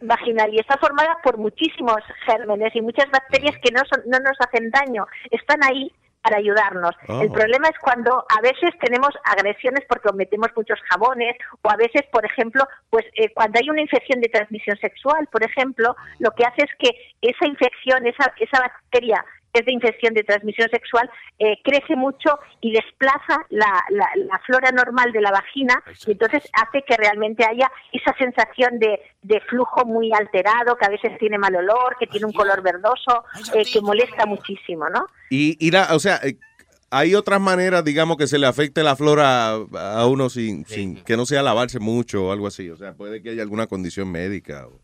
vaginal, y está formada por muchísimos gérmenes y muchas bacterias que no, son, no nos hacen daño, están ahí para ayudarnos. Oh. El problema es cuando a veces tenemos agresiones porque metemos muchos jabones o a veces, por ejemplo, pues eh, cuando hay una infección de transmisión sexual, por ejemplo, lo que hace es que esa infección, esa, esa bacteria es de infección de transmisión sexual, eh, crece mucho y desplaza la, la- la flora normal de la vagina y entonces hace que realmente haya esa sensación de, de flujo muy alterado, que a veces tiene mal olor, que tiene un color verdoso, eh, que molesta muchísimo, ¿no? Y, y la, o sea, eh, hay otras maneras, digamos, que se le afecte la flora a, a uno sin, sin que no sea lavarse mucho o algo así. O sea, puede que haya alguna condición médica. o-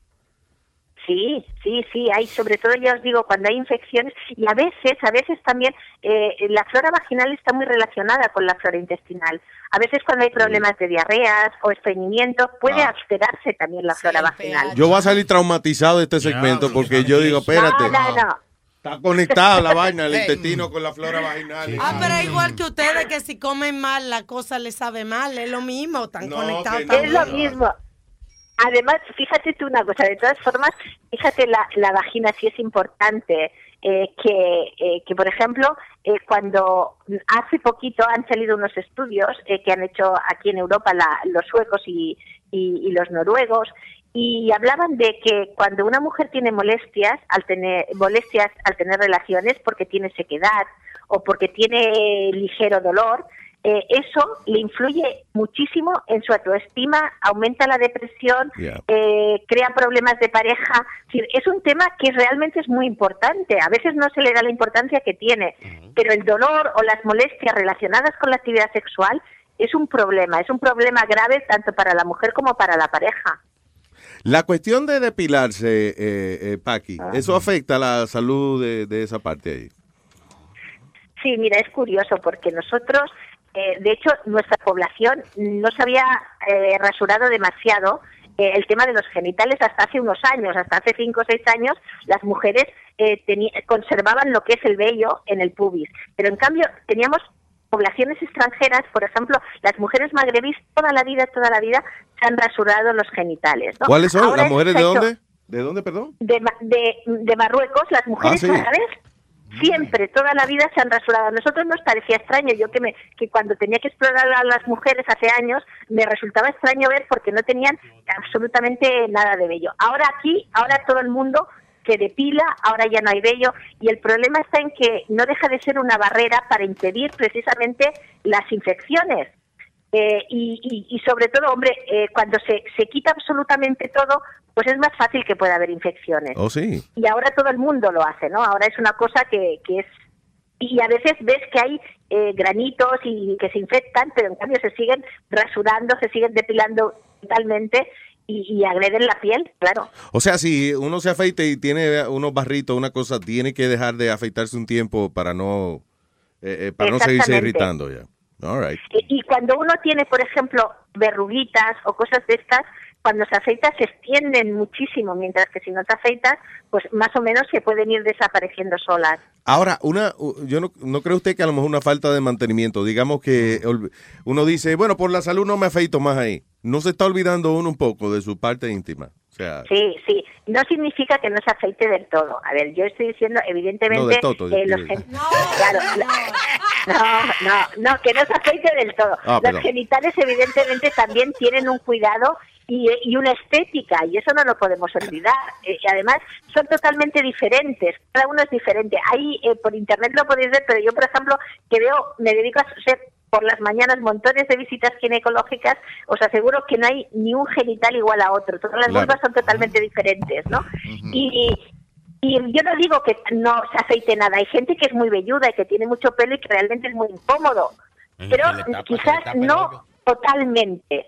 Sí, sí, sí, hay sobre todo ya os digo cuando hay infecciones y a veces, a veces también eh, la flora vaginal está muy relacionada con la flora intestinal. A veces cuando hay problemas de diarreas o estreñimiento puede Ah. alterarse también la flora vaginal. Yo voy a salir traumatizado de este segmento porque yo digo, espérate. No, no, no. Está conectada la vaina, el intestino con la flora vaginal. Ah, pero igual que ustedes, que si comen mal, la cosa les sabe mal. Es lo mismo, están conectados Es lo mismo. Además, fíjate tú una cosa, de todas formas, fíjate la, la vagina sí es importante. eh, que, eh, que, por ejemplo, eh, cuando hace poquito han salido unos estudios eh, que han hecho aquí en Europa la- los suecos y, y- y los noruegos y hablaban de que cuando una mujer tiene molestias al tener molestias al tener relaciones porque tiene sequedad o porque tiene ligero dolor eh, eso le influye muchísimo en su autoestima, aumenta la depresión, Yeah. eh, crea problemas de pareja. Es un tema que realmente es muy importante. A veces no se le da la importancia que tiene, pero el dolor o las molestias relacionadas con la actividad sexual es un problema, es un problema grave tanto para la mujer como para la pareja. La cuestión de depilarse, eh, eh, Paqui. ¿eso afecta la salud de, de esa parte ahí? Sí, mira, es curioso porque nosotros, eh, de hecho, nuestra población no se había eh, rasurado demasiado eh, el tema de los genitales hasta hace unos años, hasta hace cinco o seis años, las mujeres eh, conservaban lo que es el vello en el pubis, pero en cambio teníamos poblaciones extranjeras, por ejemplo, las mujeres magrebís toda la vida, toda la vida se han rasurado los genitales. ¿no? ¿Cuáles son? Ahora ¿Las mujeres de dónde? ¿De dónde, perdón? de, de, de Marruecos, las mujeres Ah, sí. árabes siempre, toda la vida se han rasurado. A nosotros nos parecía extraño, yo que me que cuando tenía que explorar a las mujeres hace años, me resultaba extraño ver porque no tenían absolutamente nada de vello. Ahora aquí, ahora todo el mundo se depila, ahora ya no hay vello y el problema está en que no deja de ser una barrera para impedir precisamente las infecciones. Eh, y, y- y sobre todo, hombre, eh, cuando se, se quita absolutamente todo, pues es más fácil que pueda haber infecciones. Oh, sí. Y ahora todo el mundo lo hace, ¿no? Ahora es una cosa que, que es... Y a veces ves que hay eh, granitos y que se infectan, pero en cambio se siguen rasurando, se siguen depilando totalmente y, y agreden la piel, claro. O sea, si uno se afeita y tiene unos barritos, una cosa, tiene que dejar de afeitarse un tiempo para no, eh, eh, para no seguirse irritando ya. All right. Y, y cuando uno tiene, por ejemplo, verruguitas o cosas de estas, cuando se afeita se extienden muchísimo, mientras que si no te afeitas, pues más o menos se pueden ir desapareciendo solas. Ahora, una, yo no, no cree usted que a lo mejor una falta de mantenimiento, digamos que ol- uno dice, bueno, por la salud no me afeito más ahí. No se está olvidando uno un poco de su parte íntima. O sea, Sí, sí. No significa que no se afeite del todo. A ver, yo estoy diciendo, evidentemente, No, del todo, eh, los gen- claro, la- no, no, no, que no se afeite del todo. Ah, los genitales, evidentemente, también tienen un cuidado y, y una estética, y eso no lo podemos olvidar. Eh, y además, son totalmente diferentes. Cada uno es diferente. Ahí, eh, por internet lo podéis ver, pero yo, por ejemplo, que veo, me dedico a hacer por las mañanas montones de visitas ginecológicas, os aseguro que no hay ni un genital igual a otro. Todas las Claro. vulvas son totalmente diferentes, ¿no? Y, y yo no digo que no se afeite nada. Hay gente que es muy velluda y que tiene mucho pelo y que realmente es muy incómodo. Pero tapa, quizás no totalmente.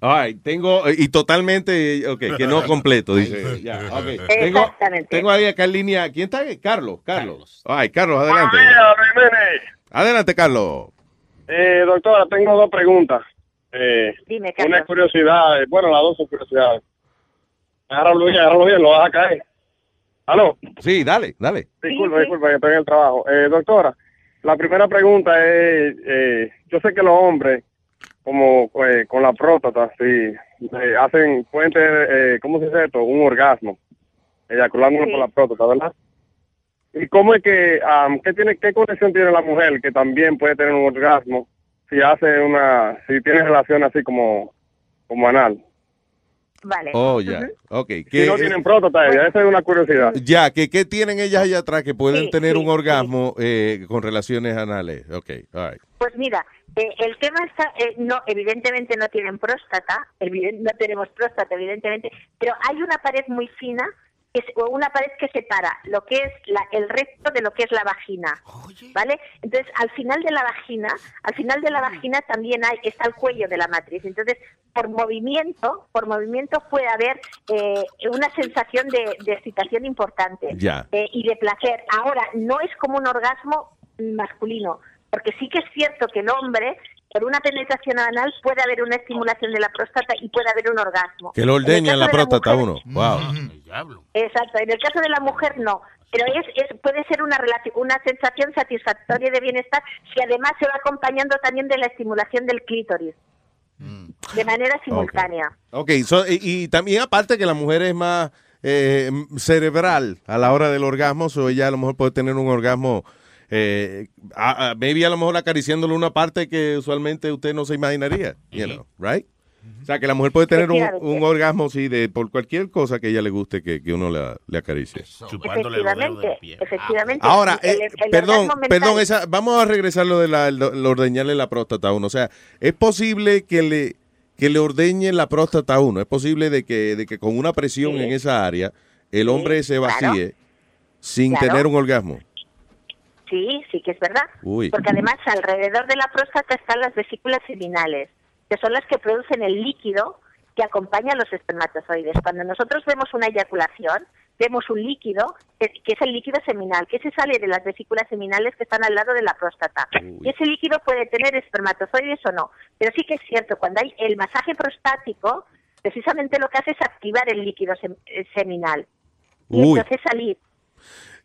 right, tengo, y totalmente, ok, que no completo, dice. Ya, ok. Tengo, Exactamente. tengo ahí acá en línea, ¿quién está ahí? Carlos, Carlos. Ay, Carlos, adelante. Adelante, Carlos. Eh, doctora, tengo dos preguntas. Eh, Dime, una Carlos. curiosidad, eh, bueno, las dos son curiosidades. Agárralo bien, agárralo bien, lo vas a caer. ¿Aló? Sí, dale, dale. Disculpa, disculpa, que estoy en el trabajo. Eh, doctora, la primera pregunta es, eh, yo sé que los hombres, como eh, con la próstata, sí, eh, hacen, pueden tener, eh, ¿cómo se dice esto? Un orgasmo, eyaculando Sí. por la próstata, ¿verdad? ¿Y cómo es que, am, qué, tiene, qué conexión tiene la mujer que también puede tener un orgasmo si hace una, si tiene relación así como, como anal? Vale. Oh, ya. Ok. Si ¿Qué- no tienen esa es una curiosidad. Ya, que ¿qué tienen ellas allá atrás que pueden Sí, tener sí, un orgasmo eh, con relaciones anales? Ok, all right. Pues mira, eh, el tema está, eh, no, evidentemente no tienen próstata, no tenemos próstata, evidentemente, pero hay una pared muy fina, que es, o una pared que separa lo que es la- el recto de lo que es la vagina, ¿vale? Entonces, al final de la vagina, al final de la vagina también hay, está el cuello de la matriz. Entonces, por movimiento, por movimiento puede haber eh, una sensación de, de excitación importante eh, y de placer. Ahora, no es como un orgasmo masculino, porque sí que es cierto que el hombre, por una penetración anal, puede haber una estimulación de la próstata y puede haber un orgasmo. Que lo En ordeñan caso la de próstata a mujer- uno. Wow. Exacto, en el caso de la mujer no, pero es, es puede ser una una sensación satisfactoria de bienestar si además se va acompañando también de la estimulación del clítoris de manera simultánea. Ok, so- y, y también aparte que la mujer es más eh, cerebral a la hora del orgasmo, so ella a lo mejor puede tener un orgasmo, eh, a- a- maybe a lo mejor acariciándole una parte que usualmente usted no se imaginaría, you know, right? O sea, que la mujer puede tener un, orgasmo, sí, de por cualquier cosa que ella le guste que, que uno la- le acaricie. Efectivamente, efectivamente. Ahora, El- eh, el perdón, perdón, esa, vamos a regresar lo de la, lo, ordeñarle la próstata a uno. O sea, es posible que le, que le ordeñen la próstata a uno. Es posible de que, de que con una presión Sí. en esa área el hombre se claro. vacíe sin Claro. tener un orgasmo. Sí, sí que es verdad. Uy. Porque además alrededor de la próstata están las vesículas seminales, que son las que producen el líquido que acompaña a los espermatozoides. Cuando nosotros vemos una eyaculación, vemos un líquido que, que es el líquido seminal, que se sale de las vesículas seminales que están al lado de la próstata. Y ese líquido puede tener espermatozoides o no. Pero sí que es cierto, cuando hay el masaje prostático, precisamente lo que hace es activar el líquido sem- eh, seminal. Y Uy. entonces salir.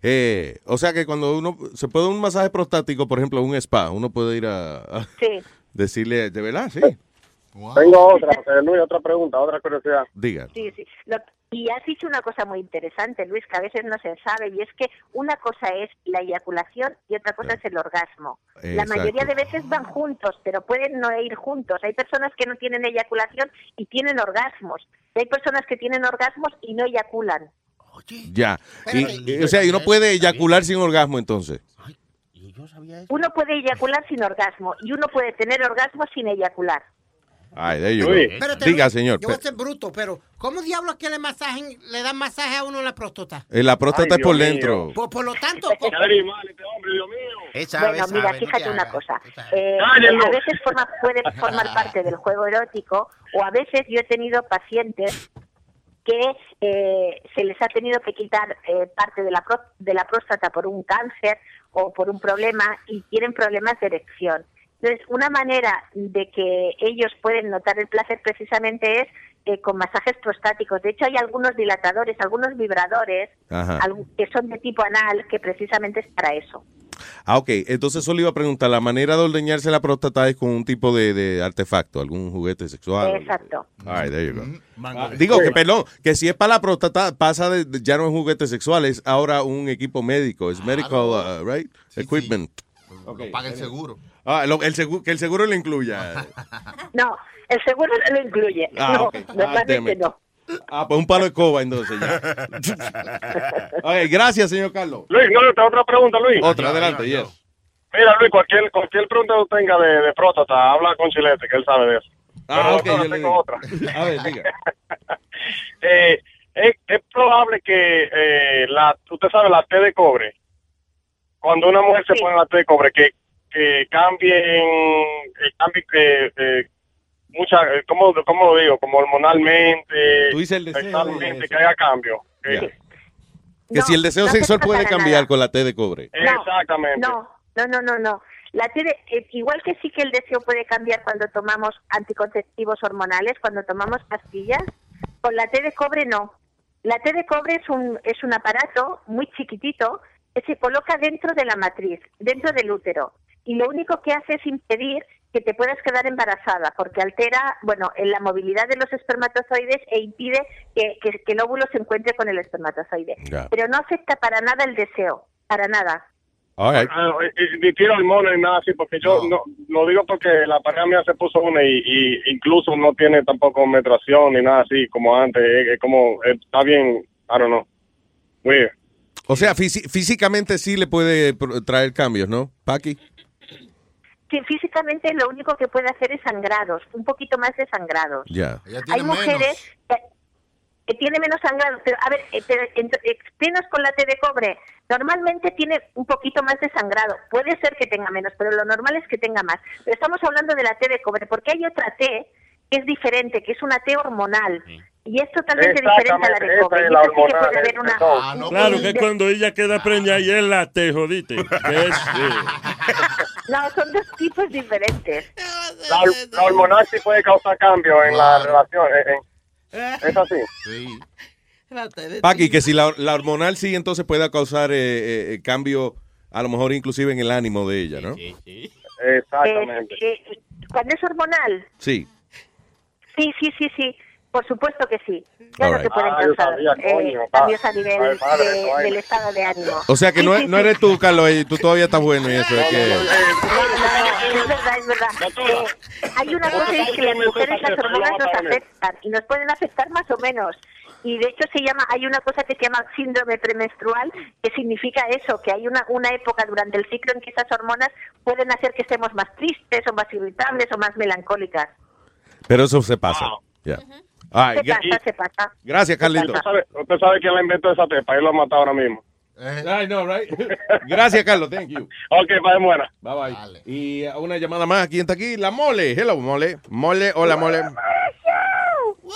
Eh, o sea que cuando uno se puede un masaje prostático, por ejemplo, un spa, uno puede ir a, a Sí. decirle, de verdad, sí. Tengo otra, Luis, otra pregunta, otra curiosidad. Diga. Sí, sí. Lo- y has dicho una cosa muy interesante, Luis, que a veces no se sabe, y es que una cosa es la eyaculación y otra cosa es el orgasmo. La mayoría de veces van juntos, pero pueden no ir juntos. Hay personas que no tienen eyaculación y tienen orgasmos. Y hay personas que tienen orgasmos y no eyaculan. Ya. Y- y- o sea, y uno puede eyacular sin orgasmo entonces. Uno puede eyacular sin orgasmo y uno puede tener orgasmo sin eyacular. Ay, de ellos. Espérate, Diga, señor. Yo voy a ser bruto, pero ¿cómo diablos que le masajen, le dan masaje a uno en la próstata? Eh, La próstata Ay, es por Dios dentro. Por, por lo tanto, animal este hombre, Dios mío. bueno, mira, fíjate una cosa. Eh, a veces forma, puede formar parte del juego erótico o a veces yo he tenido pacientes que eh, se les ha tenido que quitar eh, parte de la, pró- de la próstata por un cáncer o por un problema y tienen problemas de erección. Entonces, una manera de que ellos pueden notar el placer precisamente es eh, con masajes prostáticos. De hecho, hay algunos dilatadores, algunos vibradores que son de tipo anal que precisamente es para eso. Ah, ok. Entonces solo iba a preguntar, ¿la manera de ordeñarse la próstata es con un tipo de, de artefacto, algún juguete sexual? Exacto. Ay, there you go. Ah, digo que, perdón, que si es para la próstata, pasa de, de- ya no es juguete sexual, es ahora un equipo médico, es medical, uh, right? Equipment. Paga el seguro. Ah, lo- el seguro, que el seguro lo incluya. No, el seguro no lo incluye. Ah, no, ok. Ah, no. Ah, pues un palo de coba entonces ya. Gracias, señor Carlos. Luis, no, otra, otra pregunta, Luis. Otra, adelante, yes. Mira, Luis, cualquier, cualquier pregunta que tenga de, de próstata, habla con Chilete, que él sabe de eso. Ah, Pero, ok, yo le digo. otra. A ver, diga. Eh, es, es probable que eh, la, usted sabe, la T de cobre, cuando una mujer se pone la T de cobre, que, que cambien, eh, cambie, mucha, eh, ¿cómo, ¿cómo lo digo? Como hormonalmente, Tú dices el deseo sexualmente, eso. que haya cambio. Que- si el deseo no sexual puede cambiar nada. con la T de cobre. Exactamente. No, no, no, no, no. La T de- eh, igual que sí que el deseo puede cambiar cuando tomamos anticonceptivos hormonales, cuando tomamos pastillas, con la T de cobre no. La T de cobre es un, es un aparato muy chiquitito que se coloca dentro de la matriz, dentro del útero. Y lo único que hace es impedir que te puedas quedar embarazada, porque altera, bueno, en la movilidad de los espermatozoides e impide que, que- que el óvulo se encuentre con el espermatozoide. Pero no afecta para nada el deseo, para nada. All right. Ah, y- y ni tiro hormonas ni nada así, porque yo no. lo digo porque la pareja mía se puso una y, y incluso no tiene tampoco menstruación ni nada así como antes. Es, es como, eh, está bien, I don't know. Weird. O sea, fisi- físicamente sí le puede traer cambios, ¿no? Paqui. Que físicamente lo único que puede hacer es sangrados, un poquito más de sangrados. Ya. Hay mujeres que, que tiene menos sangrados, pero a ver, eh, pero menos con la T de cobre. Normalmente tiene un poquito más de sangrado. Puede ser que tenga menos, pero lo normal es que tenga más. Pero estamos hablando de la T de cobre, porque hay otra T que es diferente, que es una T hormonal. Y es totalmente diferente a la de cobre. la sí que hormonal, puede haber una... Ah, Claro que cuando ella queda preñada y él la te jodiste. Que es, No, son dos tipos diferentes. La, la hormonal sí puede causar cambios en la relación. eh, eh. Es así. Sí. Paqui, que si la, la hormonal sí, entonces puede causar eh, eh, cambio, a lo mejor inclusive en el ánimo de ella, ¿no? Exactamente. Eh, eh, cuando es hormonal, Sí. Sí, sí, sí, sí. Por supuesto que sí. Claro All que right. pueden Ah, causar sabía, eh, coño, cambios a nivel Ay, padre, de- del estado de ánimo. O sea que Sí, no, no sí. eres tú, Carlos, y tú todavía estás bueno y eso es que... No, es verdad, es verdad. Eh, hay una cosa es que las mujeres las hormonas nos afectan y nos pueden afectar más o menos. Y de hecho se llama, hay una cosa que se llama síndrome premenstrual, que significa eso, que hay una, una época durante el ciclo en que esas hormonas pueden hacer que estemos más tristes o más irritables o más melancólicas. Pero eso se pasa. Ya. All Se pasa, se pasa. Gracias, Carlito. ¿Usted sabe, usted sabe quién la inventó esa tepa? Él lo ha matado ahora mismo. I know, right? Gracias, Carlos. Thank you. Ok, vaya buena. Bye bye. Y uh, una llamada más. ¿Quién está aquí? La Mole. Hello, Mole. Mole, hola, Mole.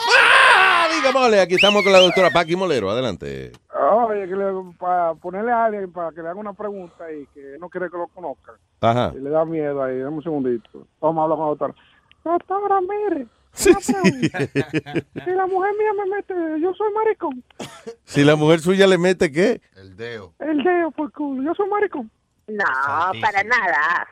Ah, diga, Mole. Aquí estamos con la doctora Paqui Molero. Adelante. Oye, que le, para ponerle a alguien para que le haga una pregunta y que no quiere que lo conozcan. Ajá. Y le da miedo ahí, dame un segundito. Vamos a hablar con la doctora. Doctora, mire. Sí. Si la mujer mía me mete, yo soy maricón. Si la mujer suya le mete, ¿qué? El dedo. El dedo por culo, yo soy maricón. No, para nada.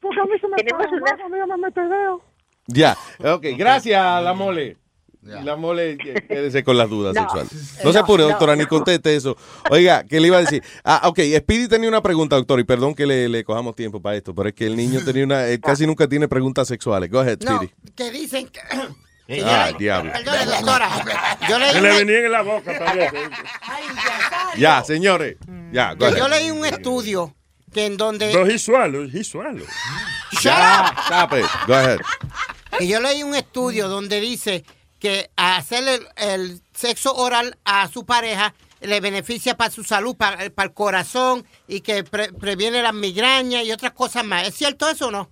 Porque a mí se me Tenemos para una- me mete el dedo. Ya. Ok, gracias, la Mole. La Mole, quédese con las dudas No. sexuales. No se apure, No, doctora, no. ni conteste eso. Oiga, ¿qué le iba a decir? Ah, ok, Speedy tenía una pregunta, doctor, y perdón que le, le cojamos tiempo para esto, pero es que el niño tenía una, él casi nunca tiene preguntas sexuales. Go ahead, No, Speedy. que dicen que... Ah, diablo. Perdón, doctora. Yo leí, que le venían en la boca parece. Ya, señores. Ya, que yo leí un estudio que en donde... No, he swallow, he swallow. Ya, stop it. Go ahead. Que yo leí un estudio donde dice que hacer el, el sexo oral a su pareja le beneficia para su salud, para, para el corazón y que pre- previene las migrañas y otras cosas más. ¿Es cierto eso o no?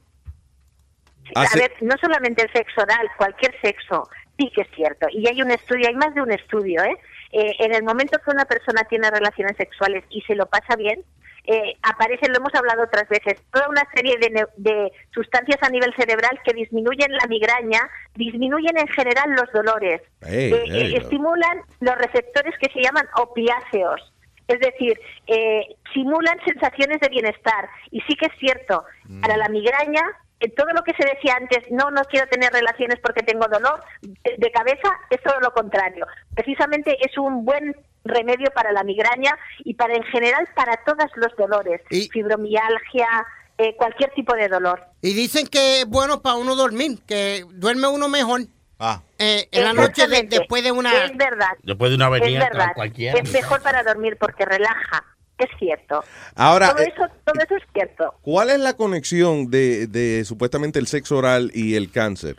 A ver, no solamente el sexo oral, cualquier sexo, sí que es cierto. Y hay un estudio, hay más de un estudio, ¿eh? Eh, en el momento que una persona tiene relaciones sexuales y se lo pasa bien, eh, aparece, lo hemos hablado otras veces, toda una serie de, de sustancias a nivel cerebral que disminuyen la migraña, disminuyen en general los dolores, Hey, eh, eh, estimulan los receptores que se llaman opiáceos. Es decir, eh, simulan sensaciones de bienestar. Y sí que es cierto, para la migraña, eh, todo lo que se decía antes, no, no quiero tener relaciones porque tengo dolor de, de cabeza, es todo lo contrario. Precisamente es un buen remedio para la migraña y para en general para todos los dolores, fibromialgia, eh, cualquier tipo de dolor. Y dicen que es bueno para uno dormir, que duerme uno mejor Ah. eh, en la noche de- después de una... Es verdad. Después de una avenida es verdad. cualquiera. Es mejor para dormir porque relaja. Es cierto. Ahora, todo, eh, eso, todo eso es cierto. ¿Cuál es la conexión de, de supuestamente el sexo oral y el cáncer?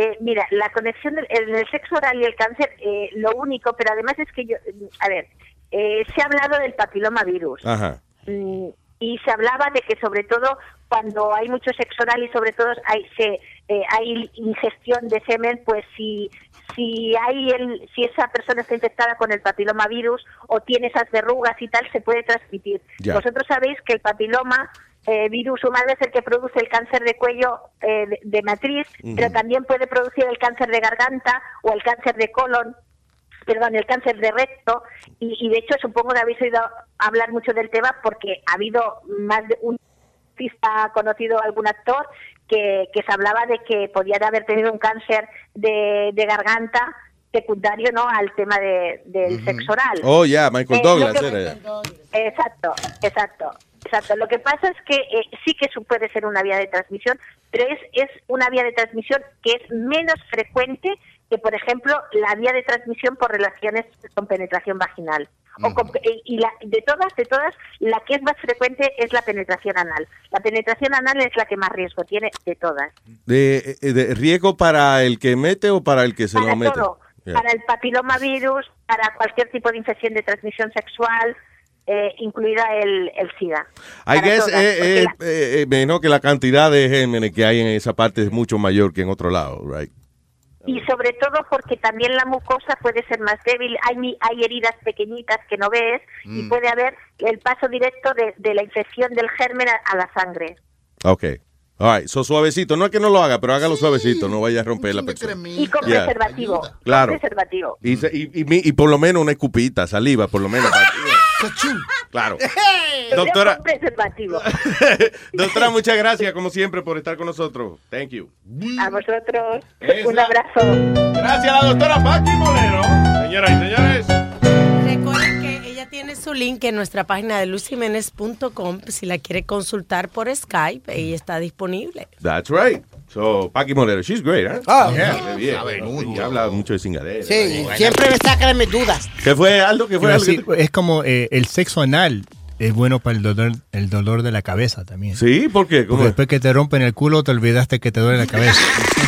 Eh, mira, la conexión en el sexo oral y el cáncer, eh, lo único, pero además es que yo, a ver, eh, se ha hablado del papilomavirus. Ajá. Mm, y se hablaba de que sobre todo cuando hay mucho sexo oral y sobre todo hay se eh, hay ingestión de semen pues si si hay el si esa persona está infectada con el papilomavirus o tiene esas verrugas y tal se puede transmitir Ya. vosotros sabéis que el papiloma eh, virus humano es el que produce el cáncer de cuello eh, de, de matriz pero también puede producir el cáncer de garganta o el cáncer de colon perdón, el cáncer de recto, y, y de hecho supongo que habéis oído hablar mucho del tema porque ha habido más de un artista conocido, algún actor, que, que se hablaba de que podían haber tenido un cáncer de, de garganta, secundario no al tema de, del sexo oral. Oh, yeah, Michael Eh, Douglas que- era ya. Exacto, exacto, exacto. Lo que pasa es que eh, sí que eso puede ser una vía de transmisión, pero es, es una vía de transmisión que es menos frecuente que, por ejemplo, la vía de transmisión por relaciones con penetración vaginal. O con- eh, y la, de todas, de todas, la que es más frecuente es la penetración anal. La penetración anal es la que más riesgo tiene de todas. De, eh, de riesgo para el que mete o para el que se para lo mete. todo, Yeah. para el papilomavirus, para cualquier tipo de infección de transmisión sexual, eh, incluida el, el SIDA. I guess todas, eh, eh, la- eh, menos que la cantidad de gérmenes que hay en esa parte es mucho mayor que en otro lado, right? y sobre todo porque también la mucosa puede ser más débil, hay, mi- hay heridas pequeñitas que no ves y Mm. puede haber el paso directo de, de la infección del germen a, a la sangre. Ok. All right. So, suavecito. No es que no lo haga, pero hágalo suavecito. No vaya a romper la persona. Y con Yeah. preservativo. con Claro. preservativo. Y, y, y y por lo menos una escupita, saliva, por lo menos. para- claro. Doctora. Preservativo. Doctora, muchas gracias, como siempre, por estar con nosotros. Thank you. A vosotros. Esa. Un abrazo. Gracias a la doctora Paqui Molero. Señoras y señores. Tiene su link en nuestra página de lucimenes.com. Si la quiere consultar por Skype, ella está disponible. That's right. So, Paqui Molero, she's great, ¿eh? Ah, Qué bien. sabe Y habla mucho de cingadera. Sí, siempre me saca de mis dudas. ¿Qué fue, Aldo? ¿Qué fue, Iba a Aldo? decir, es como eh, el sexo anal es bueno para el dolor, el dolor de la cabeza también. Sí, ¿por qué? ¿Cómo Porque es? después que te rompen el culo te olvidaste que te duele la cabeza.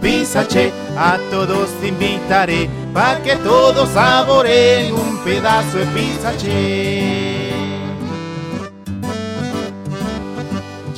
Pizza Che, a todos invitaré pa' que todos saboreen un pedazo de Pizza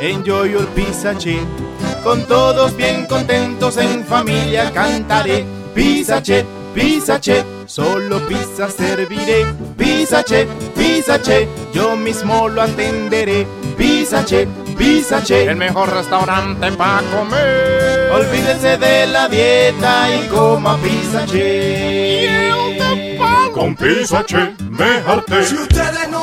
Enjoy your pizza che. Con todos bien contentos en familia cantaré. Pizza che, pizza che. Solo pizza serviré. Pizza che, pizza che. Yo mismo lo atenderé. Pizza che, pizza che. El mejor restaurante para comer. Olvídense de la dieta y coma pizza che. Con pizza che, me harté. Si ustedes no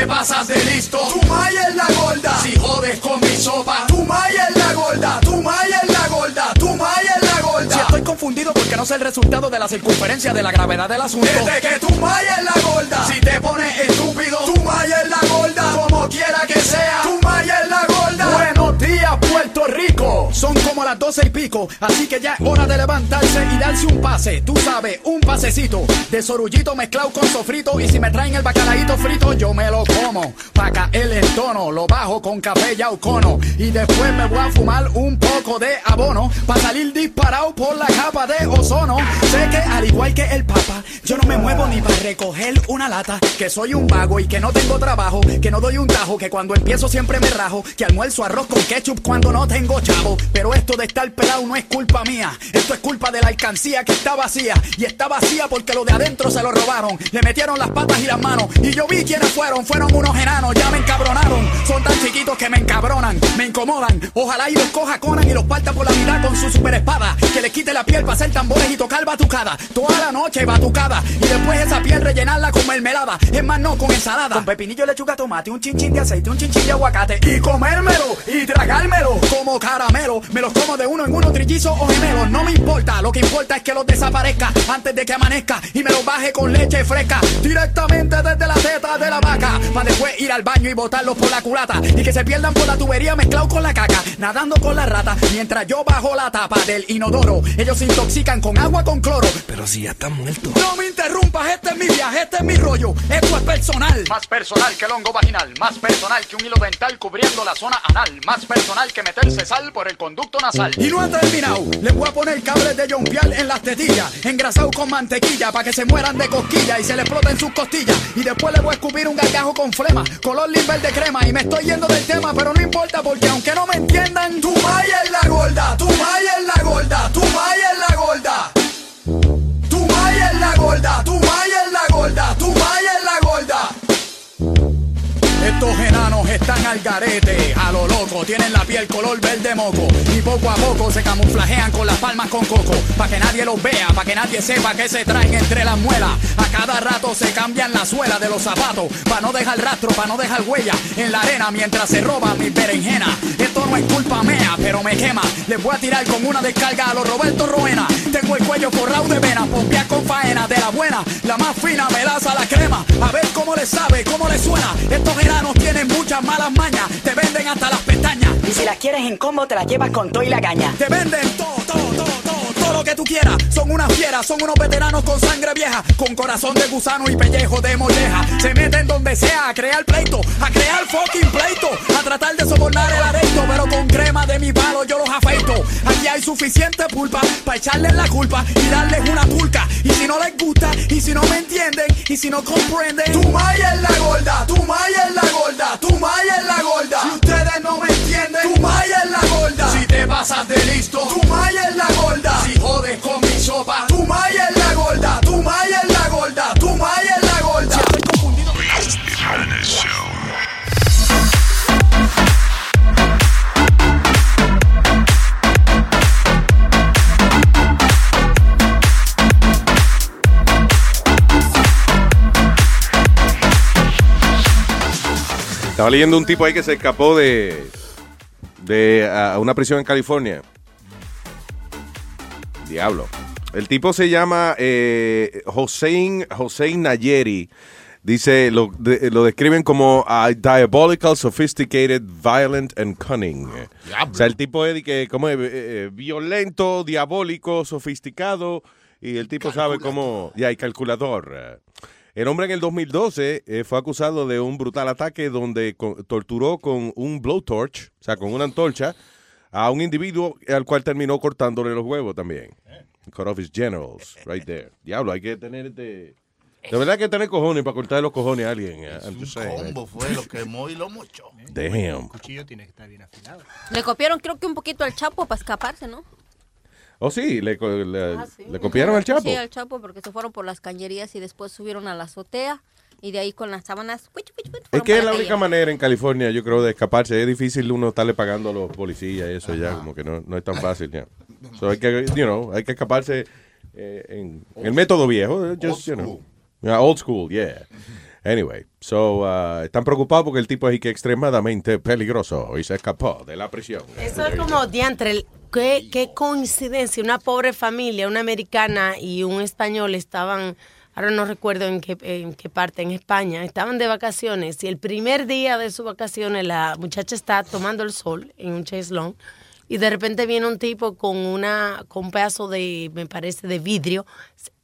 te pasas de listo, tu maya es la gorda. Si jodes con mi sopa, tu maya es la gorda. Tu maya es la gorda. Tu maya es la gorda. Si estoy confundido porque no sé el resultado de la circunferencia de la gravedad del asunto. Desde que tu maya es la gorda. Si te pones estúpido, tu maya es la gorda. Como quiera que sea, tu maya es la gorda. Buenos días, Son como las doce y pico, así que ya es hora de levantarse y darse un pase. Tú sabes, un pasecito de sorullito mezclado con sofrito. Y si me traen el bacalaíto frito, yo me lo como. Pa' caer el tono, lo bajo con café y aucono. Y después me voy a fumar un poco de abono. Pa' salir disparado por la capa de ozono. Sé que al igual que el papa, yo no me muevo ni para recoger una lata. Que soy un vago y que no tengo trabajo. Que no doy un tajo, que cuando empiezo siempre me rajo. Que almuerzo arroz con ketchup cuando no tengo chavo. Pero esto de estar pelado no es culpa mía. Esto es culpa de la alcancía que está vacía. Y está vacía porque lo de adentro se lo robaron. Le metieron las patas y las manos. Y yo vi quiénes fueron. Fueron unos enanos. Ya me encabronaron. Son tan chiquitos que me encabronan. Me incomodan. Ojalá y los coja Conan y los parta por la mitad con su super espada. Que les quite la piel para hacer tambores y tocar batucada. Toda la noche batucada. Y después esa piel rellenarla con mermelada. Es más, no con ensalada. Con pepinillo, lechuga, tomate, un chinchín de aceite, un chinchín de aguacate. Y comérmelo y tragármelo como caramelo. Me los como de uno en uno, trillizos o gemelos. No me importa, lo que importa es que los desaparezca antes de que amanezca y me los baje con leche fresca. Directamente desde la teta de la vaca. Para después ir al baño y botarlos por la culata. Y que se pierdan por la tubería mezclado con la caca. Nadando con la rata mientras yo bajo la tapa del inodoro. Ellos se intoxican con agua con cloro. Pero si ya están muertos. No me interrumpas, este es mi viaje, este es mi rollo. Esto es personal. Más personal que el hongo vaginal, más personal que un hilo dental cubriendo la zona anal, más personal que meterse sal por el conducto nasal. Y no ha terminado. Le voy a poner cables de John Pial en las tetillas, engrasado con mantequilla para que se mueran de cosquilla y se le exploten sus costillas. Y después le voy a escupir un gargajo con flema, color limber de crema. Y me estoy yendo del tema, pero no importa porque aunque no me entiendan, tu maya es la gorda, tu maya es la gorda, tu maya es la gorda. Tu maya es la gorda, tu maya es la gorda, tu maya es la gorda. Estos enanos están al garete, a lo loco, tienen la piel color verde moco y poco a poco se camuflajean con las palmas con coco, pa' que nadie los vea, pa' que nadie sepa que se traen entre las muelas. A cada rato se cambian la suela de los zapatos, pa' no dejar rastro, pa' no dejar huella en la arena mientras se roban mis berenjenas. Esto no es culpa mía, pero me quema. Les voy a tirar con una descarga a los Roberto Roena. Tengo el cuello forrado de venas, pompear con faena de la buena, la más fina, melaza la crema. A ver cómo le sabe, cómo le suena. Estos enanos tienen muchas malas mañas, te venden hasta las pestañas. Y si las quieres en combo, te las llevas con todo y la caña. Te venden todo, todo que tú quieras. Son unas fieras, son unos veteranos con sangre vieja, con corazón de gusano y pellejo de molleja. Se meten donde sea a crear pleito, a crear fucking pleito, a tratar de sobornar el areito, pero con crema de mi palo yo los afeito. Aquí hay suficiente pulpa para echarles la culpa y darles una pulca. Y si no les gusta, y si no me entienden, y si no comprenden, tu maya es la gorda, tu maya es la gorda, tu maya es la gorda. Si ustedes no me entienden, tu maya es la gorda. Si te pasas de listo, tu maya es la gorda. Si jodes con mi sopa, tu maya es la gorda, tu maya es la gorda, tu maya es la gorda. Si estoy confundido. Estaba leyendo un tipo ahí que se escapó de, de a una prisión en California. Diablo. El tipo se llama eh, Hossein, Hossein Nayeri. Dice, lo, de- lo describen como uh, diabolical, sophisticated, violent and cunning. O sea, el tipo es que, como es, Eh, eh, violento, diabólico, sofisticado. Y el tipo sabe cómo. Ya, y calculador. El hombre en el 2012 eh, fue acusado de un brutal ataque donde co- torturó con un blowtorch, o sea, con una antorcha, a un individuo al cual terminó cortándole los huevos también. Cut off his genitals, right there. Diablo, hay que tener este... De verdad hay que tener cojones para cortar los cojones a alguien. eh, I'm just saying, combo fue, lo quemó y lo mochó. Damn. cuchillo tiene que estar bien afilado. Le copiaron creo que un poquito al Chapo para escaparse, ¿no? Oh, sí, le, co- le- Ah, le copiaron al Chapo. Sí, al Chapo porque se fueron por las cañerías y después subieron a la azotea y de ahí con las sábanas. Es que es la única manera en California, yo creo, de escaparse. Es difícil uno estarle pagando a los policías y eso ya, como que no, no es tan fácil ya. So hay que, you know, hay que escaparse eh, en, en el método viejo. eh, Just, you know. Yeah, old school, yeah. Anyway, so, uh, están preocupados porque el tipo es que extremadamente peligroso y se escapó de la prisión. Eso es como diantre. Qué, qué coincidencia. Una pobre familia, una americana y un español estaban, ahora no recuerdo en qué, parte, en España, estaban de vacaciones y el primer día de sus vacaciones la muchacha está tomando el sol en un chaislón y de repente viene un tipo con, una, con un pedazo de, me parece, de vidrio.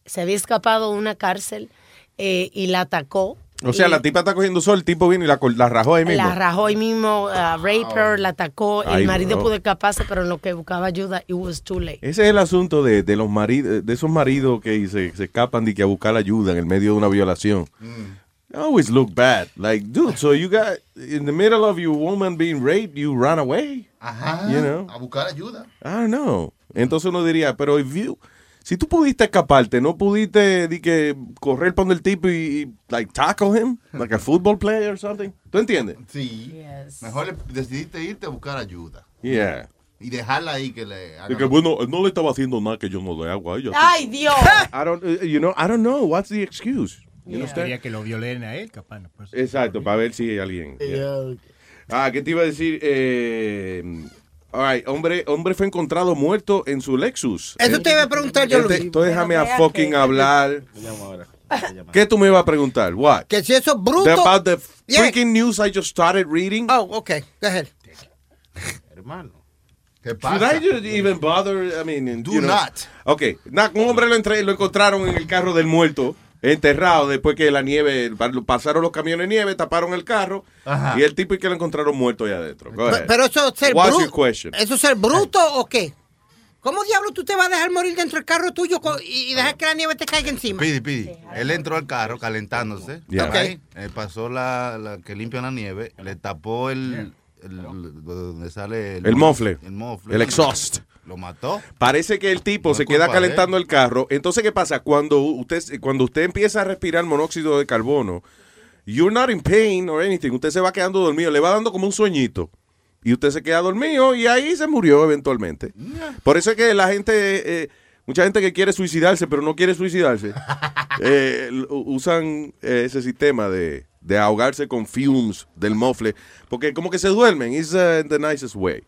Se había escapado de una cárcel eh, y la atacó. O sea, Y- la tipa está cogiendo sol, el tipo vino y la, la rajó ahí mismo. la rajó ahí mismo, uh, raper, la atacó. Ay, el marido bro. pudo escaparse, pero en lo que buscaba ayuda, it was too late. Ese es el asunto de, de los maridos, de esos maridos que se, se escapan de que a buscar ayuda en el medio de una violación. Always look bad. Like, dude, so you got in the middle of your woman being raped, you run away. Ajá. You know? A buscar ayuda. I don't know. Entonces uno diría, pero if you, si tú pudiste escaparte, no pudiste di que correr por el tipo y, y, like tackle him, like a football player or something. ¿Tú entiendes? Sí. Mejor decidiste irte a buscar ayuda. Yeah. Y dejarla ahí que le haga que bueno, no le estaba haciendo nada que yo no le hago a ella. ¡Ay, Dios! I don't, uh, you know, I don't know. What's the excuse? You understand? Quería que lo violen a él, capaz. no, pues. Exacto, para ver si hay alguien. yeah. Ah, ¿qué te iba a decir? Eh, All right, hombre, hombre fue encontrado muerto en su Lexus. Eso te iba a preguntar yo, Este- Luis. Entonces déjame a fucking hablar. ¿Qué tú me ibas a preguntar? What? Que si eso es bruto. The- about the Yeah. freaking news I just started reading. Oh, okay. Go ahead. Hermano. ¿Qué Should? I just even bother? I mean, Do you know. not. Okay, un hombre lo encontraron en el carro del muerto, enterrado, después que la nieve, pasaron los camiones de nieve, taparon el carro, Ajá. y el tipo y que lo encontraron muerto allá adentro. Pero eso es ser What's bruto. your question? ¿Eso es ser bruto o qué? ¿Cómo diablo tú te vas a dejar morir dentro del carro tuyo y dejar que la nieve te caiga encima? Pidi, pidi. Él entró al carro calentándose. Yeah. right? Eh, pasó la, la que limpia la nieve, le tapó el, el- el- donde sale El mofle. El mofle. El exhaust. Lo mató. Parece que el tipo No se queda calentando el carro. Entonces, ¿qué pasa? Cuando usted, cuando usted empieza a respirar monóxido de carbono, you're not in pain or anything. Usted se va quedando dormido. Le va dando como un sueñito. Y usted se queda dormido y ahí se murió eventualmente. Por eso es que la gente, eh, mucha gente que quiere suicidarse, pero no quiere suicidarse, eh, usan eh, ese sistema de, de ahogarse con fumes del mofle. Porque como que se duermen. It's uh, the nicest way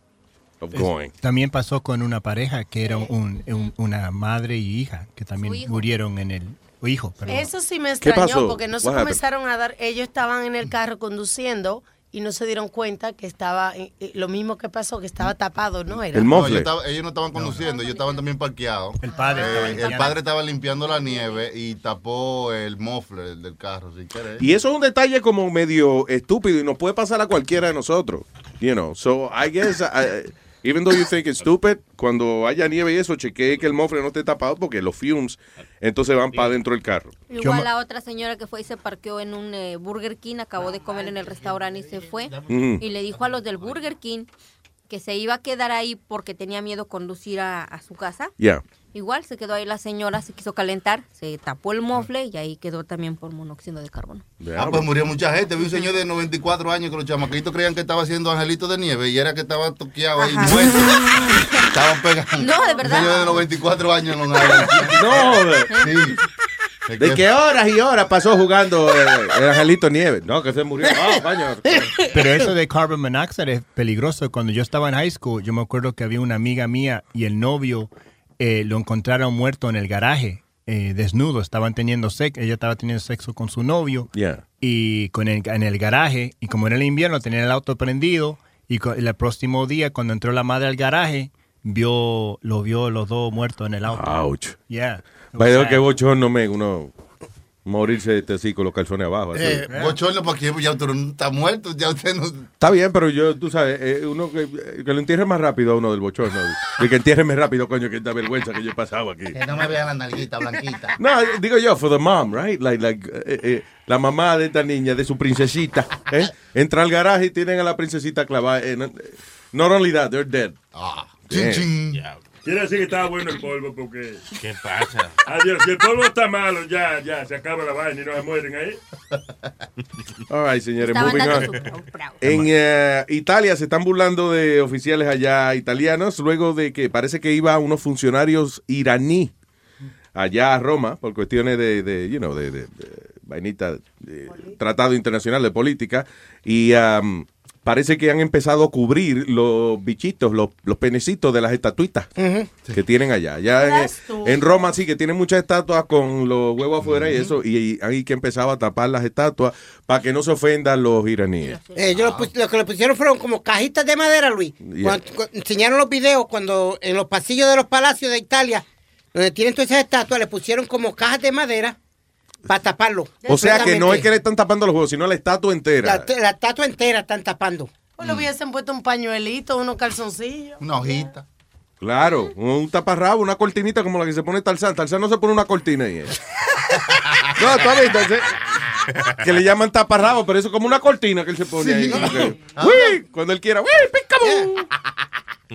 of going. También pasó con una pareja que era un- un- una madre y hija que también murieron en el o hijo, perdón. Eso sí me ¿Qué extrañó porque no se comenzaron a dar, ellos estaban en el carro conduciendo y no se dieron cuenta que estaba, eh, eh, lo mismo que pasó, que estaba tapado, ¿no? Era. No, ellos, estaban- ellos no estaban conduciendo, ellos estaban también parqueados. El padre estaba el limpiando. padre estaba limpiando la nieve y tapó el mofle del carro sin querer. Y eso es un detalle como medio estúpido y nos puede pasar a cualquiera de nosotros. You know, so I guess, uh, even though you think it's stupid, cuando haya nieve y eso, chequee que el mofle no esté tapado porque los fumes entonces van para dentro del carro. Igual la otra señora que fue y se parqueó en un eh, Burger King, acabó de comer en el restaurante y se fue. Y le dijo a los del Burger King que se iba a quedar ahí porque tenía miedo conducir a, a su casa. Yeah. Igual se quedó ahí la señora, se quiso calentar, se tapó el mofle y ahí quedó también por monóxido de carbono. Ah, pues murió mucha gente. Vi un señor de 94 años que los chamaquitos creían que estaba haciendo angelitos de nieve y era que estaba toqueado ahí muerto. Estaban pegando. No, de verdad. Un señor de 94 años no No, Sí. ¿De qué horas y horas pasó jugando eh, el Angelito Nieve? No, que se murió. Ah, coño. Pero eso de carbon monoxide es peligroso. Cuando yo estaba en high school, yo me acuerdo que había una amiga mía y el novio eh, lo encontraron muerto en el garaje, eh, desnudo. Estaban teniendo sexo, ella estaba teniendo sexo con su novio Yeah. y con el, en el garaje. Y como era el invierno, tenían el auto prendido. Y el próximo día, cuando entró la madre al garaje, vio, lo vio los dos muertos en el auto. Ouch. Yeah. Vaya que bochorno me uno morirse este así con los calzones abajo. así. Eh, bochorno, porque ya usted no está muerto, ya usted no... Está bien, pero yo, tú sabes, eh, uno que, que lo entierre más rápido a uno del bochorno. Y que entiérreme rápido, coño, que esta vergüenza que yo he pasado aquí. Que no me vean la nalguita blanquita. No, digo yo, for the mom, right? Like, like, eh, eh, la mamá de esta niña, de su princesita, ¿eh? entra al garaje y tienen a la princesita clavada. eh, no- not only that, they're dead. Ah, Quiere decir que estaba bueno el polvo porque. ¿Qué pasa? Adiós, si el polvo está malo, ya, ya, se acaba la vaina y no se mueren ahí. All right, señores, Estaban moving on. En eh, Italia se están burlando de oficiales allá italianos luego de que parece que iba unos funcionarios iraní allá a Roma por cuestiones de, de, you know, de, de- de vainita, de tratado internacional de política y um, parece que han empezado a cubrir los bichitos, los, los penecitos de las estatuitas que tienen allá. Ya en, Roma sí que tienen muchas estatuas con los huevos afuera y eso, y hay que empezar a tapar las estatuas para que no se ofendan los iraníes. Eh, ellos lo, pus- lo que le pusieron fueron como cajitas de madera, Luis. Yeah. Cuando- cu- enseñaron los videos cuando en los pasillos de los palacios de Italia, donde tienen todas esas estatuas, le pusieron como cajas de madera para taparlo. O sea que no es que le están tapando los huevos, sino la estatua entera. La, la estatua entera están tapando. Pues le hubiesen puesto un pañuelito, unos calzoncillos. Una hojita. Claro, un taparrabo, una cortinita como la que se pone Tarzán. Tarzán no se pone una cortina ahí. ¿eh? No, tú has visto, que le llaman taparrabo, pero eso es como una cortina que él se pone ahí. Sí. como que, Ah. ¡Uy! Cuando él quiera, ¡Uy! ¡Picaboo!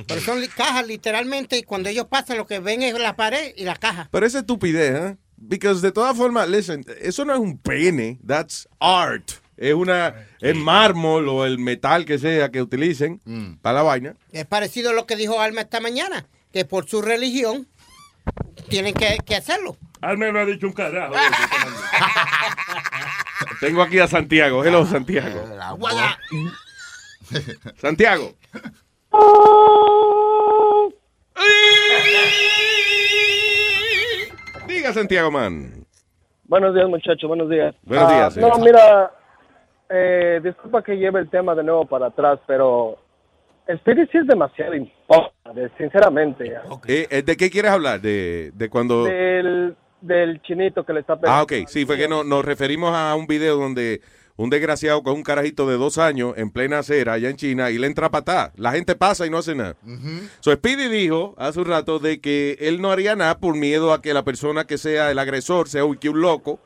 Pero son cajas literalmente y cuando ellos pasan lo que ven es la pared y la caja. Pero esa estupidez, ¿eh? Because de todas formas, listen, eso no es un pene, that's art. Es una, es mármol o el metal que sea que utilicen para la vaina. Es parecido a lo que dijo Alma esta mañana, que por su religión tienen que, que hacerlo. Alma no ha dicho un carajo. Tengo aquí a Santiago. Hello, Santiago. Santiago. Diga, Santiago, man. Buenos días, muchachos, buenos días. Buenos Ah, días, No, señor. mira, eh, disculpa que lleve el tema de nuevo para atrás, pero Spirit sí es demasiado importante, sinceramente. Eh, eh, ¿De qué quieres hablar? ¿De, de cuando...? Del, del chinito que le está pegando. Ah, ok. Sí, fue que no- nos referimos a un video donde un desgraciado con un carajito de dos años en plena acera allá en China y le entra a patar. La gente pasa y no hace nada. So Speedy dijo hace un rato de que él no haría nada por miedo a que la persona que sea el agresor sea un, que un loco.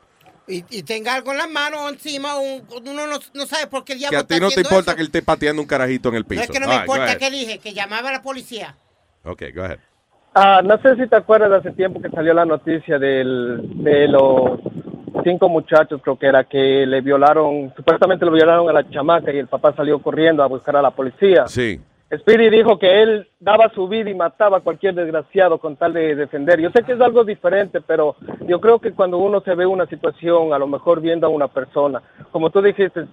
Y, y tenga algo en las manos o encima, un- uno no, no sabe por qué el Que diablo a ti está no te importa eso. que él esté pateando un carajito en el piso. No es que no me right, importa qué dije, que llamaba a la policía. Ok, go ahead. Ah, no sé si te acuerdas de hace tiempo que salió la noticia del, de los cinco muchachos, creo que era, que le violaron, supuestamente le violaron a la chamaca y el papá salió corriendo a buscar a la policía. Sí. Speedy dijo que él daba su vida y mataba a cualquier desgraciado con tal de defender. Yo sé que es algo diferente, pero yo creo que cuando uno se ve una situación, a lo mejor viendo a una persona, como tú dijiste,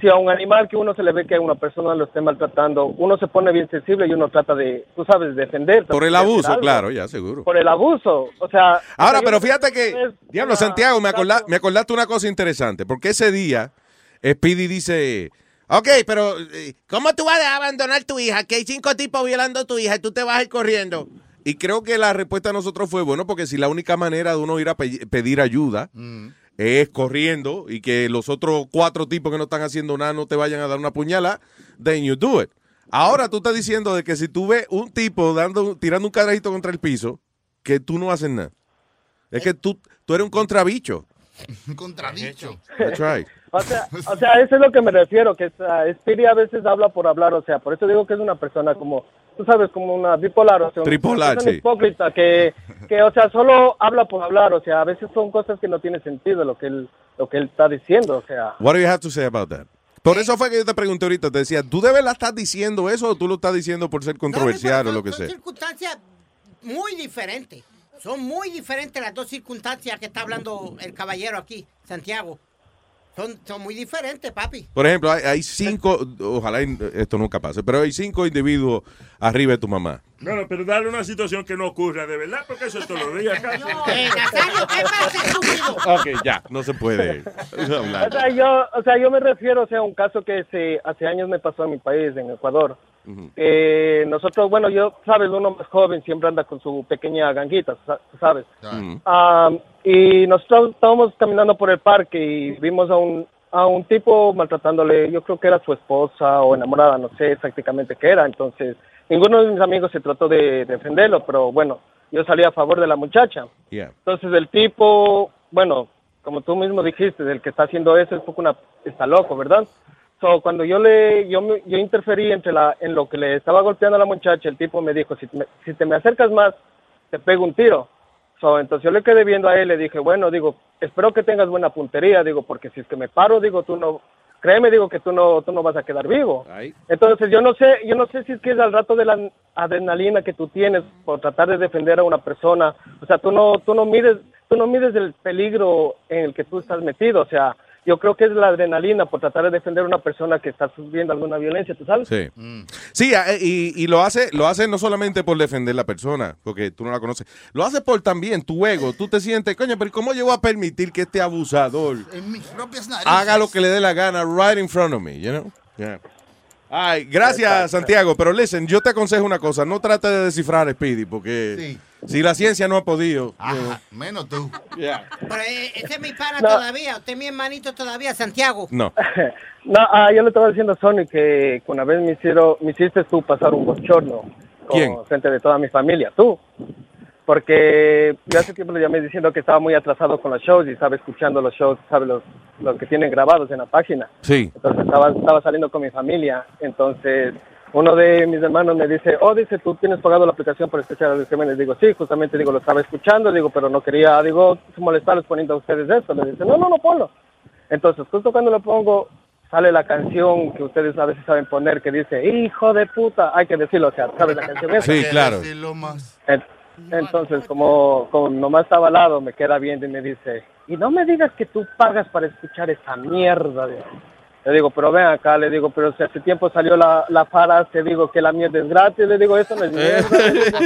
si a un animal que uno se le ve que a una persona lo esté maltratando, uno se pone bien sensible y uno trata de, tú sabes, defender. Por el abuso, claro, ya, seguro. Por el abuso. O sea. Ahora, o sea, yo pero fíjate que, diablo, Santiago, me, acorda- me acordaste una cosa interesante, porque ese día Speedy dice, ok, pero eh, ¿cómo tú vas a abandonar a tu hija? Que hay cinco tipos violando a tu hija y tú te vas a ir corriendo. Y creo que la respuesta de nosotros fue, bueno, porque si la única manera de uno ir a pe- pedir ayuda es corriendo y que los otros cuatro tipos que no están haciendo nada no te vayan a dar una puñalada, then you do it. Ahora tú estás diciendo de que si tú ves un tipo dando, tirando un carajito contra el piso, que tú no haces nada. Es que tú, tú eres un contrabicho. Un contradicho. That's right. O sea, o sea, eso es lo que me refiero, que uh, Speedy a veces habla por hablar, o sea, por eso digo que es una persona como, tú sabes, como una bipolar, o sea, una Tripolar, persona sí. hipócrita, que, que, o sea, solo habla por hablar, o sea, a veces son cosas que no tienen sentido lo que él, lo que él está diciendo, o sea. What do you have to say about that? Por eso fue que yo te pregunté ahorita, te decía, ¿tú de verdad estás diciendo eso o tú lo estás diciendo por ser controversial o lo que Son sea? circunstancias muy diferentes. Son muy diferentes las dos circunstancias que está hablando el caballero aquí, Santiago. Son, son muy diferentes, papi. Por ejemplo, hay, hay cinco, ojalá esto nunca pase, pero hay cinco individuos arriba de tu mamá. No, no, pero dale una situación que no ocurra de verdad, porque eso es todos los días casi. Nazario, ¿qué pasa? Ok, ya, no se puede O hablar. sea, yo, o sea, yo me refiero, o sea, a un caso que se, hace años me pasó en mi país, en Ecuador. Eh, nosotros, bueno, yo, sabes, uno más joven siempre anda con su pequeña ganguita, sa- sabes. Ah, y nosotros estábamos caminando por el parque y vimos a un, a un tipo maltratándole, yo creo que era su esposa o enamorada, no sé exactamente qué era. Entonces, ninguno de mis amigos se trató de defenderlo, pero bueno, yo salí a favor de la muchacha. Yeah. Entonces el tipo, bueno, como tú mismo dijiste, el que está haciendo eso es poco una, está loco, ¿verdad? So, cuando yo le, yo, yo interferí entre la, en lo que le estaba golpeando a la muchacha, el tipo me dijo, si, me- si te me acercas más, te pego un tiro. So, entonces yo le quedé viendo a él, le dije, bueno, digo, espero que tengas buena puntería, digo, porque si es que me paro, digo, tú no, créeme, digo que tú no, tú no vas a quedar vivo. Entonces yo no sé, yo no sé si es que es al rato de la adrenalina que tú tienes por tratar de defender a una persona, o sea, tú no, tú no mides, tú no mides el peligro en el que tú estás metido, o sea, yo creo que es la adrenalina por tratar de defender a una persona que está sufriendo alguna violencia, ¿tú sabes? Sí. Sí, eh, y, y lo hace lo hace no solamente por defender la persona, porque tú no la conoces, lo hace por también tu ego. Tú te sientes, coño, pero ¿cómo yo voy a permitir que este abusador En mis propias narices. haga lo que le dé la gana right in front of me, you know? Yeah. Ay, gracias, Santiago. Pero listen, yo te aconsejo una cosa. No trate de descifrar Speedy, porque si la ciencia no ha podido. Ajá, menos tú. Pero eh, ese es mi pana No. todavía, usted es mi hermanito todavía, Santiago. No. No, ah, yo le estaba diciendo a Sony que una vez me hicieron, me hiciste tú pasar un bochorno con ¿Quién? frente de toda mi familia, tú. Porque yo hace tiempo le llamé diciendo que estaba muy atrasado con los shows y estaba escuchando los shows, sabe los, los que tienen grabados en la página. Sí. Entonces estaba, estaba saliendo con mi familia. Entonces uno de mis hermanos me dice, oh, dice, tú tienes pagado la aplicación para escuchar a los Jiménez. Digo, sí, justamente, digo, lo estaba escuchando, digo, pero no quería, digo, molestarles poniendo a ustedes esto. Le dice, no, no, no, ponlo. Entonces, justo cuando lo pongo, sale la canción que ustedes a veces saben poner que dice, hijo de puta, hay que decirlo, o sea, ¿sabes la canción esa? Sí, claro. Entonces, como, como nomás estaba al lado, me queda viendo y me dice, y no me digas que tú pagas para escuchar esa mierda. de-". Le digo, pero ven acá, le digo, pero si hace tiempo salió la, la para, te digo que la mierda es gratis, le digo, eso no es mierda. le digo.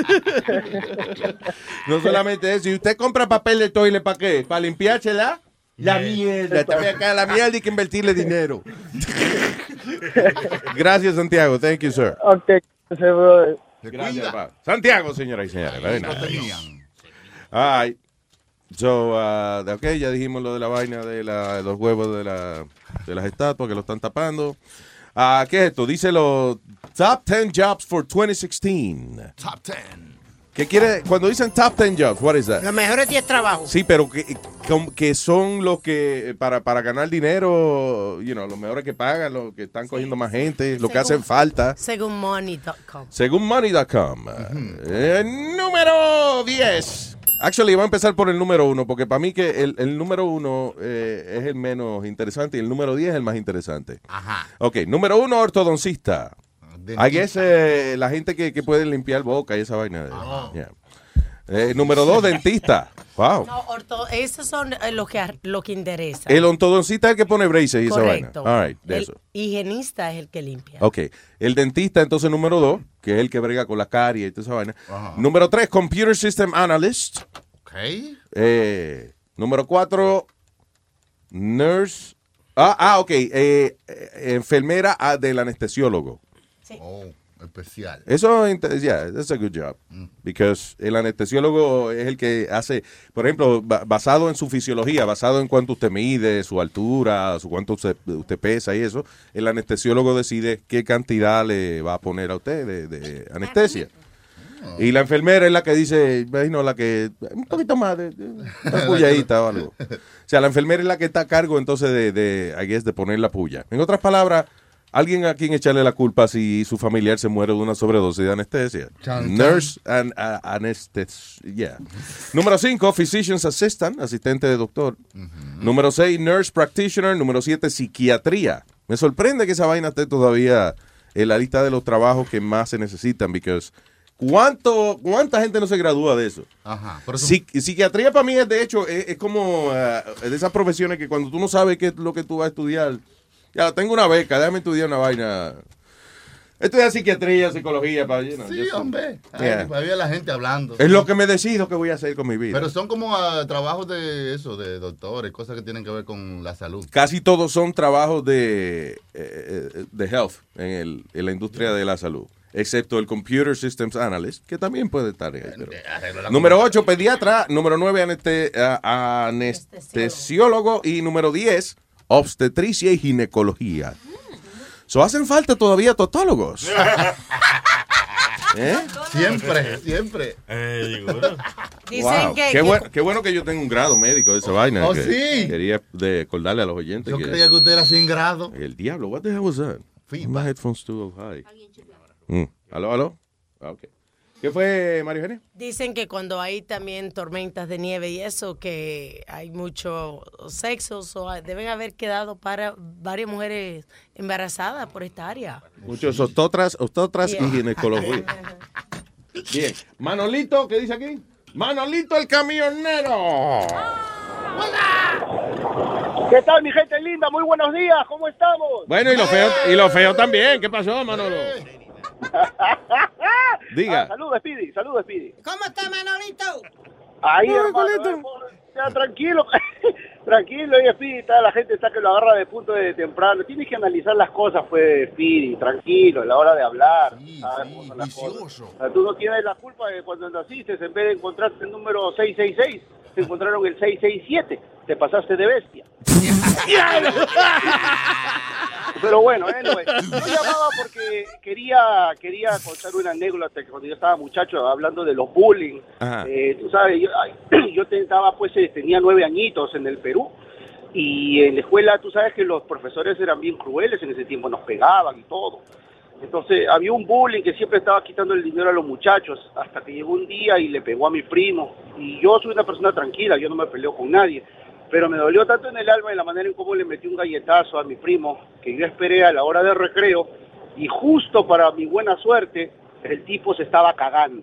No solamente eso, y usted compra papel de toile para qué? Para limpiársela. La mierda, también acá la mierda hay que invertirle dinero. Gracias, Santiago. Thank you, sir. ok, ese brother. Gracias, pa. Santiago, señoras y señores. Nice. All right. So, uh, de- ok, ya dijimos lo de la vaina de, la- los huevos de, la, de las estatuas que lo están tapando. Ah, ¿Qué es esto? Dice los Top 10 Jobs for 2016. Top 10. ¿Qué quiere? Cuando dicen Top 10 Jobs, what is that? Los mejores 10 trabajos. Sí, pero que, que son los que para, para ganar dinero, you know, los mejores que pagan, los que están cogiendo más gente, los que hacen falta. Según money.com. Según money.com. Eh, número 10. Actually, voy a empezar por el número uno, porque para mí que el, el número uno eh, es el menos interesante y el número 10 es el más interesante. Ajá. Ok, número uno, ortodoncista. I guess eh, la gente que, que puede limpiar boca y esa vaina. Yeah. Eh, número dos, dentista. Wow. No, orto, esos son eh, los que, lo que interesa. El ortodoncista es el que pone braces y esa vaina. Correcto. All right, de el eso. higienista es el que limpia. Ok. El dentista, entonces, número dos, que es el que brega con la caries y toda esa vaina. Número tres, Computer System Analyst. Ok. Eh, número cuatro, Nurse. Ah, ah ok. eh, eh, enfermera ah, del anestesiólogo. Oh, especial. Eso, yeah, that's a good job. Because el anestesiólogo es el que hace, por ejemplo, ba- basado en su fisiología, basado en cuánto usted mide, su altura, su cuánto usted, usted pesa y eso, el anestesiólogo decide qué cantidad le va a poner a usted de, de anestesia. Y la enfermera es la que dice, imagino, la que, un poquito más de, de pulladita o algo. O sea, la enfermera es la que está a cargo entonces de, de, I guess, de poner la puya. En otras palabras, alguien a quien echarle la culpa si su familiar se muere de una sobredosis de anestesia. Nurse and uh, anesthesia. yeah. Número 5, physician's assistant, asistente de doctor. Número 6, nurse practitioner. Número 7, psiquiatría. Me sorprende que esa vaina esté todavía en la lista de los trabajos que más se necesitan, because ¿cuánto, ¿cuánta gente no se gradúa de eso? Ajá. Por eso- Psiqui- psiquiatría para mí es, de hecho, es, es como eh, de esas profesiones que cuando tú no sabes qué es lo que tú vas a estudiar, ya tengo una beca, déjame estudiar una vaina. Estudiar psiquiatría, psicología, para you know, Sí, just- hombre. Ay, Yeah. Había la gente hablando. Es lo que me decido que voy a hacer con mi vida. Pero son como ah, trabajos de eso, de doctores, cosas que tienen que ver con la salud. Casi todos son trabajos de, eh, eh, de health en, el- en la industria de la salud. Excepto el Computer Systems Analyst, que también puede estar ahí. pero- Número 8, pediatra. Número 9, anestesiólogo. Y número 10, obstetricia y ginecología. So, hacen falta todavía totólogos. ¿Eh? Siempre, siempre. Wow. qué, buen- qué bueno que yo tengo un grado médico de esa vaina. Oh, que sí. Quería de- recordarle a los oyentes. Yo que- creía que usted era sin grado. El diablo, what the hell was that? My headphones too high. Mm. ¿Aló, aló? Ah, ok. ¿Qué fue, María Eugenia? Dicen que cuando hay también tormentas de nieve y eso, que hay mucho sexo, so, deben haber quedado para varias mujeres embarazadas por esta área. Muchos ostotras, ostotras y Yeah. ginecología. Bien. Manolito, ¿qué dice aquí? Manolito el camionero. ¿Qué tal, mi gente linda? Muy buenos días, ¿cómo estamos? Bueno, y lo feo, y lo feo también. ¿Qué pasó, Manolo? Diga. Ah, saludos, Speedy, saludos, Speedy. ¿Cómo está Manolito? Ahí, hermano, eh, ya, tranquilo, tranquilo, y Speedy, está, la gente está que lo agarra de punto de temprano. Tienes que analizar las cosas, pues, Speedy, tranquilo, a la hora de hablar. ¿sabes cómo son las cosas? O sea, tú no tienes la culpa de cuando naciste, en vez de encontrarte el número 666, te encontraron el 667. Te pasaste de bestia. Pero bueno, anyway, yo llamaba porque quería quería contar una anécdota que cuando yo estaba muchacho hablando de los bullying. Eh, tú sabes, yo, yo tentaba, pues, eh, tenía nueve añitos en el Perú y en la escuela, tú sabes que los profesores eran bien crueles en ese tiempo, nos pegaban y todo. Entonces había un bullying que siempre estaba quitando el dinero a los muchachos, hasta que llegó un día y le pegó a mi primo. Y yo soy una persona tranquila, yo no me peleo con nadie. Pero me dolió tanto en el alma en la manera en cómo le metí un galletazo a mi primo, que yo esperé a la hora de recreo, y justo para mi buena suerte, el tipo se estaba cagando.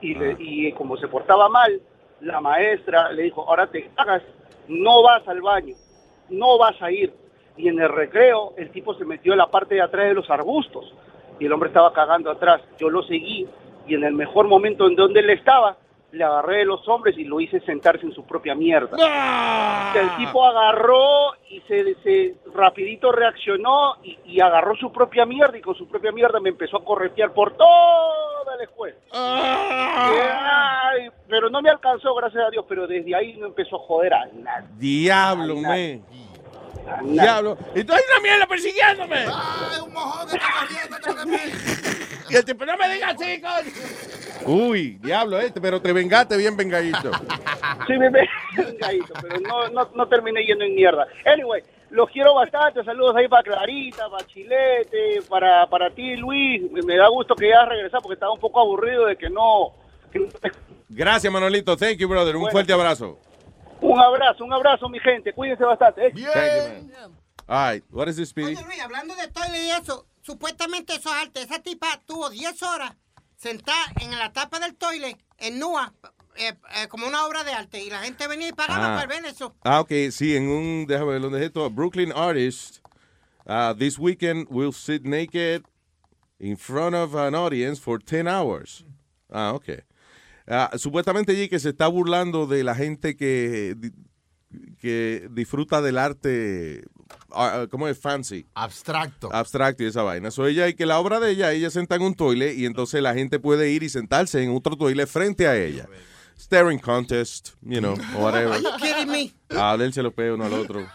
Y, le- y como se portaba mal, la maestra le dijo, ahora te cagas, no vas al baño, no vas a ir. y en el recreo el tipo se metió en la parte de atrás de los arbustos y el hombre estaba cagando atrás. Yo lo seguí y en el mejor momento en donde él estaba, le agarré de los hombres y lo hice sentarse en su propia mierda. El tipo agarró y se, se rapidito reaccionó y, y agarró su propia mierda y con su propia mierda me empezó a corretear por toda la escuela. Ay, pero no me alcanzó, gracias a Dios, pero desde ahí no empezó a joder a nadie. Diablo, me. Diablo. Y tú hay una mierda persiguiéndome. Y el tipo, no me digas coño. Uy, diablo este, pero te vengaste bien vengadito. Sí, me vengadito, pero no, no, no terminé yendo en mierda. Anyway, los quiero bastante. Saludos ahí para Clarita, para Chilete, para, para ti, Luis. Me, da gusto que ya regresado porque estaba un poco aburrido de que no. Gracias, Manolito. Thank you, brother. Un Bueno. fuerte abrazo. Un abrazo, un abrazo, mi gente. Cuídense bastante. ¿eh? Thank you, man. All right, what is this, Speedy? Oye, Luis, hablando de toilet y eso, supuestamente eso es arte. Esa tipa tuvo 10 horas sentada en la tapa del toilet, en Nua, eh, eh, como una obra de arte. Y la gente venía y pagaba Ah. por ver eso. Ah, ok, sí, en un, déjame ver dónde es esto. Brooklyn artist, uh, this weekend will sit naked in front of an audience for 10 hours. Ah, ok. Ah, supuestamente allí que se está burlando de la gente que, que disfruta del arte, ah, ¿cómo es? Fancy. Abstracto. Abstracto y esa vaina. So ella, y que la obra de ella, ella senta en un toilet y entonces la gente puede ir y sentarse en otro toilet frente a ella. Staring contest, you know, whatever. Are you kidding me? A olerse los peos uno al otro.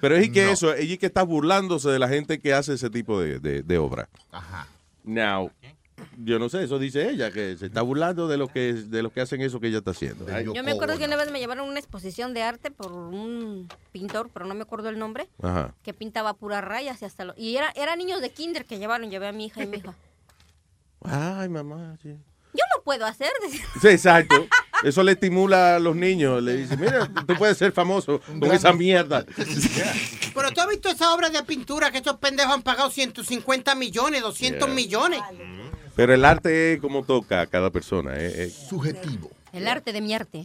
Pero es que eso, ella que está burlándose de la gente que hace ese tipo de, de, de obra. Ajá. Now, yo no sé, eso dice ella, que se está burlando de lo que, de lo que hacen eso que ella está haciendo. Ay, Yo me acuerdo que una vez me llevaron a una exposición de arte por un pintor, pero no me acuerdo el nombre, Ajá. que pintaba puras rayas y hasta lo... Y era, era niños de kinder que llevaron, llevé a mi hija y mi hija. Ay, mamá, sí. Yo lo puedo hacer. Sí, exacto. Eso le estimula a los niños. Le dice, mira, tú puedes ser famoso con esa mierda. Pero tú has visto esa obra de pintura que esos pendejos han pagado 150 millones, 200 Yeah. millones. Pero el arte es como toca a cada persona. Es, es- Subjetivo. El arte de mi arte.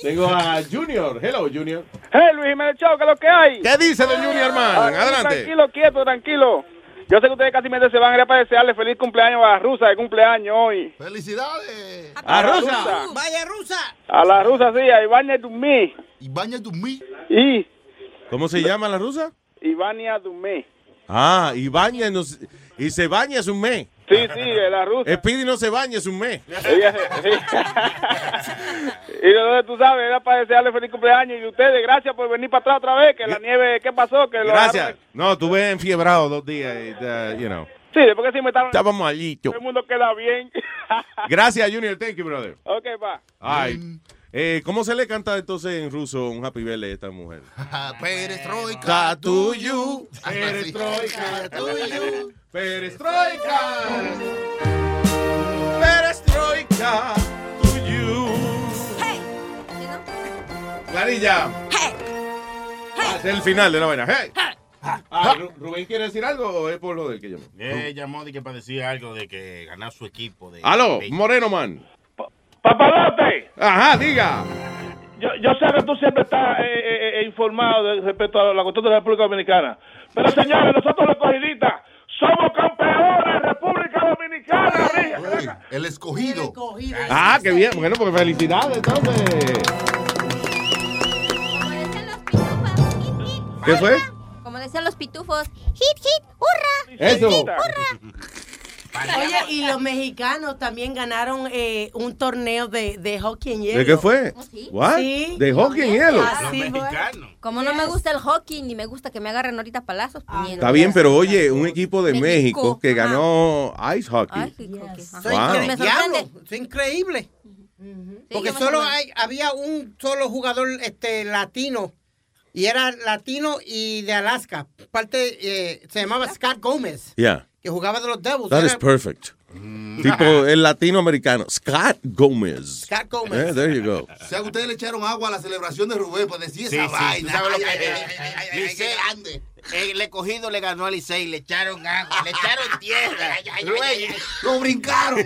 Tengo a Junior. Hello, Junior. Hey, Luis Jiménez Chao, ¿qué es lo que hay? ¿Qué dice de Junior, man? Aquí, Adelante. Tranquilo, quieto, tranquilo. Yo sé que ustedes casi se van a ir para desearle feliz cumpleaños a la rusa de cumpleaños hoy. ¡Felicidades! ¿A la rusa? Vaya rusa. A la rusa, sí, a Ivania Dumí. Ivania Dumí. Y ¿Cómo se llama la rusa? Ivania Dumí. Ah, y baña, no se- y se baña es un mes. Sí, sí, la rusa. Speedy no se baña es un mes. Y donde tú sabes, era para desearle feliz cumpleaños. Y ustedes, gracias por venir para atrás otra vez. Que la nieve, ¿qué pasó? Que Gracias. No, estuve enfiebrado dos días. y, uh, you know. Sí, después que sí me estaban. Estábamos mallitos. Todo el mundo queda bien. Gracias, Junior. Thank you, brother. ok, va. Ay. Eh, ¿Cómo se le canta entonces en ruso un happy birthday a esta mujer? Perestroika to you. Perestroika to you. Perestroika. Perestroika to you. Clarilla. Ah, ese es el final de la vaina. Hey. Ah, Ru- ¿Rubén quiere decir algo o es por lo del que llamó? Eh, llamó de que para decir algo de que ganar su equipo. De Aló, Moreno Man. Papalote, Ajá, diga. yo, yo sé que tú siempre estás eh, eh, eh, informado de- respecto a la cuestión de la República Dominicana. Pero señores, nosotros los cogiditas somos campeones República Dominicana. mija. El escogido. Ah, qué bien. Bueno, pues felicidades entonces. ¿Qué fue? Como decían los pitufos, hit, hit, hurra. Eso. Hurra. Oye, y los mexicanos también ganaron eh, un torneo de, de hockey en hielo. ¿De qué fue? What? Sí. ¿De hockey en hielo? Como no me gusta el hockey, ni me gusta que me agarren ahorita palazos. puñetas. Está bien, pero oye, un equipo de México. México que ganó ice hockey. Wow. Me sorprende. Diablo, es increíble. Porque solo hay, había un solo jugador este latino. Y era latino y de Alaska. Parte, eh, se llamaba Scott Gómez. Yeah. Que jugaba de los Devils. That Era- is perfect. Tipo el latinoamericano, Scott Gómez. Scott Gómez. Eh, there you go. O sea, ustedes le echaron agua a la celebración de Rubén para decir Sí, esa sí, vaina. Ay, ay, ay, ay, ay, ay. El escogido le ganó al Licey, le echaron agua, le echaron tierra. Lo brincaron.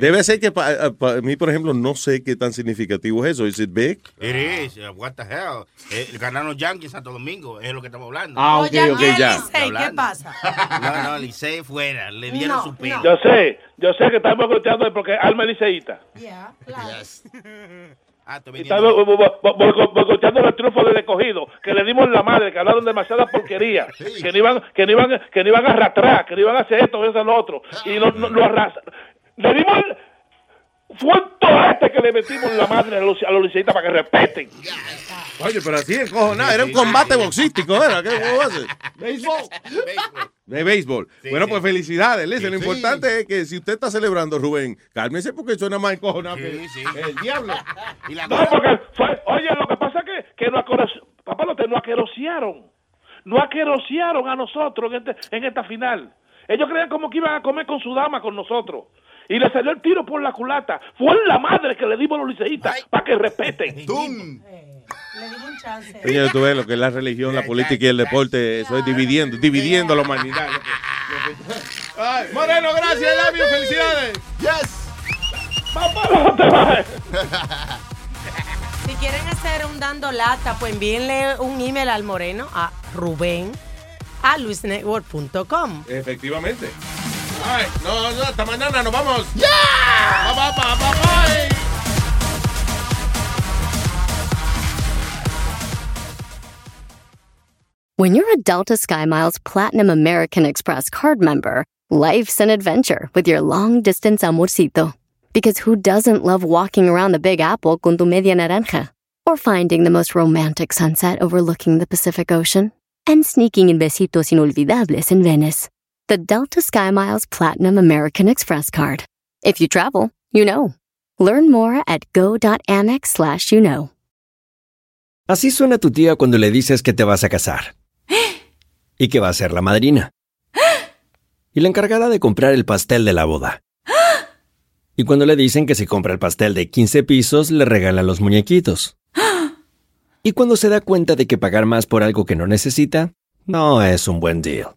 Debe ser que para mí, por ejemplo, no sé qué tan significativo es eso. ¿Es it big? It is, what the hell. Eh, ganaron los Yankees Santo Domingo, es lo que estamos hablando. Ah, ok, ok, ya. Licey, ¿qué pasa? No, no, Licey fuera, le dieron No, su pino. Yo sé, yo sé que estamos golpeando porque Alma es liceísta. Ah, tú Y bo- bo- bo- boicoteando el triunfo del escogido, que le dimos la madre, que hablaron demasiada porquería, que no iban, que no iban, que no iban a arrastrar, que no iban a hacer esto, eso, lo otro, y no, no, lo arrastra. Le dimos el- fue un torete que le metimos la madre a los, a los liceístas para que respeten. Oye, pero así es cojonada. Era un combate boxístico, ¿era? ¿Qué ser? Béisbol. De béisbol. bueno, pues felicidades, Lisa. Lo Sí. importante es que si usted está celebrando, Rubén, cálmese porque suena más encojonado que el diablo. No, porque fue- oye, lo que pasa es que, que nos acoros- papá, no te nos aquerosearon. No aquerosearon a nosotros en, este- en esta final. Ellos creían como que iban a comer con su dama con nosotros. Y le salió el tiro por la culata. Fue la madre que le dimos a los liceístas para que respeten. Le dimos un chance. Señor, tú ves lo que es la religión, la política y el deporte, eso es dividiendo, dividiendo a la humanidad. Ay, Moreno, gracias, Labio, felicidades. Si quieren hacer un dando lata, pues envíenle un email al moreno a Rubén a luisnetwork.com. Efectivamente. Ay, no, no, hasta mañana, nos vamos. ¡Ya! ¡Va, va, va, va, bye! When you're a Delta SkyMiles Platinum American Express card member, life's an adventure with your long distance amorcito. Because who doesn't love walking around the Big Apple con tu media naranja? Or finding the most romantic sunset overlooking the Pacific Ocean? And sneaking in besitos inolvidables in Venice. The Delta SkyMiles Platinum American Express card. If you travel, you know. Learn more at go.amex slash you know. Así suena tu tía cuando le dices que te vas a casar. Y que va a ser la madrina. Y la encargada de comprar el pastel de la boda. Y cuando le dicen que si compra el pastel de 15 pisos, le regalan los muñequitos. Y cuando se da cuenta de que pagar más por algo que no necesita, no es un buen deal.